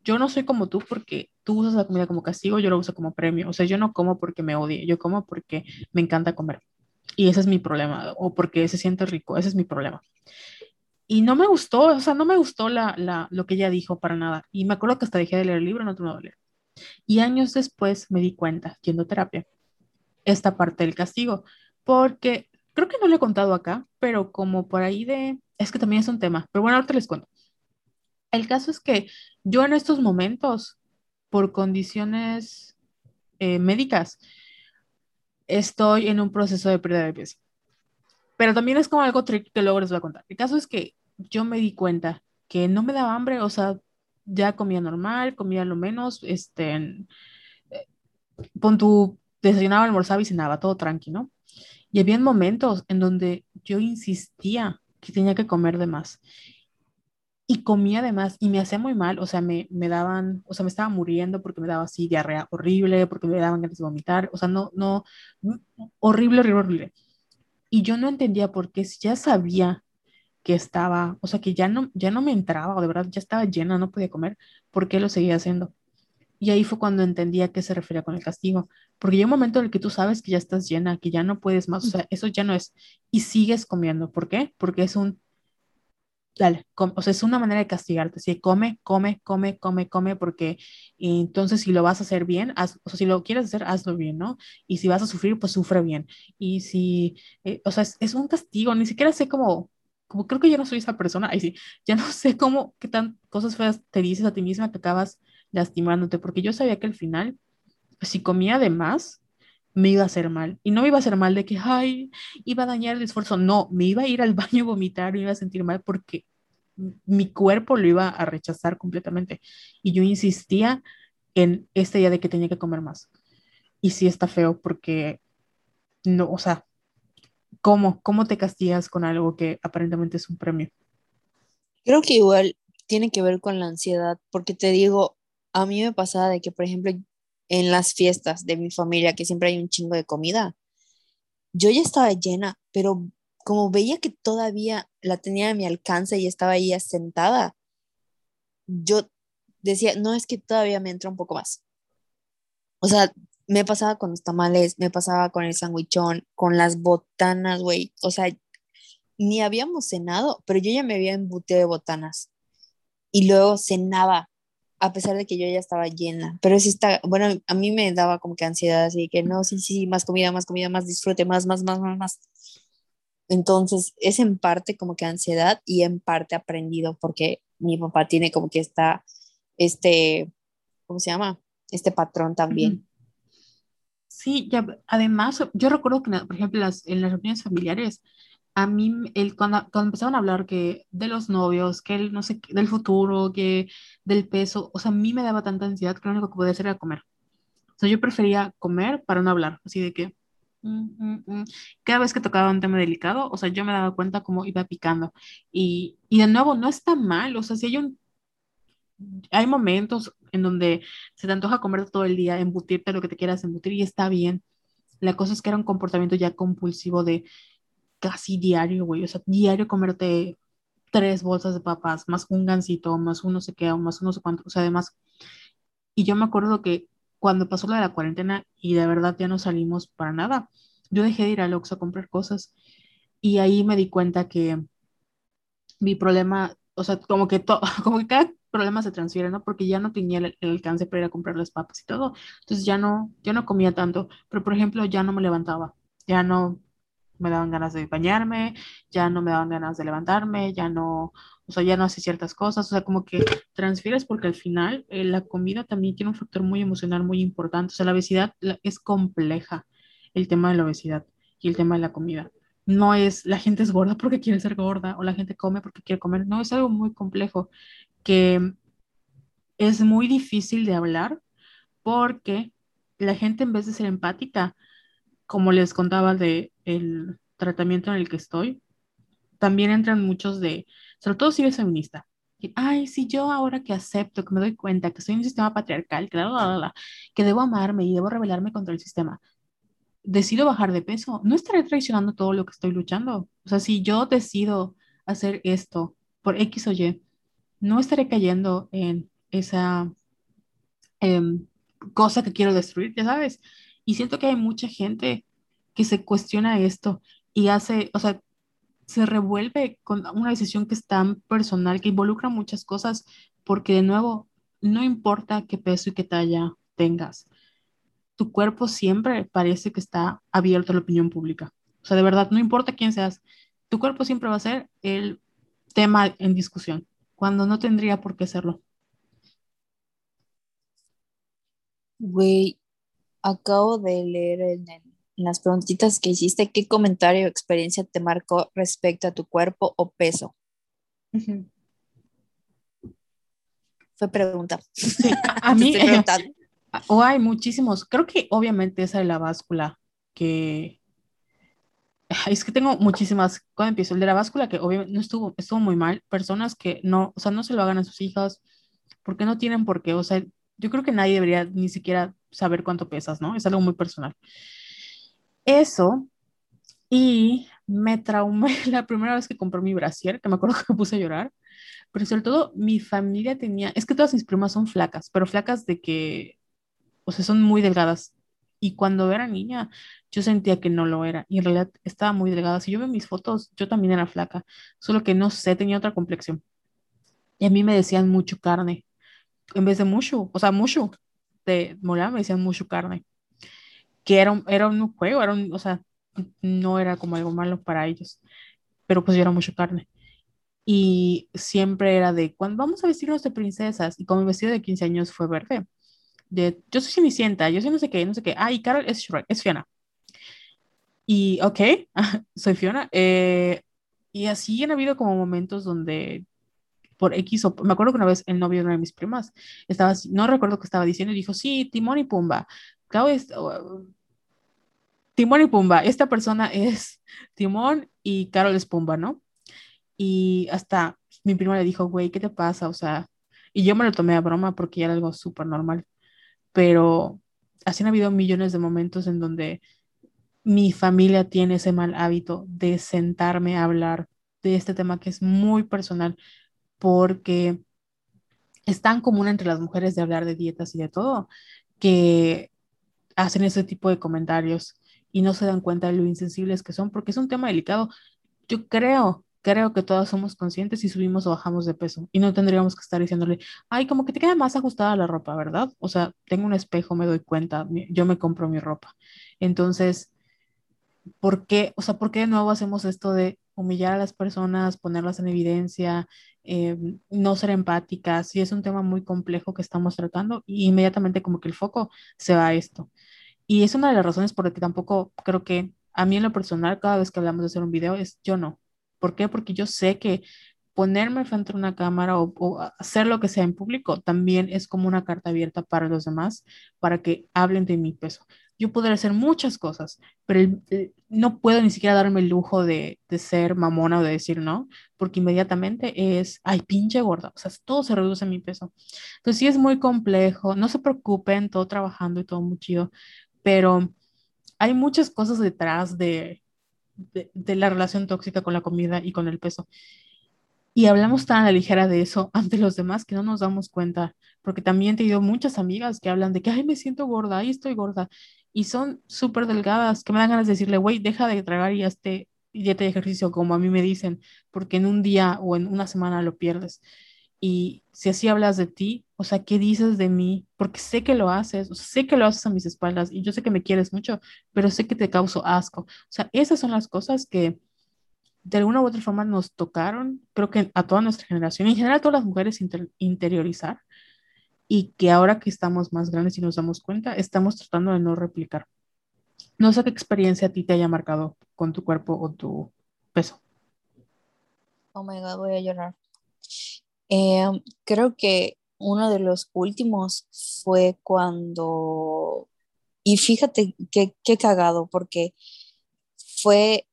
yo no soy como tú porque tú usas la comida como castigo, yo lo uso como premio. O sea, yo no como porque me odie, yo como porque me encanta comer. Y ese es mi problema, o porque se siente rico, ese es mi problema. Y no me gustó, o sea, no me gustó la, la, lo que ella dijo para nada. Y me acuerdo que hasta dejé de leer el libro, no tuve a leer. Y años después me di cuenta, yendo a terapia, esta parte del castigo, porque creo que no lo he contado acá, pero como por ahí de, es que también es un tema, pero bueno, ahorita les cuento. El caso es que yo en estos momentos, por condiciones eh, médicas, estoy en un proceso de pérdida de peso. Pero también es como algo que luego les voy a contar. El caso es que yo me di cuenta que no me daba hambre, o sea, ya comía normal, comía lo menos, este, eh, pon tu desayunaba, almorzaba y cenaba, todo tranquilo. Y había momentos en donde yo insistía que tenía que comer de más. Y comía de más y me hacía muy mal, o sea, me, me daban, o sea, me estaba muriendo porque me daba así diarrea horrible, porque me daban ganas de vomitar, o sea, no, no, horrible, horrible, horrible. Y yo no entendía por qué, si ya sabía que estaba, o sea, que ya no, ya no me entraba, o de verdad ya estaba llena, no podía comer, ¿por qué lo seguía haciendo? Y ahí fue cuando entendía a qué se refería con el castigo. Porque hay un momento en el que tú sabes que ya estás llena, que ya no puedes más. O sea, eso ya no es. Y sigues comiendo. ¿Por qué? Porque es un. Dale, o sea, es una manera de castigarte. Si come, come, come, come, come, porque entonces si lo vas a hacer bien, haz, o sea, si lo quieres hacer, hazlo bien, ¿no? Y si vas a sufrir, pues sufre bien. Y si, eh, o sea, es, es, un castigo, ni siquiera sé cómo, como creo que ya no soy esa persona, ahí sí, ya no sé cómo, qué tan cosas feas te dices a ti misma que acabas lastimándote, porque yo sabía que al final, si comía de más, me iba a hacer mal. Y no me iba a hacer mal de que, ay, iba a dañar el esfuerzo. No, me iba a ir al baño a vomitar, me iba a sentir mal porque mi cuerpo lo iba a rechazar completamente. Y yo insistía en esta idea de que tenía que comer más. Y sí está feo porque, no, o sea, ¿cómo, cómo te castigas con algo que aparentemente es un premio? Creo que igual tiene que ver con la ansiedad, porque te digo, a mí me pasaba de que, por ejemplo, en las fiestas de mi familia, que siempre hay un chingo de comida, yo ya estaba llena, pero como veía que todavía la tenía a mi alcance y estaba ahí sentada, yo decía, no, es que todavía me entra un poco más. O sea, me pasaba con los tamales, me pasaba con el sandwichón, con las botanas, güey. O sea, ni habíamos cenado, pero yo ya me había embutido de botanas. Y luego cenaba a pesar de que yo ya estaba llena. Pero sí está, bueno, a mí me daba como que ansiedad, así que no, sí, sí, más comida, más comida, más disfrute, más, más, más, más, más. Entonces, es en parte como que ansiedad y en parte aprendido, porque mi papá tiene como que está, este, ¿cómo se llama? Este patrón también. Sí, ya, además, yo recuerdo que, por ejemplo, las, en las reuniones familiares, a mí, el, cuando, cuando empezaron a hablar que de los novios, que el, no sé, del futuro, que del peso, o sea, a mí me daba tanta ansiedad que lo único que podía hacer era comer. O sea, yo prefería comer para no hablar, así de que mm, mm, mm". cada vez que tocaba un tema delicado, o sea, yo me daba cuenta cómo iba picando. Y, y de nuevo, no está mal, o sea, si hay un... Hay momentos en donde se te antoja comer todo el día, embutirte lo que te quieras embutir y está bien. La cosa es que era un comportamiento ya compulsivo de casi diario, güey. O sea, diario comerte tres bolsas de papas, más un gansito, más uno se queda, más uno no sé cuánto, o sea, además. Y yo me acuerdo que cuando pasó la de la cuarentena y de verdad ya no salimos para nada, yo dejé de ir al Oxxo a comprar cosas y ahí me di cuenta que mi problema, o sea, como que, todo, como que cada problema se transfiere, ¿no? Porque ya no tenía el, el, alcance para ir a comprar las papas y todo. Entonces ya no, ya no comía tanto, pero por ejemplo ya no me levantaba, ya no me daban ganas de bañarme, ya no me daban ganas de levantarme, ya no, o sea, ya no hace ciertas cosas, o sea, como que transfieres porque al final eh, la comida también tiene un factor muy emocional muy importante, o sea, la obesidad es compleja, el tema de la obesidad y el tema de la comida. No es la gente es gorda porque quiere ser gorda o la gente come porque quiere comer, no, es algo muy complejo que es muy difícil de hablar porque la gente en vez de ser empática, como les contaba de el tratamiento en el que estoy, también entran muchos de, sobre todo si eres feminista, ay, si yo ahora que acepto, que me doy cuenta que soy un sistema patriarcal, que, que debo amarme y debo rebelarme contra el sistema, decido bajar de peso, no estaré traicionando todo lo que estoy luchando. O sea, si yo decido hacer esto por X o Y, no estaré cayendo en esa em, cosa que quiero destruir, ya sabes. Y siento que hay mucha gente que se cuestiona esto y hace, o sea, se revuelve con una decisión que es tan personal, que involucra muchas cosas, porque de nuevo, no importa qué peso y qué talla tengas, tu cuerpo siempre parece que está abierto a la opinión pública. O sea, de verdad, no importa quién seas, tu cuerpo siempre va a ser el tema en discusión, cuando no tendría por qué serlo. Güey, acabo de leer en el las preguntitas que hiciste, ¿qué comentario o experiencia te marcó respecto a tu cuerpo o peso? Fue pregunta. a, mí, o hay muchísimos. Creo que obviamente esa de la báscula, que es que tengo muchísimas, cuando empiezo el de la báscula, que obviamente no estuvo, estuvo muy mal, personas que no, o sea, no se lo hagan a sus hijas, porque no tienen por qué, o sea, yo creo que nadie debería ni siquiera saber cuánto pesas, ¿no? Es algo muy personal. Eso, y me traumé la primera vez que compré mi brasier, que me acuerdo que me puse a llorar, pero sobre todo mi familia tenía, es que todas mis primas son flacas, pero flacas de que, o sea, son muy delgadas. Y cuando era niña, yo sentía que no lo era, y en realidad estaba muy delgada. Si yo veo mis fotos, yo también era flaca, solo que no sé, tenía otra complexión. Y a mí me decían mucho carne, en vez de mucho, o sea, mucho de mola, me decían mucho carne que era un, era un juego, era un, o sea, no era como algo malo para ellos, pero pues yo era mucho carne. Y siempre era de, cuando vamos a vestirnos de princesas, y como mi vestido de 15 años fue verde, de, yo soy Cenicienta, yo soy no sé qué, no sé qué, ah, y Carol es Shrek, es Fiona. Y, ok, soy Fiona. Eh, y así han habido como momentos donde por X o me acuerdo que una vez el novio de una de mis primas estaba, no recuerdo qué estaba diciendo, y dijo, sí, Timón y Pumba, Timón y Pumba, esta persona es Timón y Carol es Pumba, ¿no? Y hasta mi prima le dijo, güey, ¿qué te pasa? O sea, y yo me lo tomé a broma porque era algo súper normal, pero así han habido millones de momentos en donde mi familia tiene ese mal hábito de sentarme a hablar de este tema que es muy personal, porque es tan común entre las mujeres de hablar de dietas y de todo, que hacen ese tipo de comentarios y no se dan cuenta de lo insensibles que son, porque es un tema delicado. Yo creo, creo que todas somos conscientes si subimos o bajamos de peso y no tendríamos que estar diciéndole, ay, como que te queda más ajustada la ropa, ¿verdad? O sea, tengo un espejo, me doy cuenta, yo me compro mi ropa. Entonces, ¿por qué, o sea, por qué de nuevo hacemos esto de humillar a las personas, ponerlas en evidencia, eh, no ser empáticas? Y es un tema muy complejo que estamos tratando y inmediatamente como que el foco se va a esto. Y es una de las razones por las que tampoco creo que a mí en lo personal, cada vez que hablamos de hacer un video, es yo no. ¿Por qué? Porque yo sé que ponerme frente a una cámara o, hacer lo que sea en público también es como una carta abierta para los demás, para que hablen de mi peso. Yo podría hacer muchas cosas, pero no puedo ni siquiera darme el lujo de, de, ser mamona o de decir no, porque inmediatamente es, ay, pinche gorda, o sea, todo se reduce a mi peso. Entonces sí es muy complejo, no se preocupen, todo trabajando y todo muy chido, pero hay muchas cosas detrás de, de, la relación tóxica con la comida y con el peso. Y hablamos tan a la ligera de eso ante los demás que no nos damos cuenta, porque también he tenido muchas amigas que hablan de que, ay, me siento gorda, ay, estoy gorda, y son súper delgadas, que me dan ganas de decirle, güey, deja de tragar y hazte dieta de ejercicio, como a mí me dicen, porque en un día o en una semana lo pierdes. Y si así hablas de ti, o sea, ¿qué dices de mí? Porque sé que lo haces, o sé que lo haces a mis espaldas y yo sé que me quieres mucho, pero sé que te causo asco. O sea, esas son las cosas que de alguna u otra forma nos tocaron, creo que a toda nuestra generación, en general a todas las mujeres interiorizar, y que ahora que estamos más grandes y nos damos cuenta, estamos tratando de no replicar. No sé qué experiencia a ti te haya marcado con tu cuerpo o tu peso. Oh my God, voy a llorar. Eh, creo que uno de los últimos fue cuando, y fíjate qué, qué cagado, porque fue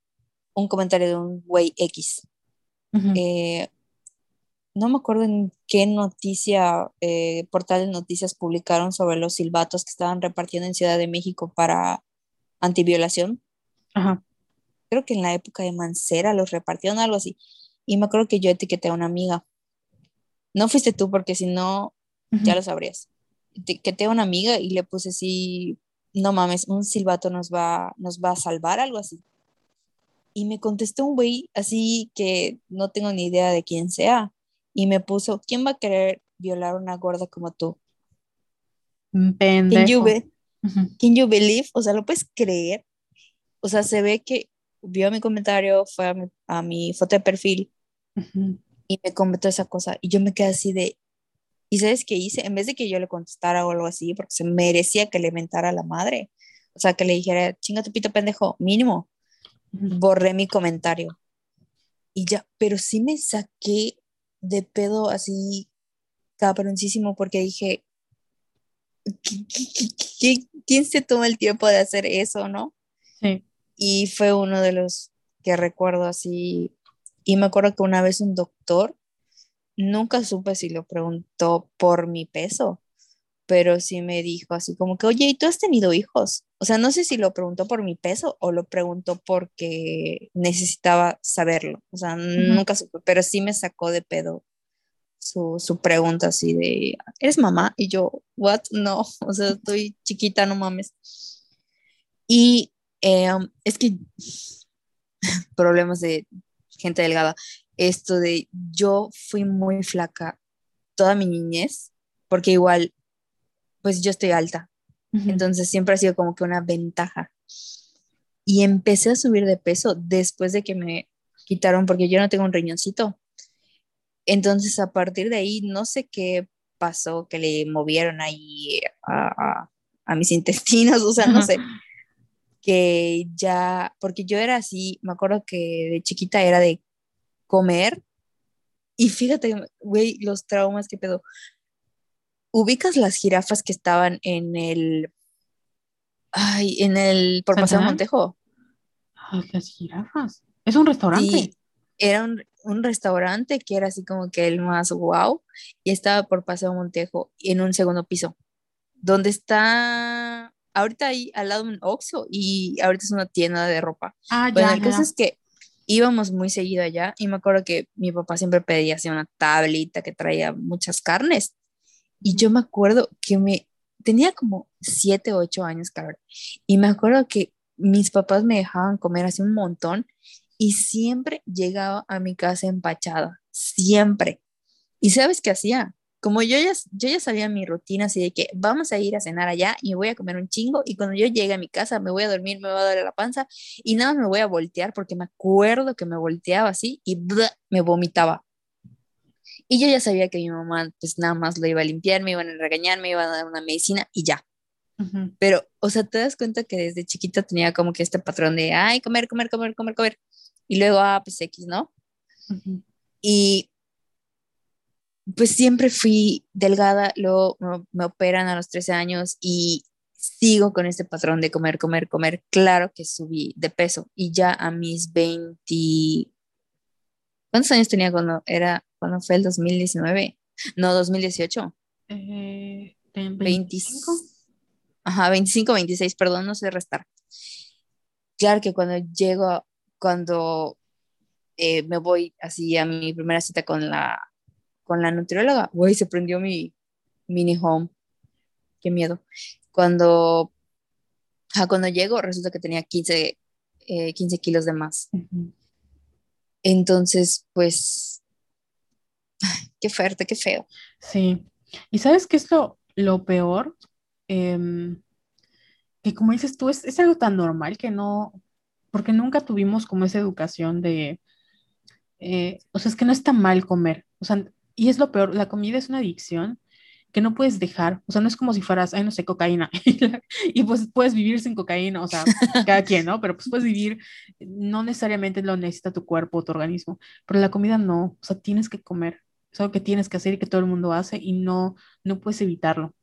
un comentario de un güey X. Eh, no me acuerdo en qué noticia, eh, portal de noticias publicaron sobre los silbatos que estaban repartiendo en Ciudad de México para antiviolación. Ajá. Creo que en la época de Mancera los repartieron algo así. Y me acuerdo que yo etiqueté a una amiga. No fuiste tú porque si no, ya lo sabrías. Etiqueté a una amiga y le puse así, no mames, un silbato nos va, nos va a salvar, algo así. Y me contestó un güey así que no tengo ni idea de quién sea. Y me puso, ¿quién va a querer violar a una gorda como tú? Pendejo. Can you, can you believe? O sea, ¿lo puedes creer? O sea, se ve que vio mi comentario, fue a mi, a mi foto de perfil y me comentó esa cosa. Y yo me quedé así de, ¿y sabes qué hice? En vez de que yo le contestara o algo así, porque se merecía que le mentara a la madre, o sea, que le dijera, chinga tu pito pendejo, mínimo borré mi comentario. Y ya, pero sí me saqué de pedo así cabroncísimo porque dije, quién se toma el tiempo de hacer eso, no? Sí. Y fue uno de los que recuerdo así. Y me acuerdo que una vez un doctor, nunca supe si lo preguntó por mi peso, pero sí me dijo así como que, oye, ¿y tú has tenido hijos? O sea, no sé si lo preguntó por mi peso o lo preguntó porque necesitaba saberlo. O sea, nunca supe, pero sí me sacó de pedo su, su, pregunta así de, ¿eres mamá? Y yo, ¿what? No, o sea, estoy chiquita, no mames. Y eh, um, es que problemas de gente delgada, esto de yo fui muy flaca toda mi niñez, porque igual pues yo estoy alta. Entonces siempre ha sido como que una ventaja. Y empecé a subir de peso después de que me quitaron, porque yo no tengo un riñoncito. Entonces a partir de ahí, no sé qué pasó, que le movieron ahí a, a, mis intestinos, o sea, no sé. que ya, porque yo era así, me acuerdo que de chiquita era de comer. Y fíjate, güey, los traumas que pedo ubicas las jirafas que estaban en el, ay, en el, por Paseo Montejo. las jirafas. Es un restaurante. era un, restaurante que era así como que el más wow y estaba por Paseo Montejo en un segundo piso, donde está ahorita ahí al lado un Oxxo y ahorita es una tienda de ropa. Ah, bueno, el caso es que íbamos muy seguido allá y me acuerdo que mi papá siempre pedía así una tablita que traía muchas carnes y yo me acuerdo que me tenía como siete, ocho años, cabrón. Y me acuerdo que mis papás me dejaban comer así un montón y siempre llegaba a mi casa empachada, siempre. ¿Y sabes qué hacía? Como yo ya, yo ya sabía mi rutina así de que vamos a ir a cenar allá y voy a comer un chingo y cuando yo llegue a mi casa me voy a dormir, me va a dar la panza y nada me voy a voltear porque me acuerdo que me volteaba así y me vomitaba. Y yo ya sabía que mi mamá pues nada más lo iba a limpiar, me iban a regañar, me iban a dar una medicina y ya. Pero, o sea, te das cuenta que desde chiquita tenía como que este patrón de, ay, comer, comer, comer, comer, comer. Y luego, ah, pues X, ¿no? Y pues siempre fui delgada, luego me, me, operan a los 13 años y sigo con este patrón de comer, comer, comer. Claro que subí de peso y ya a mis 20... ¿Cuántos años tenía cuando era ¿Cuándo fue el 2019? No, 2018. Eh, 25. Ajá, 25, 26, perdón, no sé restar. Claro que cuando llego, cuando eh, me voy así a mi primera cita con la, con la nutrióloga, güey, se prendió mi mini home. Qué miedo. Cuando, cuando llego, resulta que tenía 15, 15 eh, kilos de más. Entonces, pues qué fuerte, qué feo. Sí. ¿Y sabes qué es lo, lo peor? Em, que como dices tú, es, algo tan normal que no, porque nunca tuvimos como esa educación de, eh, o sea, es que no está mal comer, o sea, y es lo peor, la comida es una adicción que no puedes dejar, o sea, no es como si fueras, ay, no sé, cocaína, y pues puedes vivir sin cocaína, o sea, cada quien, ¿no? Pero pues puedes vivir, no necesariamente lo necesita tu cuerpo o tu organismo, pero la comida no, o sea, tienes que comer, es algo que tienes que hacer y que todo el mundo hace y no, no puedes evitarlo.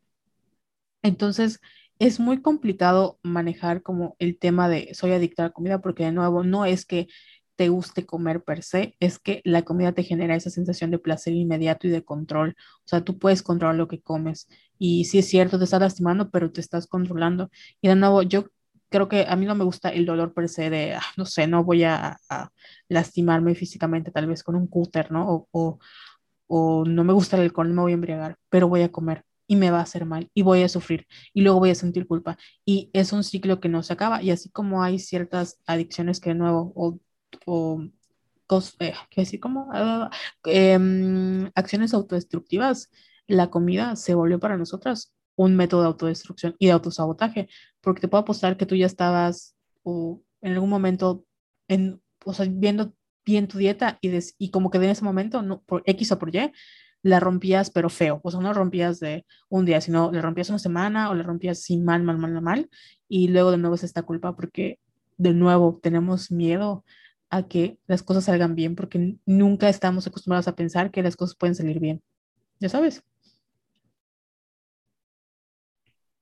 Entonces, es muy complicado manejar como el tema de soy adicta a la comida porque de nuevo no es que te guste comer per se, es que la comida te genera esa sensación de placer inmediato y de control. O sea, tú puedes controlar lo que comes. Y sí es cierto, te estás lastimando, pero te estás controlando. Y de nuevo, yo creo que a mí no me gusta el dolor per se de, ah, no sé, no voy a, lastimarme físicamente tal vez con un cúter, ¿no? O, o, o no me gusta el alcohol, me voy a embriagar, pero voy a comer y me va a hacer mal y voy a sufrir y luego voy a sentir culpa y es un ciclo que no se acaba y así como hay ciertas adicciones que de nuevo o, o eh, decir como ah, em, acciones autodestructivas. La comida se volvió para nosotras un método de autodestrucción y de autosabotaje porque te puedo apostar que tú ya estabas o en algún momento en, o sea, viendo bien tu dieta y, y como que en ese momento, no, por X o por Y, la rompías pero feo, o sea, no rompías de un día, sino le rompías una semana o le rompías sin mal, mal, mal, mal, y luego de nuevo es esta culpa porque de nuevo tenemos miedo a que las cosas salgan bien porque nunca estamos acostumbrados a pensar que las cosas pueden salir bien. Ya sabes.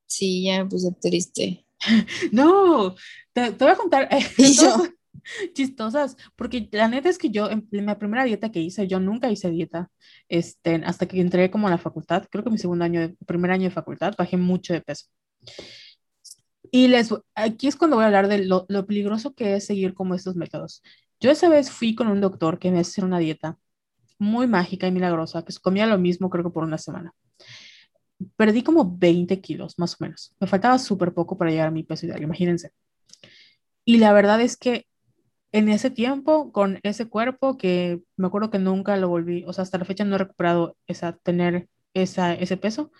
Sí, ya me puse triste. no, te, voy a contar. chistosas, porque la neta es que yo, en la primera dieta que hice, yo nunca hice dieta, este, hasta que entré como a la facultad, creo que mi segundo año, de, primer año de facultad, bajé mucho de peso. Y les, aquí es cuando voy a hablar de lo, lo peligroso que es seguir como estos métodos. Yo esa vez fui con un doctor que me hace hacer una dieta muy mágica y milagrosa, que comía lo mismo creo que por una semana. Perdí como 20 kilos, más o menos. Me faltaba súper poco para llegar a mi peso ideal, imagínense. Y la verdad es que en ese tiempo, con ese cuerpo que me acuerdo que nunca lo volví, o sea, hasta la fecha no he recuperado esa, tener esa, ese peso,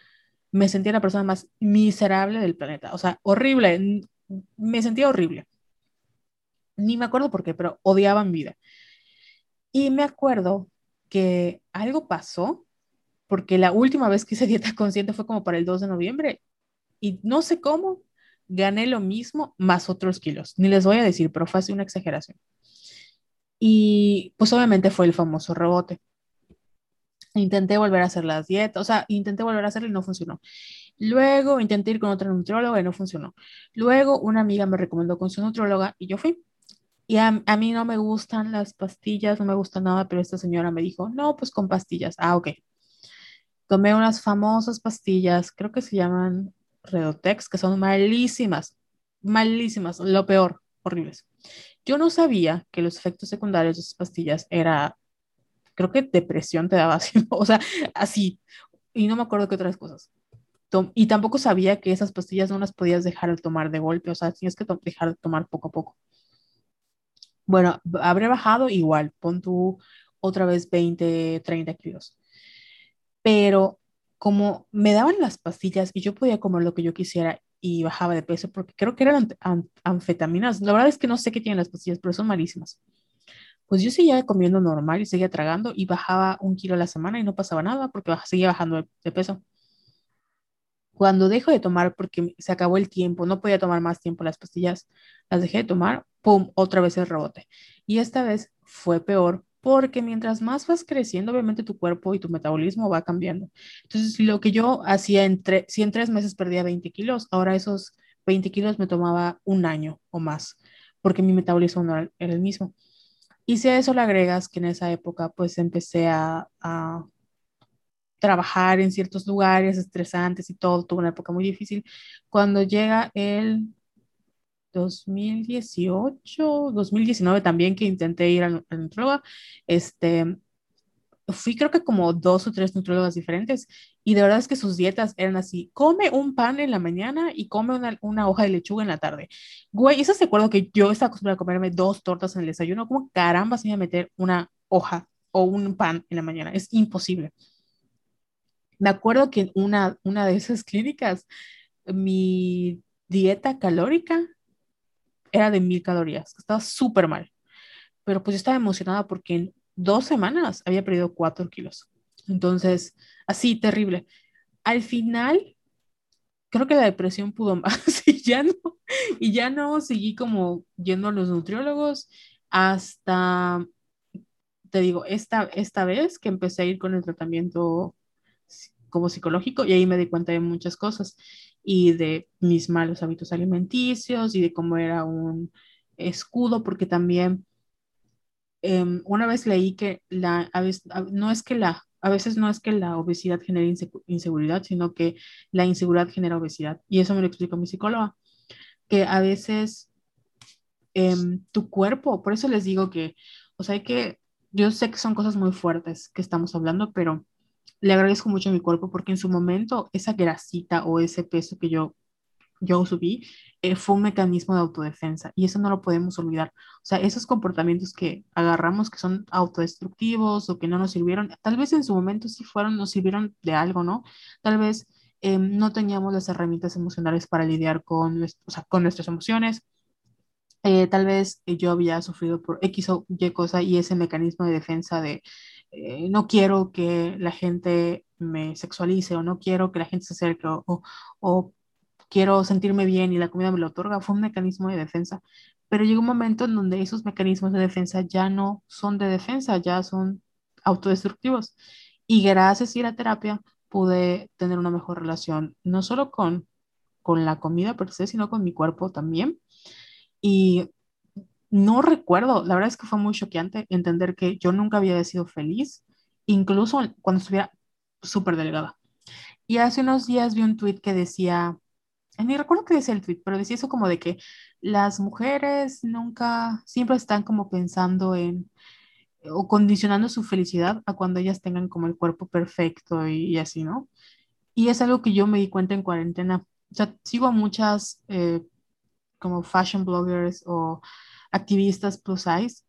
me sentía la persona más miserable del planeta, o sea, horrible, me sentía horrible. Ni me acuerdo por qué, pero odiaba mi vida. Y me acuerdo que algo pasó, porque la última vez que hice dieta consciente fue como para el 2 de noviembre, y no sé cómo, gané lo mismo más otros kilos. Ni les voy a decir, pero fue así una exageración. Y pues obviamente fue el famoso rebote. Intenté volver a hacer las dietas, o sea, intenté volver a hacerlo y no funcionó. Luego intenté ir con otra nutrióloga y no funcionó. Luego una amiga me recomendó con su nutrióloga y yo fui. Y a, a, mí no me gustan las pastillas, no me gusta nada, pero esta señora me dijo, no, pues con pastillas. Ah, ok. Tomé unas famosas pastillas, creo que se llaman Redotex, que son malísimas, malísimas, lo peor, horribles. Yo no sabía que los efectos secundarios de esas pastillas era, creo que depresión te daba así, o sea, así, y no me acuerdo qué otras cosas. Y tampoco sabía que esas pastillas no las podías dejar de tomar de golpe, o sea, tienes que dejar de tomar poco a poco. Bueno, habré bajado igual, pon tú otra vez 20, 30 kilos. Pero como me daban las pastillas y yo podía comer lo que yo quisiera y bajaba de peso, porque creo que eran anfetaminas. La verdad es que no sé qué tienen las pastillas, pero son malísimas. Pues yo seguía comiendo normal y seguía tragando y bajaba un kilo a la semana y no pasaba nada porque seguía bajando de, peso. Cuando dejo de tomar, porque se acabó el tiempo, no podía tomar más tiempo las pastillas, las dejé de tomar, ¡pum! Otra vez el rebote. Y esta vez fue peor porque mientras más vas creciendo, obviamente tu cuerpo y tu metabolismo va cambiando. Entonces, lo que yo hacía, entre, si en tres meses perdía 20 kilos, ahora esos 20 kilos me tomaba un año o más, porque mi metabolismo no era el mismo. Y si a eso le agregas que en esa época, pues empecé a, a trabajar en ciertos lugares estresantes y todo, tuve una época muy difícil. Cuando llega el 2018, 2019 también que intenté ir al, al nutróloga, este, fui creo que como dos o tres nutrólogas diferentes y de verdad es que sus dietas eran así, come un pan en la mañana y come una, una hoja de lechuga en la tarde. Güey, eso se acuerdo que yo estaba acostumbrada a comerme dos tortas en el desayuno, como caramba se iba a meter una hoja o un pan en la mañana? Es imposible. Me acuerdo que en una, una de esas clínicas, mi dieta calórica era de mil calorías, estaba súper mal. Pero pues yo estaba emocionada porque en dos semanas había perdido cuatro kilos. Entonces, así, terrible. Al final, creo que la depresión pudo más y ya no, y ya no seguí como yendo a los nutriólogos hasta te digo, esta, esta vez que empecé a ir con el tratamiento como psicológico y ahí me di cuenta de muchas cosas y de mis malos hábitos alimenticios y de cómo era un escudo, porque también em, una vez leí que la, no es que la, a veces no es que la obesidad genere inseguridad, sino que la inseguridad genera obesidad. Y eso me lo explicó mi psicóloga, que a veces em, tu cuerpo, por eso les digo que, o sea, que, yo sé que son cosas muy fuertes que estamos hablando, pero le agradezco mucho a mi cuerpo porque en su momento esa grasita o ese peso que yo, yo subí eh, fue un mecanismo de autodefensa y eso no lo podemos olvidar. O sea, esos comportamientos que agarramos que son autodestructivos o que no nos sirvieron, tal vez en su momento sí fueron, nos sirvieron de algo, ¿no? Tal vez em, no teníamos las herramientas emocionales para lidiar con, o sea, con nuestras emociones. Eh, tal vez yo había sufrido por X o Y cosa y ese mecanismo de defensa de eh, no quiero que la gente me sexualice o no quiero que la gente se acerque o, quiero sentirme bien y la comida me lo otorga, fue un mecanismo de defensa. Pero llegó un momento en donde esos mecanismos de defensa ya no son de defensa, ya son autodestructivos. Y gracias a ir a terapia pude tener una mejor relación, no solo con, con la comida per se, sino con mi cuerpo también. Y no recuerdo, la verdad es que fue muy choqueante entender que yo nunca había sido feliz, incluso cuando estuviera súper delgada. Y hace unos días vi un tweet que decía, ni recuerdo qué decía el tweet, pero decía eso como de que las mujeres nunca, siempre están como pensando en o condicionando su felicidad a cuando ellas tengan como el cuerpo perfecto y, así, ¿no? Y es algo que yo me di cuenta en cuarentena. O sea, sigo a muchas eh, como fashion bloggers o activistas plus size.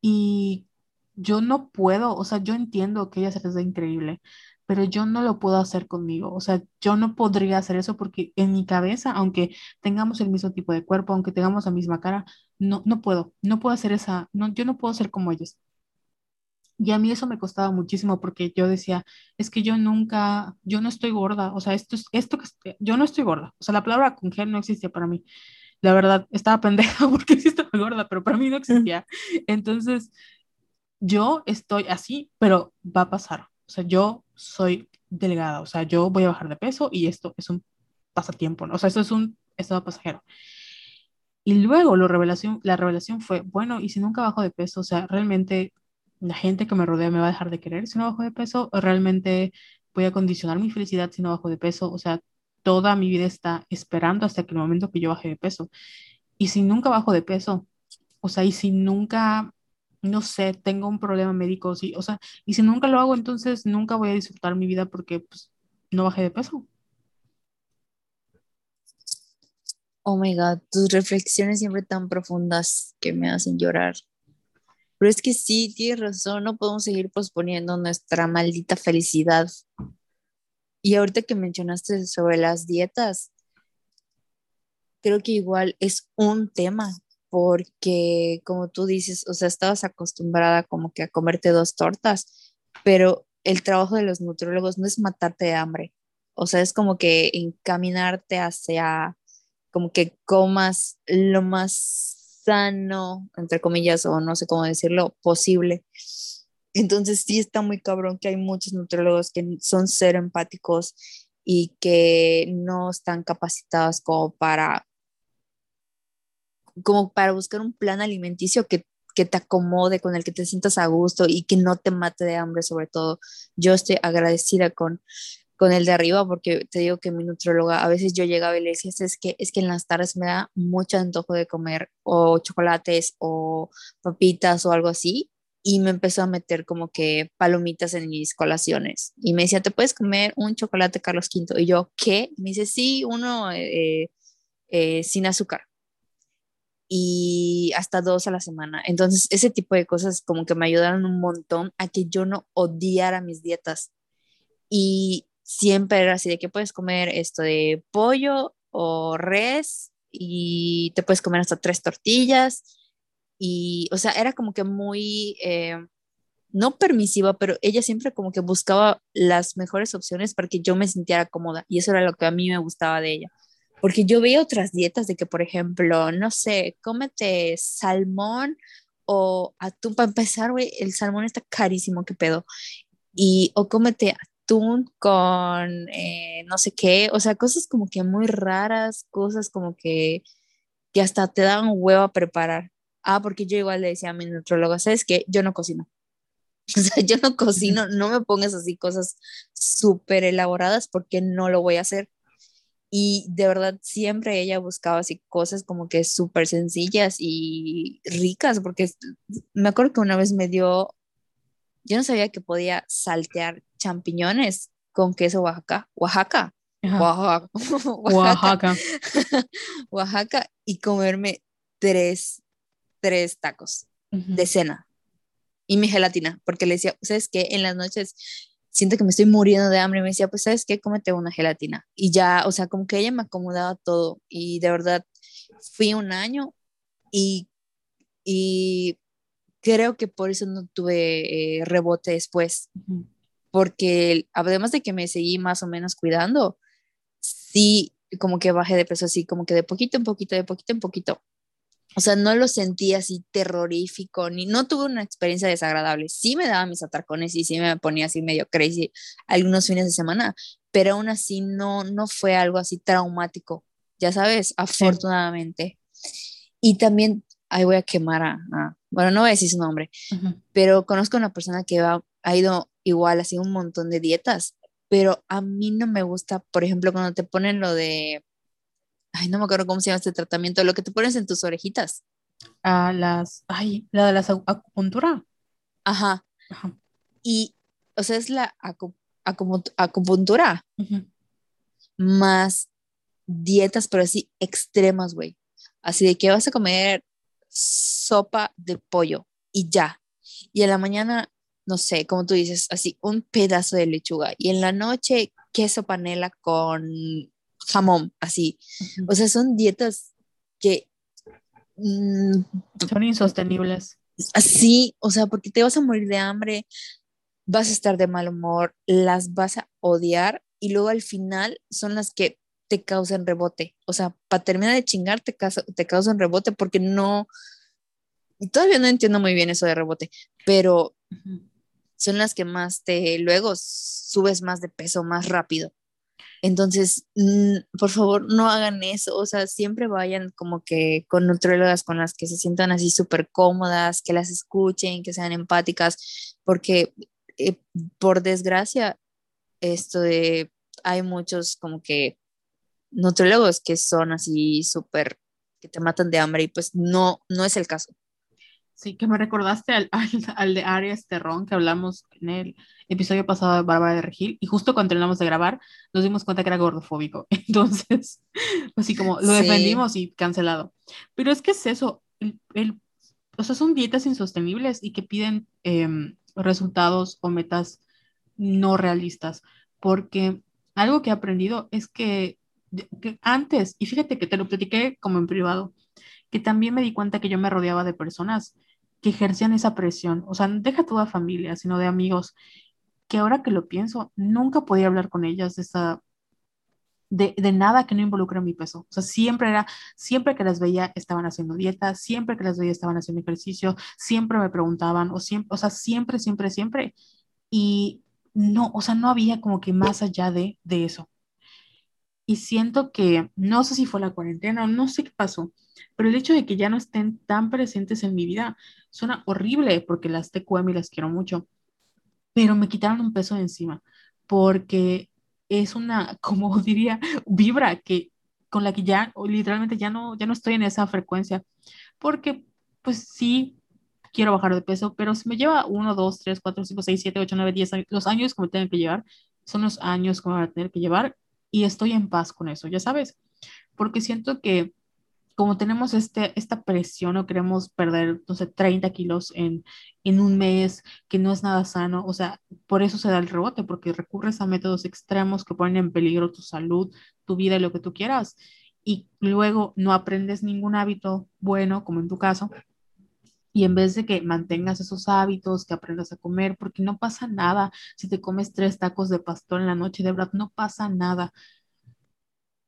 Y yo no puedo, o sea, yo entiendo que ella se les da increíble, pero yo no lo puedo hacer conmigo. O sea, yo no podría hacer eso porque en mi cabeza, aunque tengamos el mismo tipo de cuerpo, aunque tengamos la misma cara, no, no puedo, no puedo hacer esa, no, yo no puedo ser como ellos. Y a mí eso me costaba muchísimo porque yo decía, es que yo nunca, yo no estoy gorda, o sea, esto es, esto que, yo no estoy gorda, o sea, la palabra con no existía para mí la verdad, estaba pendeja porque sí estaba gorda, pero para mí no existía. Entonces, yo estoy así, pero va a pasar. O sea, yo soy delgada, o sea, yo voy a bajar de peso y esto es un pasatiempo, ¿no? O sea, esto es un estado pasajero. Y luego lo revelación, la revelación fue, bueno, ¿y si nunca bajo de peso? O sea, realmente la gente que me rodea me va a dejar de querer si no bajo de peso, o realmente voy a condicionar mi felicidad si no bajo de peso, o sea, toda mi vida está esperando hasta que el momento que yo baje de peso. Y si nunca bajo de peso, o sea, y si nunca, no sé, tengo un problema médico, o sea, y si nunca lo hago, entonces nunca voy a disfrutar mi vida porque pues, no bajé de peso. Oh my God, tus reflexiones siempre tan profundas que me hacen llorar. Pero es que sí, tienes razón, no podemos seguir posponiendo nuestra maldita felicidad y ahorita que mencionaste sobre las dietas, creo que igual es un tema, porque como tú dices, o sea, estabas acostumbrada como que a comerte dos tortas, pero el trabajo de los nutriólogos no es matarte de hambre, o sea, es como que encaminarte hacia como que comas lo más sano, entre comillas, o no sé cómo decirlo, posible. Entonces sí está muy cabrón que hay muchos nutriólogos que son ser empáticos y que no están capacitados como para como para buscar un plan alimenticio que, que te acomode, con el que te sientas a gusto y que no te mate de hambre sobre todo. Yo estoy agradecida con, con el de arriba porque te digo que mi nutrióloga a veces yo llegaba y le decía, es que, es que en las tardes me da mucho antojo de comer o chocolates o papitas o algo así y me empezó a meter como que palomitas en mis colaciones. Y me decía, ¿te puedes comer un chocolate Carlos V? Y yo, ¿qué? me dice, sí, uno eh, eh, sin azúcar. Y hasta dos a la semana. Entonces, ese tipo de cosas como que me ayudaron un montón a que yo no odiara mis dietas. Y siempre era así de que puedes comer esto de pollo o res y te puedes comer hasta tres tortillas y, o sea, era como que muy, eh, no permisiva, pero ella siempre como que buscaba las mejores opciones para que yo me sintiera cómoda y eso era lo que a mí me gustaba de ella. Porque yo veía otras dietas de que, por ejemplo, no sé, cómete salmón o atún para empezar, güey, el salmón está carísimo, qué pedo. Y o cómete atún con eh, no sé qué, o sea, cosas como que muy raras, cosas como que, que hasta te dan huevo a preparar. Ah, porque yo igual le decía a mi nutrólogo, ¿sabes qué? Yo no cocino. O sea, yo no cocino, no me pongas así cosas súper elaboradas porque no lo voy a hacer. Y de verdad siempre ella buscaba así cosas como que súper sencillas y ricas, porque me acuerdo que una vez me dio, yo no sabía que podía saltear champiñones con queso Oaxaca, Oaxaca, Oaxaca, Oaxaca, Oaxaca, y comerme tres, tres tacos de cena y mi gelatina, porque le decía, ¿sabes qué? En las noches siento que me estoy muriendo de hambre y me decía, pues, ¿sabes qué? Cómete una gelatina. Y ya, o sea, como que ella me acomodaba todo y de verdad fui un año y, y creo que por eso no tuve eh, rebote después, porque además de que me seguí más o menos cuidando, sí, como que bajé de peso así, como que de poquito en poquito, de poquito en poquito. O sea, no lo sentí así terrorífico, ni no tuve una experiencia desagradable. Sí me daba mis atracones y sí me ponía así medio crazy algunos fines de semana, pero aún así no, no fue algo así traumático, ya sabes, afortunadamente. Y también, ahí voy a quemar a, bueno, no voy a decir su nombre, pero conozco a una persona que ha ido igual así un montón de dietas, pero a mí no me gusta, por ejemplo, cuando te ponen lo de ay, no me acuerdo cómo se llama este tratamiento, lo que te pones en tus orejitas. Ah, las, ay, la de la acupuntura. Ajá. Y, o sea, es la acupuntura más dietas, pero así extremas, güey. Así de que vas a comer sopa de pollo y ya. Y en la mañana, no sé, como tú dices, así un pedazo de lechuga. Y en la noche, queso panela con jamón, así. O sea, son dietas que... Mm, son insostenibles. Así, o sea, porque te vas a morir de hambre, vas a estar de mal humor, las vas a odiar y luego al final son las que te causan rebote. O sea, para terminar de chingar te, te causan rebote porque no... Todavía no entiendo muy bien eso de rebote, pero son las que más te luego subes más de peso más rápido. Entonces, por favor, no hagan eso, o sea, siempre vayan como que con nutriólogas con las que se sientan así súper cómodas, que las escuchen, que sean empáticas, porque eh, por desgracia, esto de, hay muchos como que nutriólogos que son así súper, que te matan de hambre y pues no, no es el caso. Sí, que me recordaste al, al, de Arias Terrón que hablamos en el episodio pasado de Bárbara de Regil y justo cuando terminamos de grabar nos dimos cuenta que era gordofóbico. Entonces, así como lo defendimos y cancelado. Pero es que es eso, el, o sea, son dietas insostenibles y que piden em, resultados o metas no realistas. Porque algo que he aprendido es que, que antes, y fíjate que te lo platiqué como en privado, que también me di cuenta que yo me rodeaba de personas que ejercían esa presión, o sea, deja toda familia, sino de amigos, que ahora que lo pienso, nunca podía hablar con ellas de esa, de, de, nada que no involucre mi peso. O sea, siempre era, siempre que las veía estaban haciendo dieta, siempre que las veía estaban haciendo ejercicio, siempre me preguntaban, o, siempre, o sea, siempre, siempre, siempre. Y no, o sea, no había como que más allá de, de eso. Y siento que, no sé si fue la cuarentena o no sé qué pasó, pero el hecho de que ya no estén tan presentes en mi vida suena horrible porque las TQM y las quiero mucho, pero me quitaron un peso de encima porque es una, como diría, vibra que con la que ya literalmente ya no, ya no estoy en esa frecuencia porque pues sí quiero bajar de peso, pero si me lleva 1, 2, 3, 4, 5, 6, 7, 8, 9, 10 años, los años me tengan que llevar son los años que me van a tener que llevar y estoy en paz con eso, ya sabes, porque siento que como tenemos este, esta presión o queremos perder, no sé, 30 kilos en, en un mes, que no es nada sano, o sea, por eso se da el rebote, porque recurres a métodos extremos que ponen en peligro tu salud, tu vida y lo que tú quieras, y luego no aprendes ningún hábito bueno, como en tu caso, y en vez de que mantengas esos hábitos, que aprendas a comer, porque no pasa nada. Si te comes tres tacos de pastor en la noche, de verdad, no pasa nada.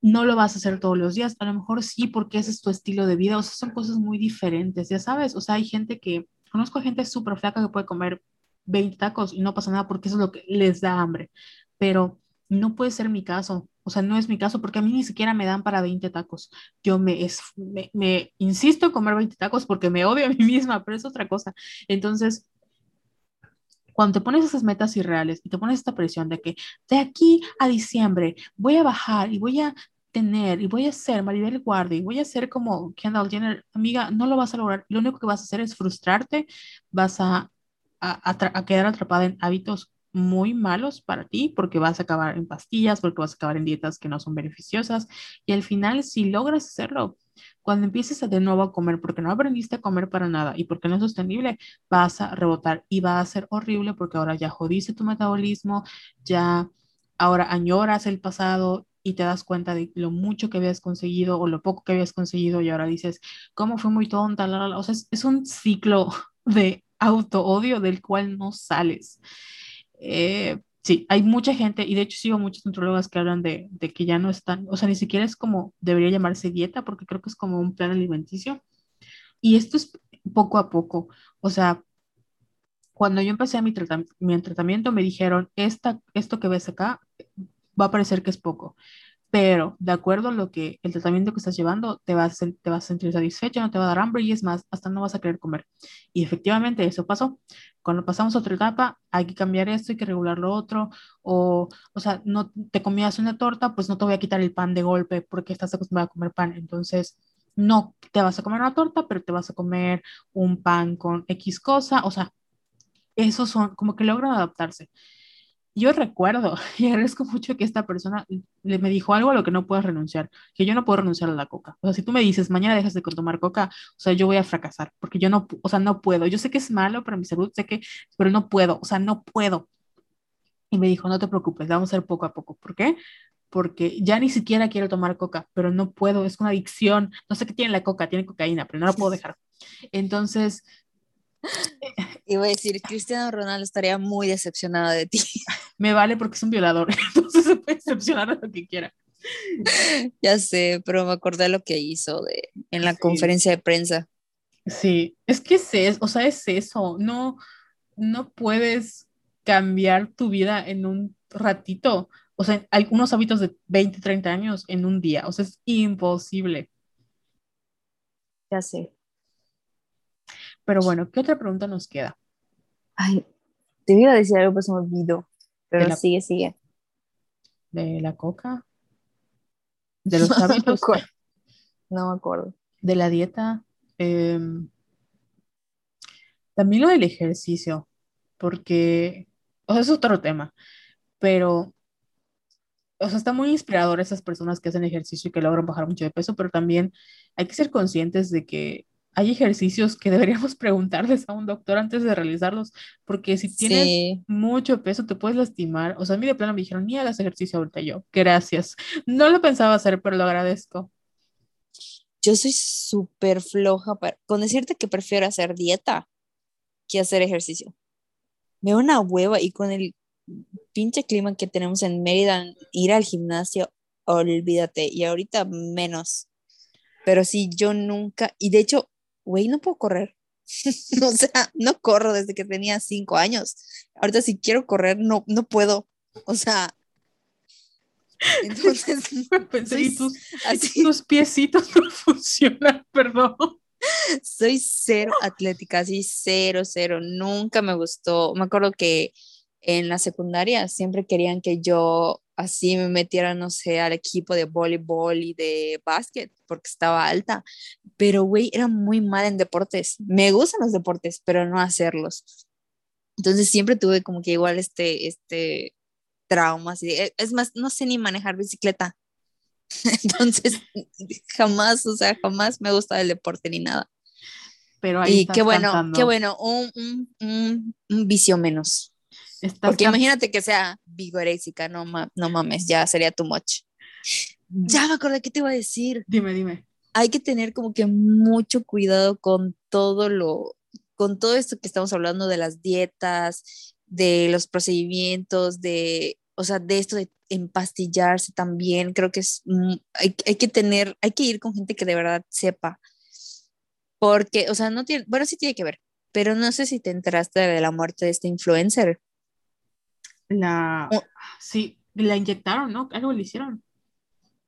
No lo vas a hacer todos los días, a lo mejor sí porque ese es tu estilo de vida, o sea, son cosas muy diferentes, ya sabes, o sea, hay gente que, conozco gente súper flaca que puede comer 20 tacos y no pasa nada porque eso es lo que les da hambre, pero no puede ser mi caso, o sea, no es mi caso porque a mí ni siquiera me dan para 20 tacos. Yo me, me insisto en comer 20 tacos porque me odio a mí misma, pero es otra cosa. Entonces, cuando te pones esas metas irreales y te pones esta presión de que de aquí a diciembre voy a bajar y voy a tener y voy a ser Maribel Guardia y voy a ser como Kendall Jenner, amiga, no lo vas a lograr. Lo único que vas a hacer es frustrarte, vas a, a, quedar atrapada en hábitos muy malos para ti porque vas a acabar en pastillas, porque vas a acabar en dietas que no son beneficiosas y al final si logras hacerlo, cuando empieces a de nuevo a comer porque no aprendiste a comer para nada y porque no es sostenible, vas a rebotar y va a ser horrible porque ahora ya jodiste tu metabolismo, ya ahora añoras el pasado y te das cuenta de lo mucho que habías conseguido o lo poco que habías conseguido y ahora dices, ¿cómo fue muy tonta? O sea, es, es un ciclo de auto-odio del cual no sales. Eh, sí, hay mucha gente, y de hecho sigo muchas nutriólogas que hablan de, de, que ya no están, o sea, ni siquiera es como, debería llamarse dieta, porque creo que es como un plan alimenticio. Y esto es poco a poco, o sea, cuando yo empecé mi, mi tratamiento me dijeron, Esta, esto que ves acá va a parecer que es poco, pero de acuerdo a lo que el tratamiento que estás llevando, te vas, te vas a sentir satisfecho, no te va a dar hambre y es más, hasta no vas a querer comer. Y efectivamente eso pasó. Cuando pasamos a otra etapa, hay que cambiar esto, hay que regular lo otro, o, o sea, no te comías una torta, pues no te voy a quitar el pan de golpe porque estás acostumbrado a comer pan. Entonces, no te vas a comer una torta, pero te vas a comer un pan con X cosa, o sea, esos son como que logran adaptarse yo recuerdo y agradezco mucho que esta persona le me dijo algo a lo que no puedes renunciar, que yo no puedo renunciar a la coca. O sea, si tú me dices, mañana dejas de tomar coca, o sea, yo voy a fracasar, porque yo no, o sea, no puedo. Yo sé que es malo para mi salud, sé que, pero no puedo, o sea, no puedo. Y me dijo, no te preocupes, vamos a hacer poco a poco. ¿Por qué? Porque ya ni siquiera quiero tomar coca, pero no puedo, es una adicción. No sé qué tiene la coca, tiene cocaína, pero no la puedo dejar. Entonces, Iba a decir, Cristiano Ronaldo estaría muy decepcionado de ti. Me vale porque es un violador, entonces se puede decepcionar de lo que quiera. Ya sé, pero me acordé lo que hizo de, en la conferencia de prensa. Sí, es que es eso, o sea, es eso, no, no puedes cambiar tu vida en un ratito, o sea, algunos hábitos de 20, 30 años en un día, o sea, es imposible. Ya sé. Pero bueno, ¿qué otra pregunta nos queda? Ay, te iba a decir algo, pues me olvidó. Pero sigue, sigue. ¿De la coca? ¿De los hábitos? no me acuerdo. ¿De la dieta? Em, también lo del ejercicio, porque, o sea, es otro tema, pero, o sea, está muy inspirador esas personas que hacen ejercicio y que logran bajar mucho de peso, pero también hay que ser conscientes de que hay ejercicios que deberíamos preguntarles a un doctor antes de realizarlos, porque si tienes mucho peso te puedes lastimar. O sea, a mí de plano me dijeron, ni hagas ejercicio ahorita yo. Gracias. No lo pensaba hacer, pero lo agradezco. Yo soy súper floja con decirte que prefiero hacer dieta que hacer ejercicio. Me da una hueva y con el pinche clima que tenemos en Mérida, ir al gimnasio, olvídate. Y ahorita menos. Pero sí, yo nunca, y de hecho, güey, no puedo correr. o sea, no corro desde que tenía cinco años. Ahorita si quiero correr, no, no puedo. O sea, entonces... Pensé, y tus, así, tus piecitos no funcionan, perdón. Soy cero atlética, así cero, cero. Nunca me gustó. Me acuerdo que en la secundaria siempre querían que yo así me metiera, no sé, al equipo de voleibol y de básquet porque estaba alta. Pero, güey, era muy mal en deportes. Me gustan los deportes, pero no hacerlos. Entonces siempre tuve como que igual este, este trauma. Así e, es más, no sé ni manejar bicicleta. Entonces, jamás, o sea, jamás me gusta el deporte ni nada. Pero ahí y qué bueno, qué bueno, un, un, un, un vicio menos. Porque imagínate que sea vigorésica, no, no mames, ya sería too much. Mm. Ya me acordé que te iba a decir. Dime, dime. Hay que tener como que mucho cuidado con todo lo, con todo esto que estamos hablando de las dietas, de los procedimientos, de o sea, de esto de empastillarse también, creo que es, hay, que tener, hay que ir con gente que de verdad sepa, porque, o sea, no tiene, bueno, sí tiene que ver, pero no sé si te enteraste de la muerte de este influencer. La, sí, la inyectaron, ¿no? Algo le hicieron.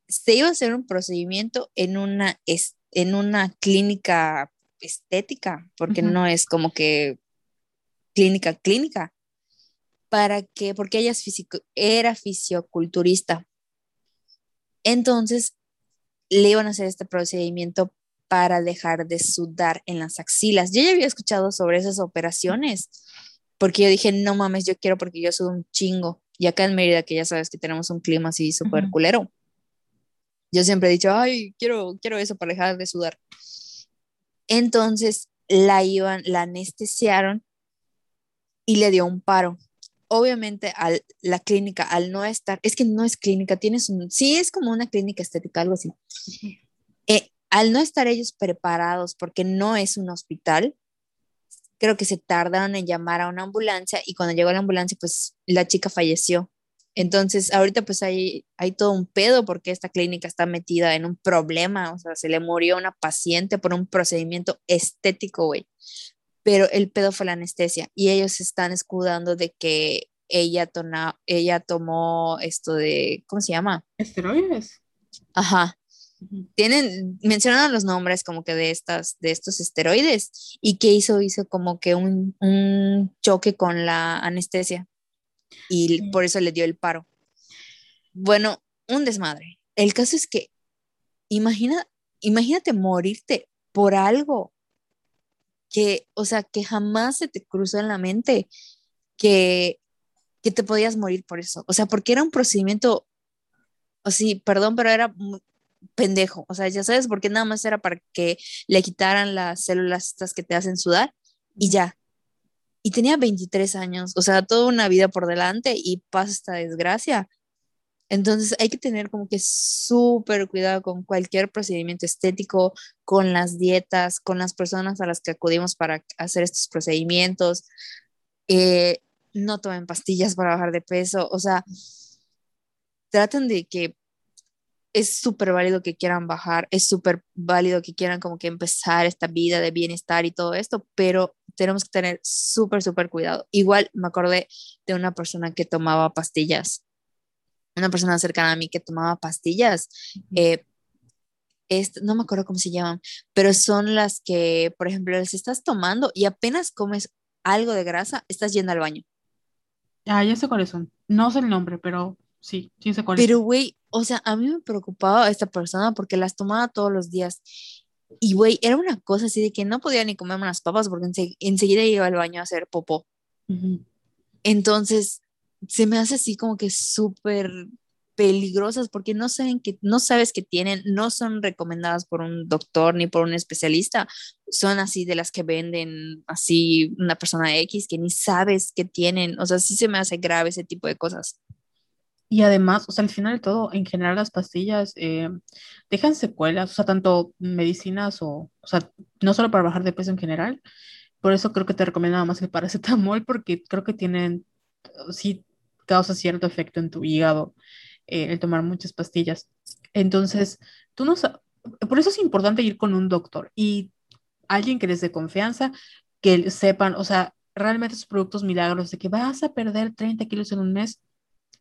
Se iba a hacer un procedimiento en una, en una clínica estética, porque no es como que clínica, clínica, para que, porque ella es físico, era fisioculturista. Entonces, le iban a hacer este procedimiento para dejar de sudar en las axilas. Yo ya había escuchado sobre esas operaciones, porque yo dije, no mames, yo quiero porque yo sudo un chingo. Y acá en Mérida, que ya sabes que tenemos un clima así súper culero. Yo siempre he dicho, ay, quiero, quiero eso para dejar de sudar. Entonces la iban, la anestesiaron y le dio un paro. Obviamente a la clínica, al no estar, es que no es clínica, tienes un, sí es como una clínica estética, algo así. Eh, al no estar ellos preparados, porque no es un hospital, creo que se tardaron en llamar a una ambulancia y cuando llegó la ambulancia, pues la chica falleció. Entonces, ahorita pues hay, hay todo un pedo porque esta clínica está metida en un problema, o sea, se le murió una paciente por un procedimiento estético, güey. Pero el pedo fue la anestesia y ellos están escudando de que ella, ella tomó esto de, ¿cómo se llama? Esteroides. Ajá. Tienen, mencionan los nombres como que de estas, de estos esteroides y que hizo, hizo como que un, un choque con la anestesia y por eso le dio el paro. Bueno, un desmadre. El caso es que imagina, imagínate morirte por algo que, o sea, que jamás se te cruzó en la mente que, que te podías morir por eso. O sea, porque era un procedimiento, o sí, perdón, pero era pendejo. O sea, ya sabes, porque nada más era para que le quitaran las células estas que te hacen sudar y ya y tenía 23 años, o sea, toda una vida por delante y pasa esta desgracia. Entonces hay que tener como que súper cuidado con cualquier procedimiento estético, con las dietas, con las personas a las que acudimos para hacer estos procedimientos. Eh, no tomen pastillas para bajar de peso, o sea, traten de que es súper válido que quieran bajar, es súper válido que quieran como que empezar esta vida de bienestar y todo esto, pero tenemos que tener súper, súper cuidado. Igual me acordé de una persona que tomaba pastillas, una persona cercana a mí que tomaba pastillas. Eh, no me acuerdo cómo se llaman, pero son las que, por ejemplo, las estás tomando y apenas comes algo de grasa, estás yendo al baño. Ah, ya sé cuáles son. No sé el nombre, pero sí, sí Pero, güey, o sea, a mí me preocupaba esta persona porque las tomaba todos los días. Y, güey, era una cosa así de que no podía ni comerme unas papas porque enseguida iba al baño a hacer popó. Entonces, se me hace así como que súper peligrosas porque no saben que no sabes que tienen, no son recomendadas por un doctor ni por un especialista, son así de las que venden así una persona X que ni sabes que tienen, o sea, sí se me hace grave ese tipo de cosas. Y además, o sea, al final de todo, en general las pastillas eh, dejan secuelas, o sea, tanto medicinas o, o sea, no solo para bajar de peso en general, por eso creo que te recomiendo más el paracetamol, porque creo que tienen, sí, causa cierto efecto en tu hígado eh, el tomar muchas pastillas. Entonces, tú no por eso es importante ir con un doctor y alguien que les dé confianza, que sepan, o sea, realmente esos productos milagros de que vas a perder 30 kilos en un mes,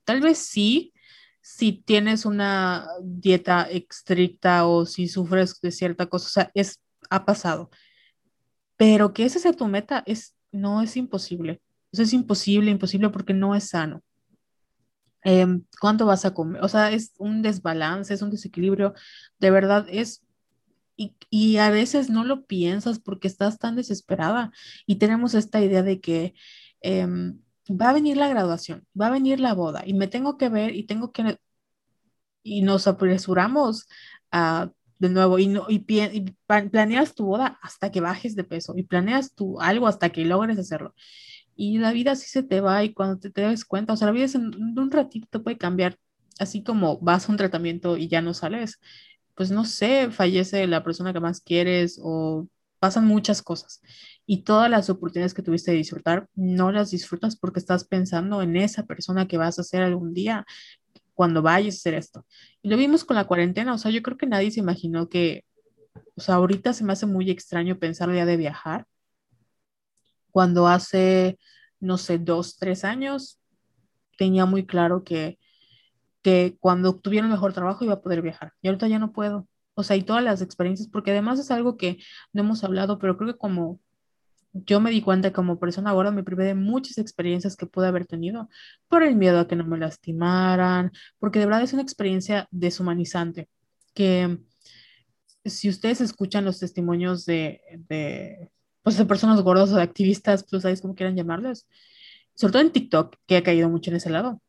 Tal vez sí, si tienes una dieta estricta o si sufres de cierta cosa, o sea, es, ha pasado. Pero que esa sea tu meta, es, no es imposible. Eso es imposible, imposible porque no es sano. Em, ¿Cuánto vas a comer? O sea, es un desbalance, es un desequilibrio. De verdad, es y, y, a veces no lo piensas porque estás tan desesperada y tenemos esta idea de que em, va a venir la graduación, va a venir la boda y me tengo que ver y tengo que, y nos apresuramos a, de nuevo y, no, y, planeas tu boda hasta que bajes de peso y planeas tu algo hasta que logres hacerlo. Y la vida así se te va y cuando te, te cuenta, o sea, la vida en, un ratito te puede cambiar, así como vas a un tratamiento y ya no sales, pues no sé, fallece la persona que más quieres o pasan muchas cosas. Y todas las oportunidades que tuviste de disfrutar, no las disfrutas porque estás pensando en esa persona que vas a ser algún día cuando vayas a hacer esto. Y lo vimos con la cuarentena, o sea, yo creo que nadie se imaginó que, o sea, ahorita se me hace muy extraño pensar ya de viajar, cuando hace, no sé, dos, tres años, tenía muy claro que, que cuando tuviera un mejor trabajo iba a poder viajar. Y ahorita ya no puedo. O sea, y todas las experiencias, porque además es algo que no hemos hablado, pero creo que como yo me di cuenta como persona ahora me privé de muchas experiencias que pude haber tenido por el miedo a que no me lastimaran, porque de verdad es una experiencia deshumanizante, que si ustedes escuchan los testimonios de, de, pues de personas gordas o de activistas, pues sabéis cómo quieran llamarles, sobre todo en TikTok, que ha caído mucho en ese lado,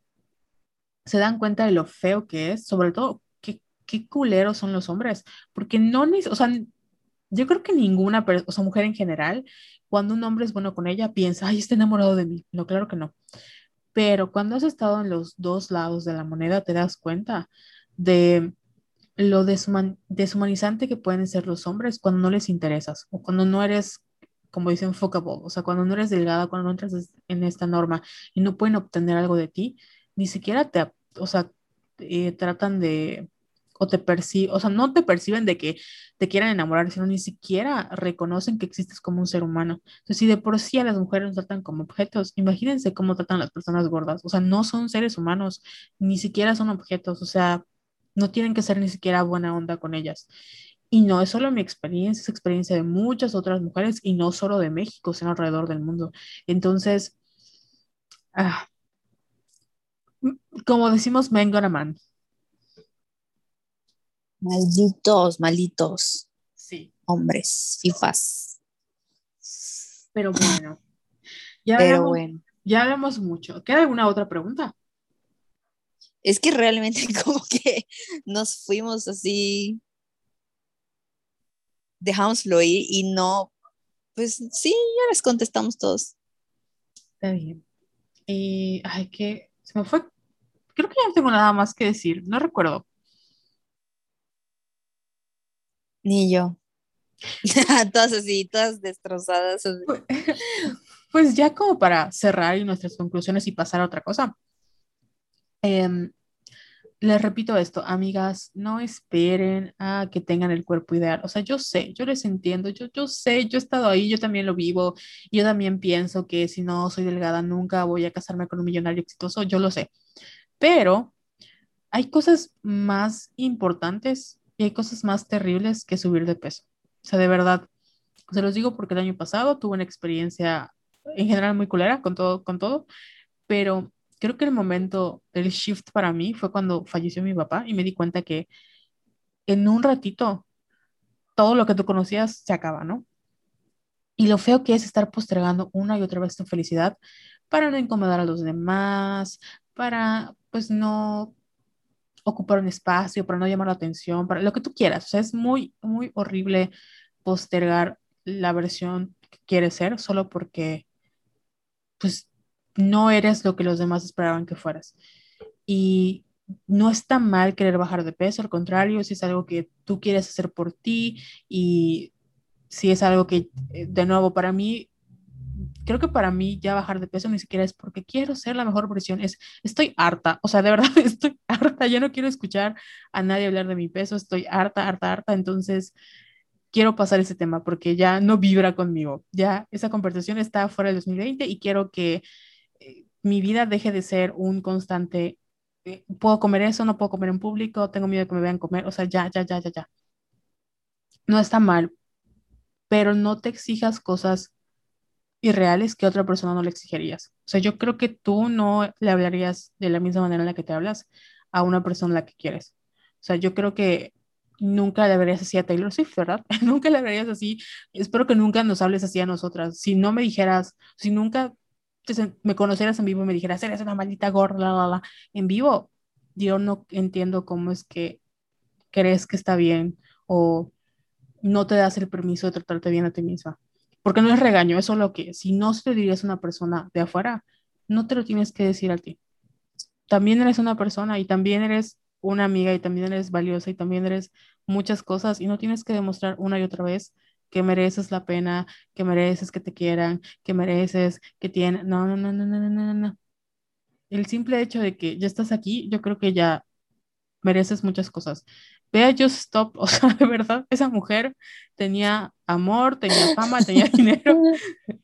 se dan cuenta de lo feo que es, sobre todo qué, qué culeros son los hombres, porque no, o sea, yo creo que ninguna o sea, mujer en general, cuando un hombre es bueno con ella, piensa, ay, está enamorado de mí. No, claro que no. Pero cuando has estado en los dos lados de la moneda, te das cuenta de lo deshumanizante que pueden ser los hombres cuando no les interesas o cuando no eres, como dicen, fuckable, o sea, cuando no eres delgada, cuando no entras en esta norma y no pueden obtener algo de ti, ni siquiera te, o sea, eh, tratan de o te perciben, o sea, no te perciben de que te quieran enamorar, sino ni siquiera reconocen que existes como un ser humano. Entonces, si de por sí a las mujeres nos tratan como objetos, imagínense cómo tratan las personas gordas. O sea, no son seres humanos, ni siquiera son objetos, o sea, no tienen que ser ni siquiera buena onda con ellas. Y no es solo mi experiencia, es experiencia de muchas otras mujeres y no solo de México, sino alrededor del mundo. Entonces, ah, como decimos, men gonna man. Malditos, malditos. Sí. Hombres, fifas. Pero bueno. Ya Pero hablamos, bueno. Ya hablamos mucho. ¿Queda alguna otra pregunta? Es que realmente como que nos fuimos así, dejamos fluir y no, pues sí, ya les contestamos todos. Está bien. Y, ay, que se me fue. Creo que ya no tengo nada más que decir. No recuerdo. Ni yo. todas así, todas destrozadas. Pues, pues ya como para cerrar y nuestras conclusiones y pasar a otra cosa. Em, les repito esto, amigas, no esperen a que tengan el cuerpo ideal. O sea, yo sé, yo les entiendo, yo, yo sé, yo he estado ahí, yo también lo vivo, yo también pienso que si no soy delgada nunca voy a casarme con un millonario exitoso, yo lo sé. Pero hay cosas más importantes y hay cosas más terribles que subir de peso. O sea, de verdad, se los digo porque el año pasado tuve una experiencia en general muy culera con todo, con todo, pero creo que el momento del shift para mí fue cuando falleció mi papá y me di cuenta que en un ratito todo lo que tú conocías se acaba, ¿no? Y lo feo que es estar postergando una y otra vez tu felicidad para no incomodar a los demás, para pues no ocupar un espacio, para no llamar la atención, para lo que tú quieras. O sea, es muy, muy horrible postergar la versión que quieres ser solo porque, pues, no eres lo que los demás esperaban que fueras. Y no está mal querer bajar de peso, al contrario, si es algo que tú quieres hacer por ti y si es algo que, eh, de nuevo, para mí creo que para mí ya bajar de peso ni siquiera es porque quiero ser la mejor versión, es estoy harta, o sea, de verdad estoy harta, ya no quiero escuchar a nadie hablar de mi peso, estoy harta, harta, harta, entonces quiero pasar ese tema porque ya no vibra conmigo, ya esa conversación está fuera del 2020 y quiero que eh, mi vida deje de ser un constante, eh, puedo comer eso, no puedo comer en público, tengo miedo de que me vean comer, o sea, ya, ya, ya, ya, ya. No está mal, pero no te exijas cosas irreales que otra persona no le exigirías. O sea, yo creo que tú no le hablarías de la misma manera en la que te hablas a una persona a la que quieres. O sea, yo creo que nunca le hablarías así a Taylor Swift, ¿verdad? nunca le hablarías así. Espero que nunca nos hables así a nosotras. Si no me dijeras, si nunca me conocieras en vivo y me dijeras, eres una maldita gorda, la, la, en vivo, yo no entiendo cómo es que crees que está bien o no te das el permiso de tratarte bien a ti misma porque no es regaño, eso es lo que, si no se lo dirías a una persona de afuera, no te lo tienes que decir a ti. También eres una persona y también eres una amiga y también eres valiosa y también eres muchas cosas y no tienes que demostrar una y otra vez que mereces la pena, que mereces que te quieran, que mereces que tienen. No, no, no, no, no, no, no, no. El simple hecho de que ya estás aquí, yo creo que ya mereces muchas cosas. Vea Just Stop, o sea, de verdad, esa mujer tenía amor, tenía fama, tenía dinero,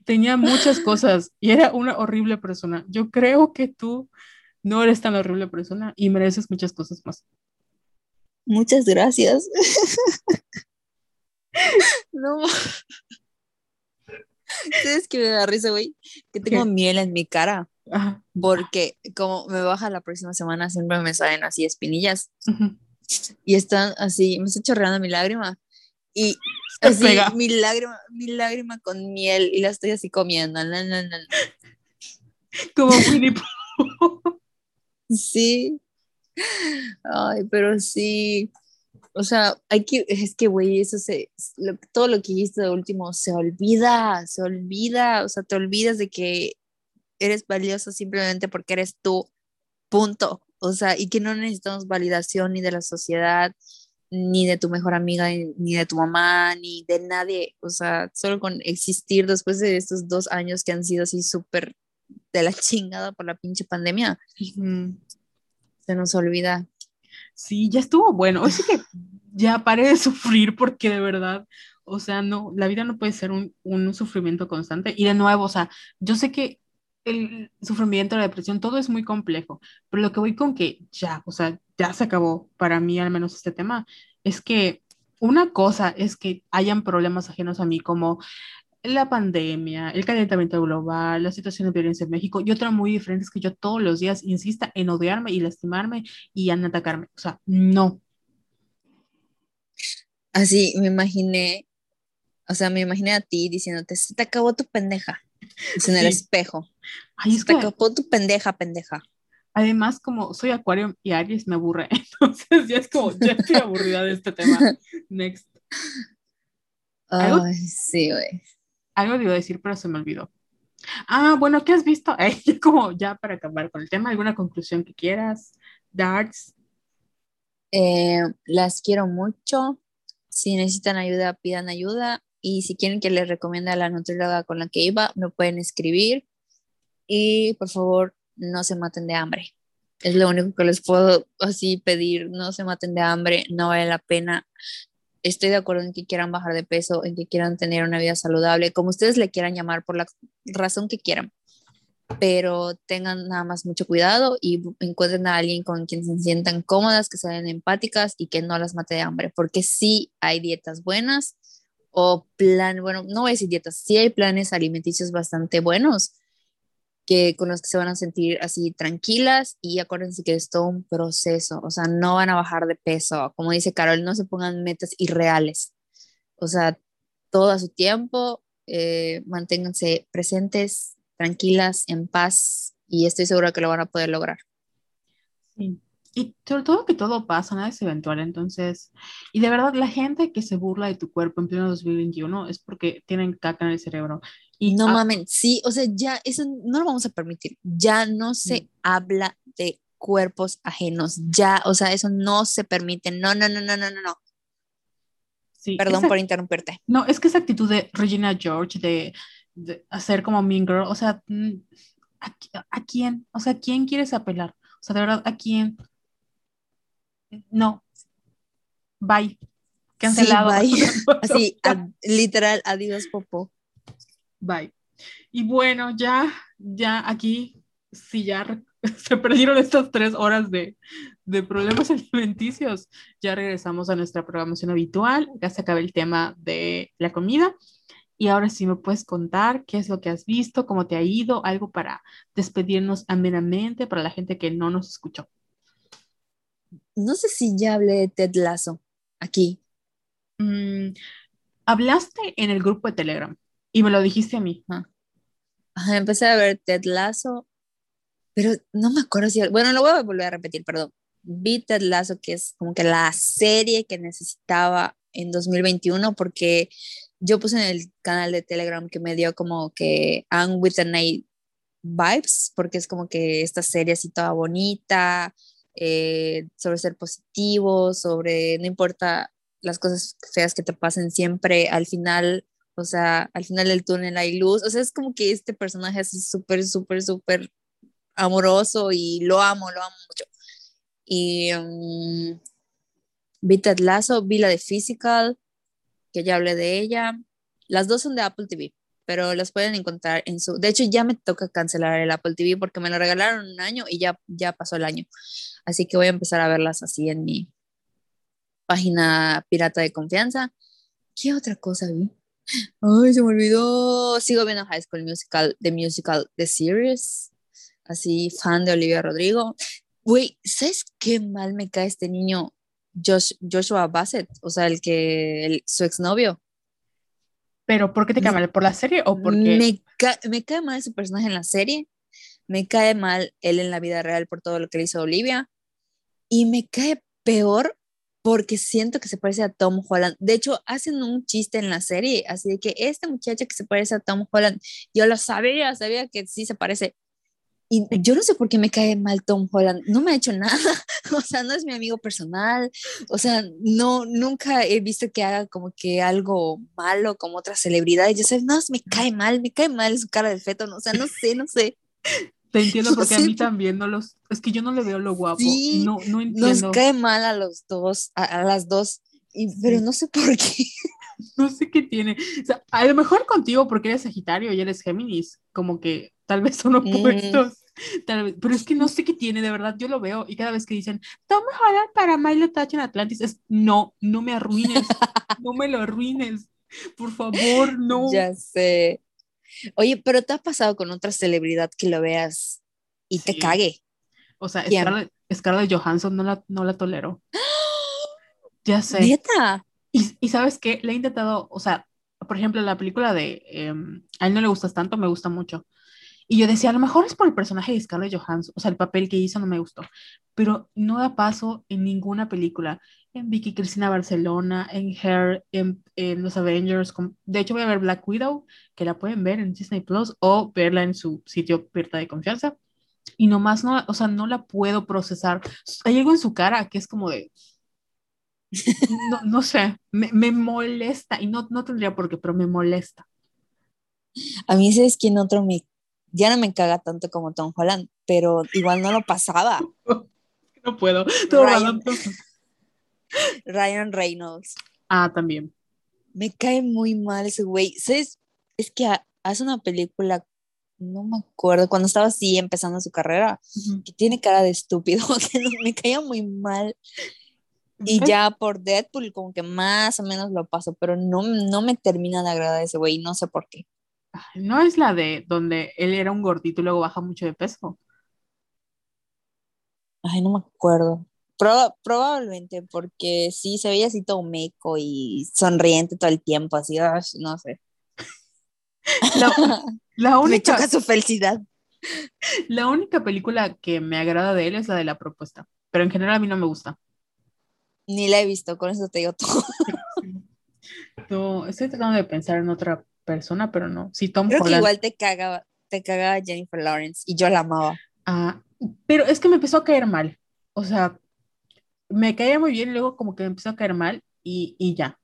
tenía muchas cosas y era una horrible persona. Yo creo que tú no eres tan horrible persona y mereces muchas cosas más. Muchas gracias. no. ¿Sabes que me da risa, güey? Que tengo miel en mi cara. Porque como me baja la próxima semana, siempre me salen así espinillas. Y están así, me estoy chorreando mi lágrima. Y así, mi lágrima, mi lágrima con miel y la estoy así comiendo. Como Winnie Sí. Ay, pero sí. O sea, hay que, es que, güey, eso se, todo lo que hiciste de último se olvida, se olvida, o sea, te olvidas de que eres valioso simplemente porque eres tú, punto. O sea, y que no necesitamos validación ni de la sociedad, ni de tu mejor amiga, ni de tu mamá, ni de nadie. O sea, solo con existir después de estos dos años que han sido así súper de la chingada por la pinche pandemia. Se nos olvida. Sí, ya estuvo bueno. Así que ya paré de sufrir porque de verdad, o sea, no, la vida no puede ser un, un sufrimiento constante. Y de nuevo, o sea, yo sé que el sufrimiento, la depresión, todo es muy complejo, pero lo que voy con que ya, o sea, ya se acabó para mí al menos este tema, es que una cosa es que hayan problemas ajenos a mí como la pandemia, el calentamiento global, la situación de violencia en México, y otra muy diferente es que yo todos los días insista en odiarme y lastimarme y en atacarme. O sea, no. Así me imaginé, o sea, me imaginé a ti diciéndote, se te acabó tu pendeja. Es en el espejo. Ay, es acabó tu pendeja, pendeja. Además, como soy Acuario y Aries me aburre, entonces ya es como, ya estoy aburrida de este tema. Next. Ay, sí, güey. Algo iba a decir, pero se me olvidó. Ah, bueno, ¿qué has visto? como ya para acabar con el tema, ¿alguna conclusión que quieras? Darts. Eh, las quiero mucho. Si necesitan ayuda, pidan ayuda. Y si quieren que les recomiende a la nutrióloga con la que iba, me pueden escribir. Y por favor, no se maten de hambre. Es lo único que les puedo así pedir. No se maten de hambre, no vale la pena estoy de acuerdo en que quieran bajar de peso, en que quieran tener una vida saludable, como ustedes le quieran llamar, por la razón que quieran. Pero tengan nada más mucho cuidado y encuentren a alguien con quien se sientan cómodas, que sean empáticas y que no las mate de hambre, porque sí hay dietas buenas o plan, bueno, no voy a decir dietas, sí hay planes alimenticios bastante buenos que con los que se van a sentir así tranquilas y acuérdense que es todo un proceso, o sea, no van a bajar de peso, como dice Carol, no se pongan metas irreales, o sea, todo a su tiempo, eh, manténganse presentes, tranquilas, en paz y estoy segura que lo van a poder lograr. Sí. Y sobre todo que todo pasa, nada es eventual, entonces, y de verdad la gente que se burla de tu cuerpo en pleno 2021 es porque tienen caca en el cerebro y no mamen, sí, o sea, ya eso no lo vamos a permitir. Ya no se mm. habla de cuerpos ajenos, ya, o sea, eso no se permite. No, no, no, no, no, no, no. Sí, Perdón por interrumpirte. No, es que esa actitud de Regina George de, hacer como Mean Girl, o sea, mm, ¿a, quién? O sea, ¿quién quieres apelar? O sea, de verdad, ¿a quién? No. Bye. Cancelado. Sí, bye. Así, literal, adiós, Popo. Bye. Y bueno, ya, ya aquí, si ya se perdieron estas tres horas de, de problemas alimenticios, ya regresamos a nuestra programación habitual. Ya se acaba el tema de la comida. Y ahora sí me puedes contar qué es lo que has visto, cómo te ha ido, algo para despedirnos amenamente para la gente que no nos escuchó. No sé si ya hablé de Ted Lasso aquí. Mm, hablaste en el grupo de Telegram. Y me lo dijiste a mí. empecé a ver Ted Lasso, pero no me acuerdo si... Bueno, lo voy a volver a repetir, perdón. Vi Ted Lasso, que es como que la serie que necesitaba en 2021, porque yo puse en el canal de Telegram que me dio como que I'm with the night vibes, porque es como que esta serie así toda bonita, eh, sobre ser positivo, sobre no importa las cosas feas que te pasen siempre al final, o sea, al final del túnel hay luz, o sea, es como que este personaje es súper, súper, súper amoroso y lo amo, lo amo mucho. Y um, vi Ted vi la de Physical, que ya hablé de ella. Las dos son de Apple TV, pero las pueden encontrar en su... De hecho, ya me toca cancelar el Apple TV porque me lo regalaron un año y ya, ya pasó el año. Así que voy a empezar a verlas así en mi página pirata de confianza. ¿Qué otra cosa vi? Ay, se me olvidó. Sigo viendo High School Musical, The Musical, The Series. Así, fan de Olivia Rodrigo. Güey, ¿sabes qué mal me cae este niño? Joshua Bassett, o sea, el que, el, su exnovio. ¿Pero por qué te cae mal? ¿Por la serie o porque...? Me, me cae mal su personaje en la serie, me cae mal él en la vida real por todo lo que le hizo Olivia, y me cae peor porque siento que se parece a Tom Holland. De hecho, hacen un chiste en la serie, así de que esta muchacha que se parece a Tom Holland, yo lo sabía, sabía que sí se parece, y yo no sé por qué me cae mal Tom Holland, no me ha hecho nada, o sea, no es mi amigo personal, o sea, no, nunca he visto que haga como que algo malo como otras celebridades, yo sé, no, me cae mal, me cae mal su cara de feto, no, o sea, no sé, no sé. Te entiendo porque a mí también no los, es que yo no le veo lo guapo, sí, no, no entiendo. Nos cae mal a los dos, a, las dos, y, pero no sé por qué. No sé qué tiene, o sea, a lo mejor contigo porque eres Sagitario y eres Géminis, como que tal vez son opuestos. pero es que no sé qué tiene, de verdad, yo lo veo y cada vez que dicen, toma Holland para Milo Touch en Atlantis, es no, no me arruines, no me lo arruines, por favor, no. Ya sé. Oye, pero ¿te ha pasado con otra celebridad que lo veas y te cague? O sea, Scarlett, Scarlett, Johansson no la, no la tolero. ya sé. ¿Neta? Y, y, sabes qué, le he intentado, o sea, por ejemplo, la película de em, A él no le gustas tanto, me gusta mucho. Y yo decía, a lo mejor es por el personaje de Scarlett Johansson, o sea, el papel que hizo no me gustó, pero no da paso en ninguna película. En Vicky Cristina Barcelona, en Hair, en, Los Avengers. de hecho, voy a ver Black Widow, que la pueden ver en Disney Plus o verla en su sitio Pierta de Confianza. Y nomás no, o sea, no la puedo procesar. Hay algo en su cara que es como de. No, no sé, me, me molesta y no, no tendría por qué, pero me molesta. A mí, ¿sabes quién otro me ya no me caga tanto como Tom Holland, pero igual no lo pasaba. No puedo. Ryan, Reynolds. Ah, también. Me cae muy mal ese güey. ¿Sabes? Es que hace una película, no me acuerdo, cuando estaba así empezando su carrera, que tiene cara de estúpido, que me caía muy mal. Y ya por Deadpool como que más o menos lo paso, pero no, no me termina de agradar ese güey, no sé por qué. No es la de donde él era un gordito y luego baja mucho de peso. Ay, no me acuerdo. Probablemente, porque sí se veía así todo meco y sonriente todo el tiempo, así, no sé. La, única, me choca su felicidad. La única película que me agrada de él es la de la propuesta, pero en general a mí no me gusta. Ni la he visto, con eso te digo todo. No, estoy tratando de pensar en otra persona, pero no. Sí, Tom Creo que igual te cagaba, te cagaba Jennifer Lawrence y yo la amaba. Ah, pero es que me empezó a caer mal. O sea, me caía muy bien y luego como que me empezó a caer mal y, y ya.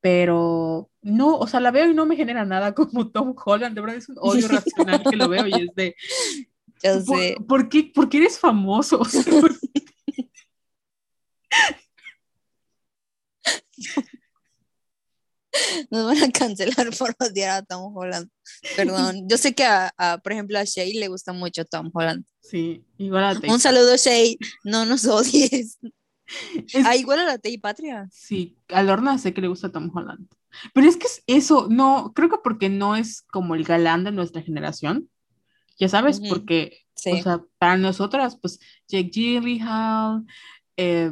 Pero no, o sea, la veo y no me genera nada como Tom Holland. De verdad es un odio racional que lo veo y es de. Yo sé. ¿Por, qué, ¿Por qué eres famoso? Nos van a cancelar por odiar a Tom Holland. Perdón. Yo sé que, a, por ejemplo, a Shay le gusta mucho Tom Holland. Sí, igual a Un saludo, Shay. No nos odies. Ah, igual a la Tei Patria. Sí, a Lorna sé que le gusta Tom Holland. Pero es que es eso, no, creo que porque no es como el galán de nuestra generación. Ya sabes, porque, o sea, para nosotras, pues, Jake Gyllenhaal, eh,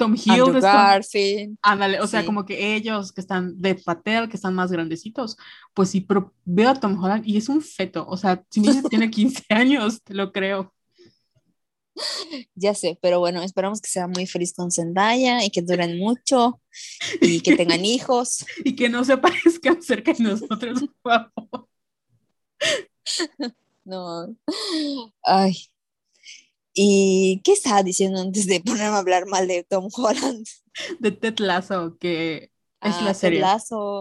Tom Hiddleston. Ándale, o sea, como que ellos que están de Patel, que están más grandecitos, pues sí, pero veo a Tom Holland y es un feto, o sea, si me tiene 15 años, te lo creo. Ya sé, pero bueno, esperamos que sea muy feliz con Zendaya y que duren mucho y que tengan hijos. y que no se parezcan cerca de nosotros, por favor. No. Ay. ¿Y qué estaba diciendo antes de ponerme a hablar mal de Tom Holland? De Ted Lasso, que es Ah, la Ted serie. Lasso,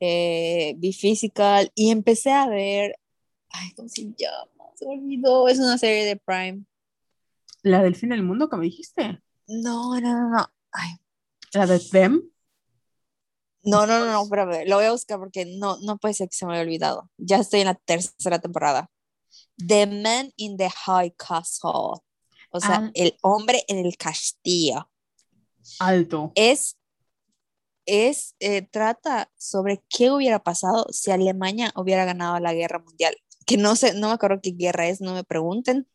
eh, Be Physical, y empecé a ver, ay, ¿cómo se llama? Se me olvidó, es una serie de Prime. La del fin del mundo que me dijiste. No, no, no, no. Ay, La de Them. no, no, no, no, espérame, lo voy a buscar porque no, no puede ser que se me haya olvidado. Ya estoy en la tercera temporada. The Man in the High Castle. O sea, el hombre en el castillo. Alto. es, es eh, trata sobre qué hubiera pasado si Alemania hubiera ganado la guerra mundial. Que no sé, no me acuerdo qué guerra es, no me pregunten.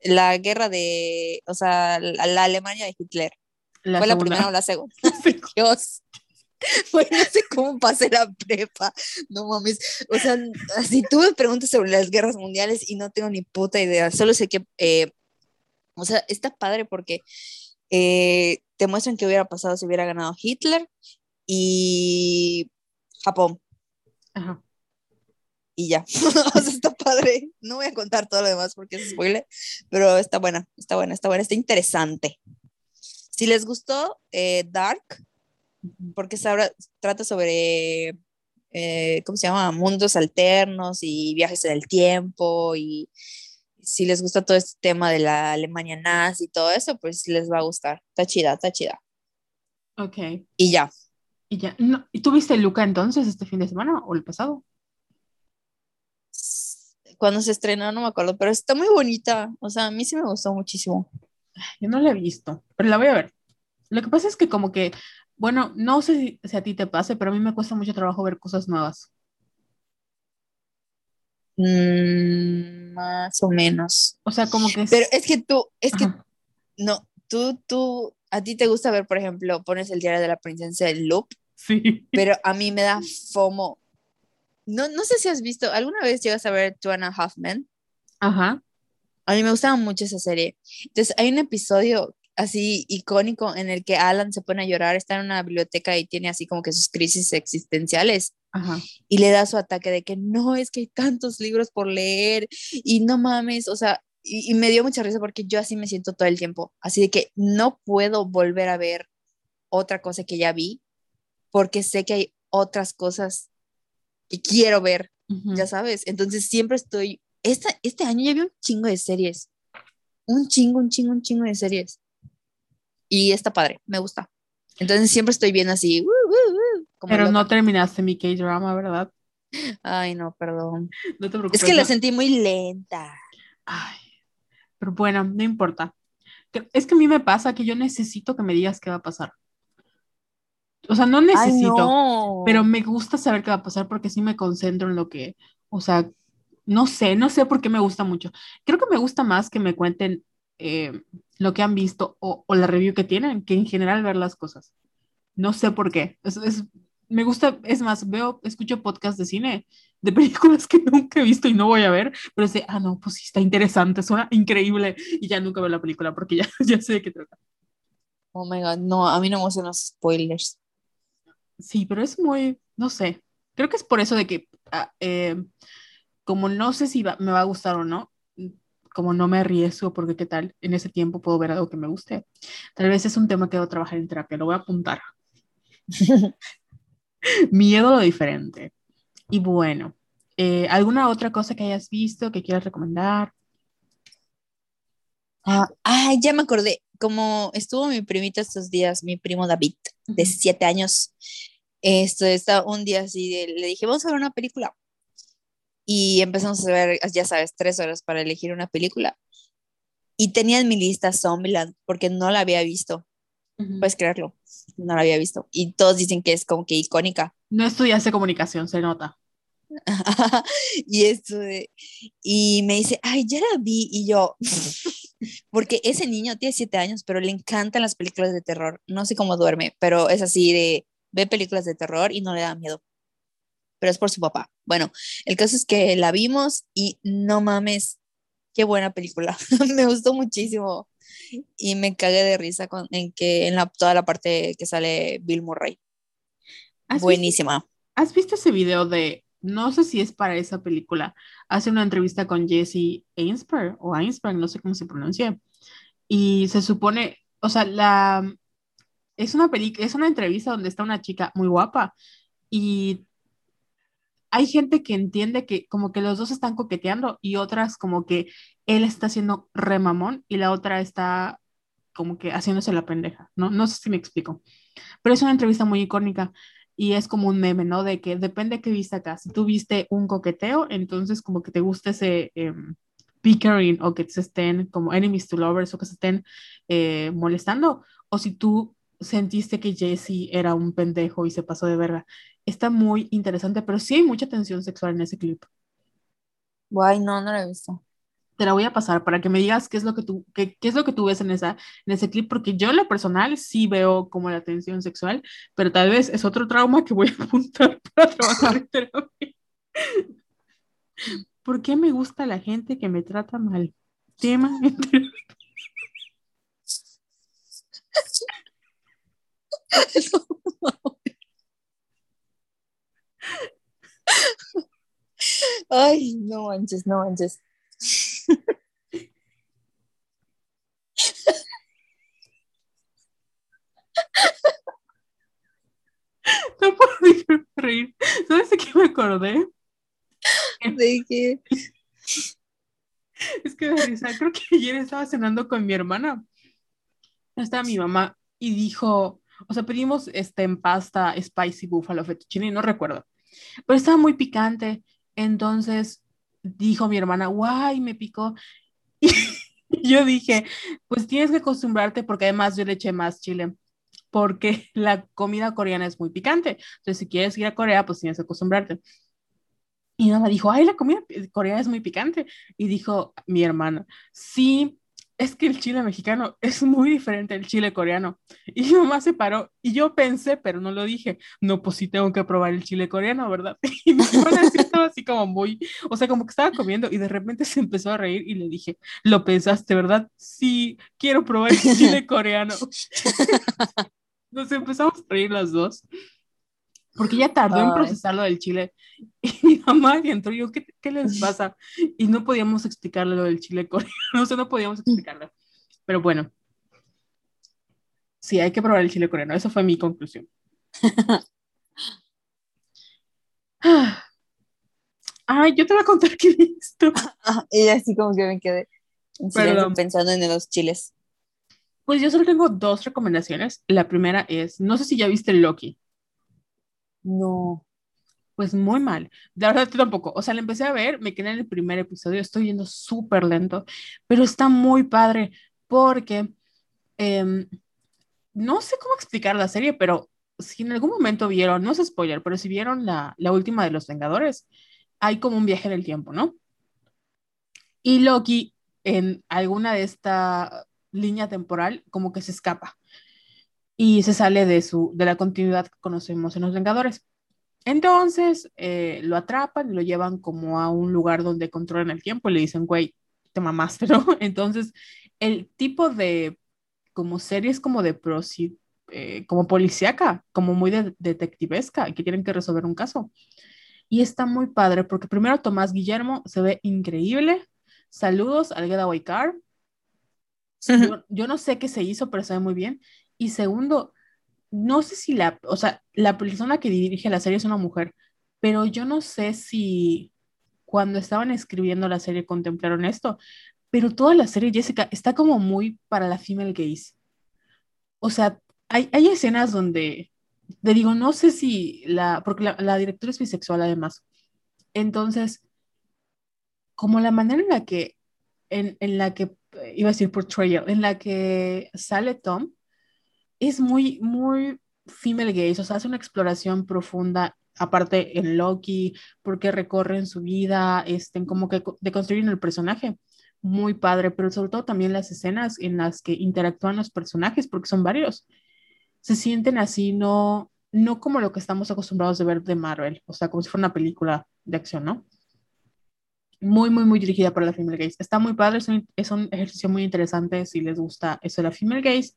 La guerra de, o sea, la, la Alemania de Hitler. La ¿Fue la primera o la segunda? Dios. Pues no sé cómo pasé la prepa. No mames. O sea, así tú me preguntas sobre las guerras mundiales y no tengo ni puta idea. Solo sé que, eh, o sea, está padre porque eh, te muestran qué hubiera pasado si hubiera ganado Hitler y Japón. Ajá. Y ya. o sea, está padre. No voy a contar todo lo demás porque es spoiler, pero está buena, está buena, está buena, está interesante. Si les gustó eh, Dark, porque habla- trata sobre, eh, ¿cómo se llama? Mundos alternos y viajes en el tiempo y si les gusta todo este tema de la Alemania nazi y todo eso, pues les va a gustar. Está chida, está chida. Ok. Y ya. Y ya. No, ¿Y tú viste Luca entonces este fin de semana o el pasado? Cuando se estrenó, no me acuerdo, pero está muy bonita. O sea, a mí sí me gustó muchísimo. Yo no la he visto, pero la voy a ver. Lo que pasa es que como que, bueno, no sé si, si a ti te pase, pero a mí me cuesta mucho trabajo ver cosas nuevas. Mm, más o menos. O sea, como que es... Pero es que tú, es que Ajá. no, tú, tú, a ti te gusta ver, por ejemplo, pones el diario de la princesa en loop, Sí. pero a mí me da FOMO. No, no sé si has visto, ¿alguna vez llegas a ver Two and a Half Men? Ajá. A mí me gustaba mucho esa serie. Entonces, hay un episodio así icónico en el que Alan se pone a llorar, está en una biblioteca y tiene así como que sus crisis existenciales Ajá. y le da su ataque de que no, es que hay tantos libros por leer y no mames, o sea, y, y me dio mucha risa porque yo así me siento todo el tiempo, así de que no puedo volver a ver otra cosa que ya vi porque sé que hay otras cosas que quiero ver, ya sabes, entonces siempre estoy, esta, este año ya vi un chingo de series, un chingo, un chingo, un chingo de series y está padre, me gusta. Entonces siempre estoy bien así, "Uh, uh, uh", como Pero loca. no terminaste mi K-drama, ¿verdad? Ay, no, perdón. No te preocupes. Es que la no- sentí muy lenta. Ay, pero bueno, no importa. Es que a mí me pasa que yo necesito que me digas qué va a pasar. O sea, no necesito, no. pero me gusta saber qué va a pasar porque sí me concentro en lo que, o sea, no sé, no sé por qué me gusta mucho. Creo que me gusta más que me cuenten eh, lo que han visto o, o la review que tienen, que en general ver las cosas. No sé por qué. Es, es- me gusta, es más, veo, escucho podcasts de cine, de películas que nunca he visto y no voy a ver, pero sé, ah, no, pues sí, está interesante, suena increíble y ya nunca veo la película porque ya, ya sé de qué trata. Oh my god, no, a mí no me gustan los spoilers. Sí, pero es muy, no sé, creo que es por eso de que, ah, eh, como no sé si va- me va a gustar o no, como no me arriesgo porque qué tal, en ese tiempo puedo ver algo que me guste. Tal vez es un tema que debo trabajar en terapia, lo voy a apuntar. Miedo a lo diferente. Y bueno, eh, ¿alguna otra cosa que hayas visto que quieras recomendar? Ah, ay, ya me acordé. Como estuvo mi primito estos días, mi primo David, de siete años, esto está un día así, de- le dije, vamos a ver una película. Y empezamos a ver, ya sabes, tres horas para elegir una película. Y tenía en mi lista Zombieland, porque no la había visto. Puedes creerlo, no la había visto. Y todos dicen que es como que icónica. No estudiaste comunicación, se nota. y esto y me dice, ay, ya la vi, y yo, porque ese niño tiene siete años, pero le encantan las películas de terror, no sé cómo duerme, pero es así de, ve películas de terror y no le da miedo, pero es por su papá. Bueno, el caso es que la vimos y no mames, qué buena película, me gustó muchísimo y me cagué de risa con, en que en la, toda la parte que sale Bill Murray, ¿Has visto, buenísima. has visto ese video de no sé si es para esa película, hace una entrevista con Jesse Ainsberg o Ainsberg, no sé cómo se pronuncia. Y se supone, o sea, la es una película, es una entrevista donde está una chica muy guapa y hay gente que entiende que como que los dos están coqueteando y otras como que él está haciendo remamón y la otra está como que haciéndose la pendeja, ¿no? No sé si me explico. Pero es una entrevista muy icónica y es como un meme, ¿no? De que depende de qué viste acá. Si tú viste un coqueteo, entonces como que te gusta ese eh, pickering o que se estén como enemies to lovers o que se estén eh, molestando. O si tú sentiste que Jesse era un pendejo y se pasó de verga. Está muy interesante, pero sí hay mucha tensión sexual en ese clip. Guay, no, no lo he visto. Te la voy a pasar para que me digas qué es lo que tú, qué, qué es lo que tú ves en, esa, en ese clip, porque yo en lo personal sí veo como la tensión sexual, pero tal vez es otro trauma que voy a apuntar para trabajar en terapia. ¿Por qué me gusta la gente que me trata mal? Tema Ay, no manches, no manches. No puedo reír. ¿Sabes de qué me acordé? ¿De qué? Es que risa, creo que ayer estaba cenando con mi hermana. Estaba mi mamá y dijo, o sea, pedimos este en pasta spicy buffalo fettuccine, no recuerdo, pero estaba muy picante. Entonces dijo mi hermana, guay, me picó. Y yo dije, pues tienes que acostumbrarte porque además yo le eché más chile, porque la comida coreana es muy picante. Entonces, si quieres ir a Corea, pues tienes que acostumbrarte. Y mamá dijo, ay, la comida coreana es muy picante. Y dijo mi hermana, sí, es que el chile mexicano es muy diferente al chile coreano. Y mi mamá se paró y yo pensé, pero no lo dije, no, pues sí tengo que probar el chile coreano, ¿verdad? Y mi hermana estaba así como muy, o sea, como que estaba comiendo y de repente se empezó a reír y le dije, lo pensaste, ¿verdad? Sí, quiero probar el chile coreano. Nos empezamos a reír las dos porque ella tardó en procesarlo del chile. Y mi mamá entró y yo, ¿qué, ¿qué, les pasa? Y no podíamos explicarle lo del chile coreano, o sea, no podíamos explicarlo. Pero bueno, sí, hay que probar el chile coreano, esa fue mi conclusión. Ay, yo te voy a contar qué he visto. y así como que me quedé pensando en los chiles. Pues yo solo tengo dos recomendaciones. La primera es, no sé si ya viste Loki. No. Pues muy mal. La verdad, tampoco. O sea, la empecé a ver, me quedé en el primer episodio, estoy yendo súper lento, pero está muy padre porque em, no sé cómo explicar la serie, pero si en algún momento vieron, no es spoiler, pero si vieron la, la última de los Vengadores, hay como un viaje en el tiempo, ¿no? Y Loki en alguna de esta línea temporal como que se escapa y se sale de, su, de la continuidad que conocemos en los Vengadores. Entonces eh, lo atrapan y lo llevan como a un lugar donde controlan el tiempo y le dicen, güey, te mamaste, ¿no? Entonces, el tipo de como series como de prosi, eh, como policíaca, como muy de, detectivesca, que tienen que resolver un caso. Y está muy padre porque primero Tomás Guillermo se ve increíble. Saludos al Getaway Car. Yo, yo, no sé qué se hizo, pero se ve muy bien. Y segundo, no sé si la, o sea, la persona que dirige la serie es una mujer, pero yo no sé si cuando estaban escribiendo la serie contemplaron esto, pero toda la serie, Jessica, está como muy para la female gaze. O sea, hay, hay escenas donde, te digo, no sé si la, porque la, directora es bisexual además. Entonces, como la manera en la que, en, en la que, iba a decir portrayal, en la que sale Tom, es muy, muy female gaze, o sea, hace una exploración profunda, aparte en Loki, porque recorren su vida, este, como que de construir el personaje. Muy padre, pero sobre todo también las escenas en las que interactúan los personajes, porque son varios. Se sienten así, no, no como lo que estamos acostumbrados de ver de Marvel, o sea, como si fuera una película de acción, ¿no? Muy, muy, muy dirigida para la female gaze. Está muy padre, es un, es un ejercicio muy interesante si les gusta eso de la female gaze.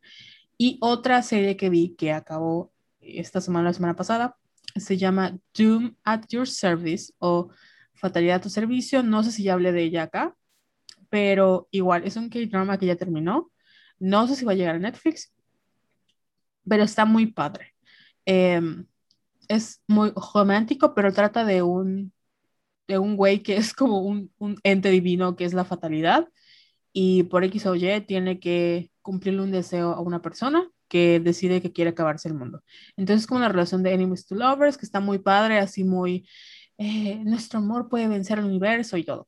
Y otra serie que vi que acabó esta semana, la semana pasada, se llama Doom at Your Service o Fatalidad a tu servicio. No sé si ya hablé de ella acá, pero igual es un K-drama que ya terminó. No sé si va a llegar a Netflix, pero está muy padre. Em, es muy romántico, pero trata de un, de un güey que es como un, un ente divino que es la fatalidad y por X o Y tiene que cumplirle un deseo a una persona que decide que quiere acabarse el mundo. Entonces, es como una relación de enemies to lovers que está muy padre, así muy, eh, nuestro amor puede vencer el universo y todo.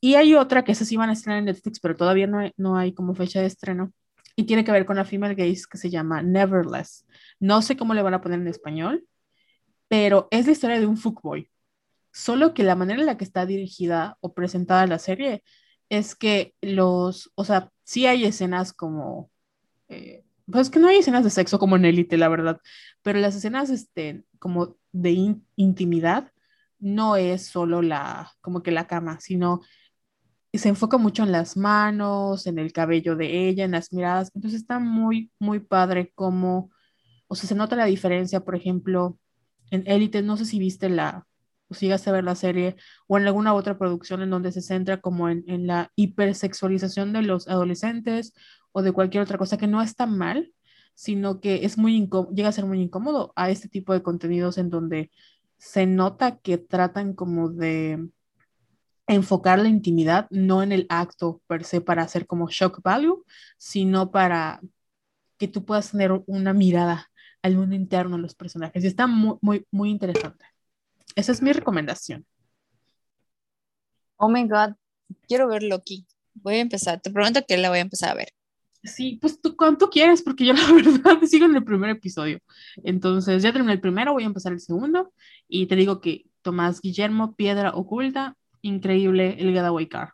Y hay otra que esas iban a estrenar en Netflix, pero todavía no hay, no hay como fecha de estreno. Y tiene que ver con la female gaze que se llama Neverless. No sé cómo le van a poner en español, pero es la historia de un fuckboy. Solo que la manera en la que está dirigida o presentada la serie es que los, o sea, sí hay escenas como, eh, pues que no hay escenas de sexo como en Elite, la verdad, pero las escenas, este, como de intimidad, no es solo la, como que la cama, sino se enfoca mucho en las manos, en el cabello de ella, en las miradas, entonces está muy, muy padre como, o sea, se nota la diferencia, por ejemplo, en Elite, no sé si viste la, o sigas a ver la serie, o en alguna otra producción en donde se centra como en, en la hipersexualización de los adolescentes o de cualquier otra cosa que no está mal, sino que es muy llega a ser muy incómodo a este tipo de contenidos en donde se nota que tratan como de enfocar la intimidad no en el acto per se para hacer como shock value, sino para que tú puedas tener una mirada al mundo interno de los personajes. Y está muy, muy, muy interesante. Esa es mi recomendación. Oh my God, quiero ver Loki. Voy a empezar, te prometo que la voy a empezar a ver. Sí, pues tú cuánto quieres, porque yo la verdad sigo en el primer episodio. Entonces, ya terminé el primero, voy a empezar el segundo. Y te digo que Tomás Guillermo, Piedra Oculta, increíble el Getaway Car.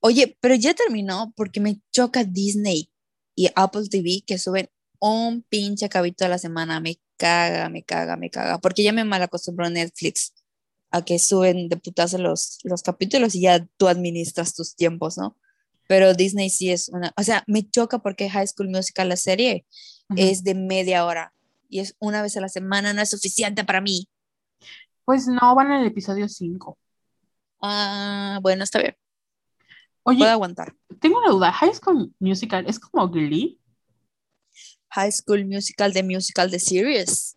Oye, pero ya terminó porque me choca Disney y Apple TV que suben un pinche cabito a la semana. Me caga, me caga, me caga. Porque ya me mal acostumbró Netflix a que suben de putazo los, los capítulos y ya tú administras tus tiempos, ¿no? Pero Disney sí es una, o sea, me choca porque High School Musical, la serie, es de media hora y es una vez a la semana, no es suficiente para mí. Pues no, van en el episodio 5. Ah, bueno, está bien. Oye, puedo aguantar. Tengo una duda, High School Musical es como Glee. High School Musical de musical de series.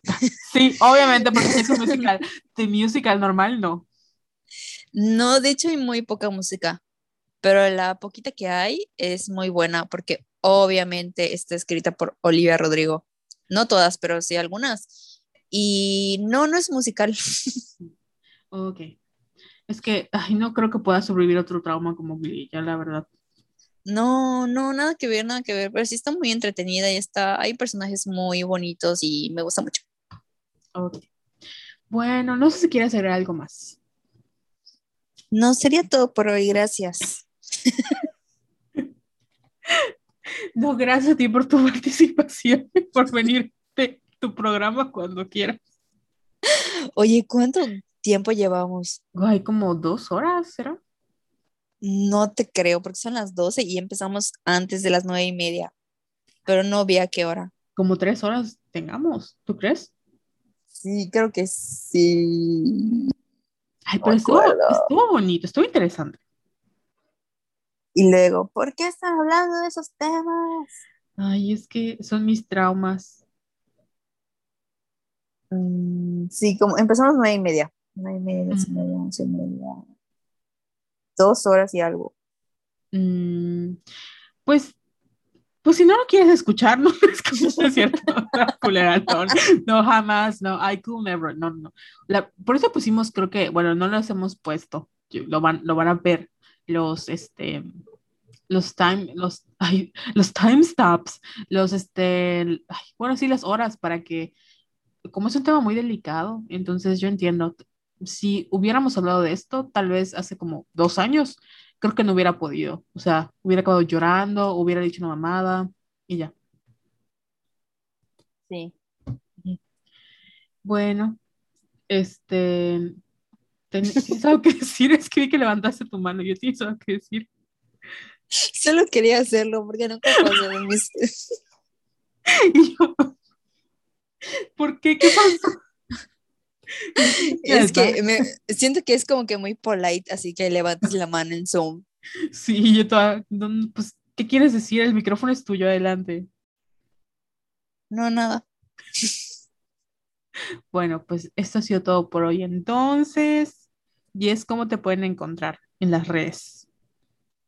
Sí, obviamente, porque es un musical. De musical normal, no. No, de hecho hay muy poca música, pero la poquita que hay es muy buena porque obviamente está escrita por Olivia Rodrigo. No todas, pero sí algunas. Y no, no es musical. Ok. Es que ay, no creo que pueda sobrevivir otro trauma como Glee, ya la verdad. No, no, nada que ver, nada que ver, pero sí está muy entretenida y está, hay personajes muy bonitos y me gusta mucho. Ok. Bueno, no sé si quieres hacer algo más. No, sería todo por hoy, gracias. no, gracias a ti por tu participación, por venir de tu programa cuando quieras. Oye, ¿cuánto tiempo llevamos? Hay como dos horas, ¿será? No te creo, porque son las 12 y empezamos antes de las nueve y media, pero no vi a qué hora. Como tres horas tengamos, ¿tú crees? Sí, creo que sí. Ay, pero estuvo, estuvo, bonito, estuvo interesante. Y luego, ¿por qué están hablando de esos temas? Ay, es que son mis traumas. Mm, sí, como empezamos nueve y media. Nueve y media, y media, once y media dos horas y algo. Mm, pues, pues si no lo quieres escuchar, no es cierto. no, jamás, no, I could never, no, no. por eso pusimos, creo que, bueno, no los hemos puesto, lo van, lo van a ver los, este, los time, los, ay, los timestamps, los, este, bueno, sí, las horas para que, como es un tema muy delicado, entonces yo entiendo, si hubiéramos hablado de esto, tal vez hace como dos años, creo que no hubiera podido. O sea, hubiera acabado llorando, hubiera dicho una mamada y ya. Sí. Bueno, este, ¿tienes algo que decir? Es que vi que levantaste tu mano, yo tienes algo que decir. Solo quería hacerlo porque no puedo hacer mis... ¿Por qué? ¿Qué pasó? es que me, siento que es como que muy polite, así que levantes la mano en Zoom. Sí, yo toda, pues, ¿qué quieres decir? El micrófono es tuyo, adelante. No, nada. Bueno, pues esto ha sido todo por hoy entonces. Y es cómo te pueden encontrar en las redes.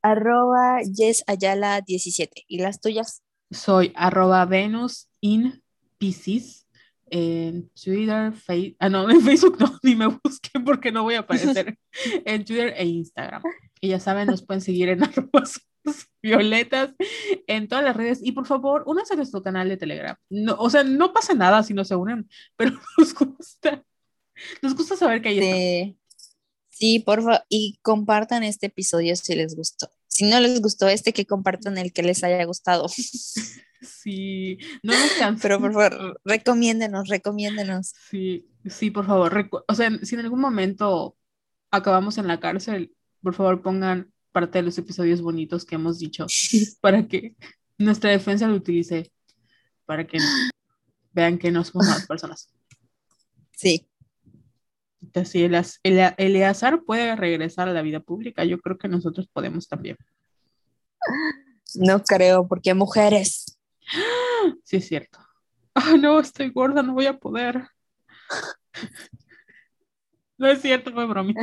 Arroba yesayala17. ¿Y las tuyas? Soy arroba Venus in Pisces en Twitter, Facebook, ah, no, en Facebook no, ni me busquen porque no voy a aparecer en Twitter e Instagram. Y ya saben, nos pueden seguir en arrobas violetas en todas las redes. Y por favor, únanse a nuestro canal de Telegram. No, o sea, no pasa nada si no se unen, pero nos gusta. Nos gusta saber que hay sí. sí, por favor, y compartan este episodio si les gustó. Si no les gustó este, que compartan el que les haya gustado. Sí, no nos Pero por favor, recomiéndenos, recomiéndenos. Sí, sí, por favor. O sea, si en algún momento acabamos en la cárcel, por favor pongan parte de los episodios bonitos que hemos dicho para que nuestra defensa lo utilice, para que vean que no somos malas personas. Sí. Si el, el, Eleazar puede regresar a la vida pública, yo creo que nosotros podemos también. No creo, porque mujeres. Sí, es cierto. Ah, no, estoy gorda, no voy a poder. No es cierto, fue bromita.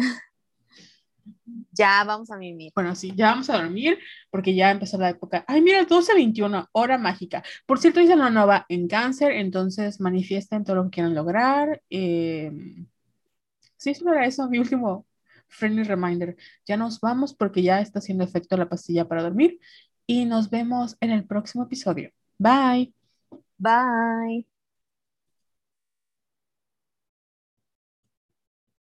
Ya vamos a dormir. Bueno, sí, ya vamos a dormir porque ya empezó la época. Ay, mira, 12.21, hora mágica. Por cierto, hice la nueva en cáncer, entonces manifiesten todo lo que quieran lograr. Eh, sí, eso era eso, mi último friendly reminder. Ya nos vamos porque ya está haciendo efecto la pastilla para dormir y nos vemos en el próximo episodio. Bye. Bye.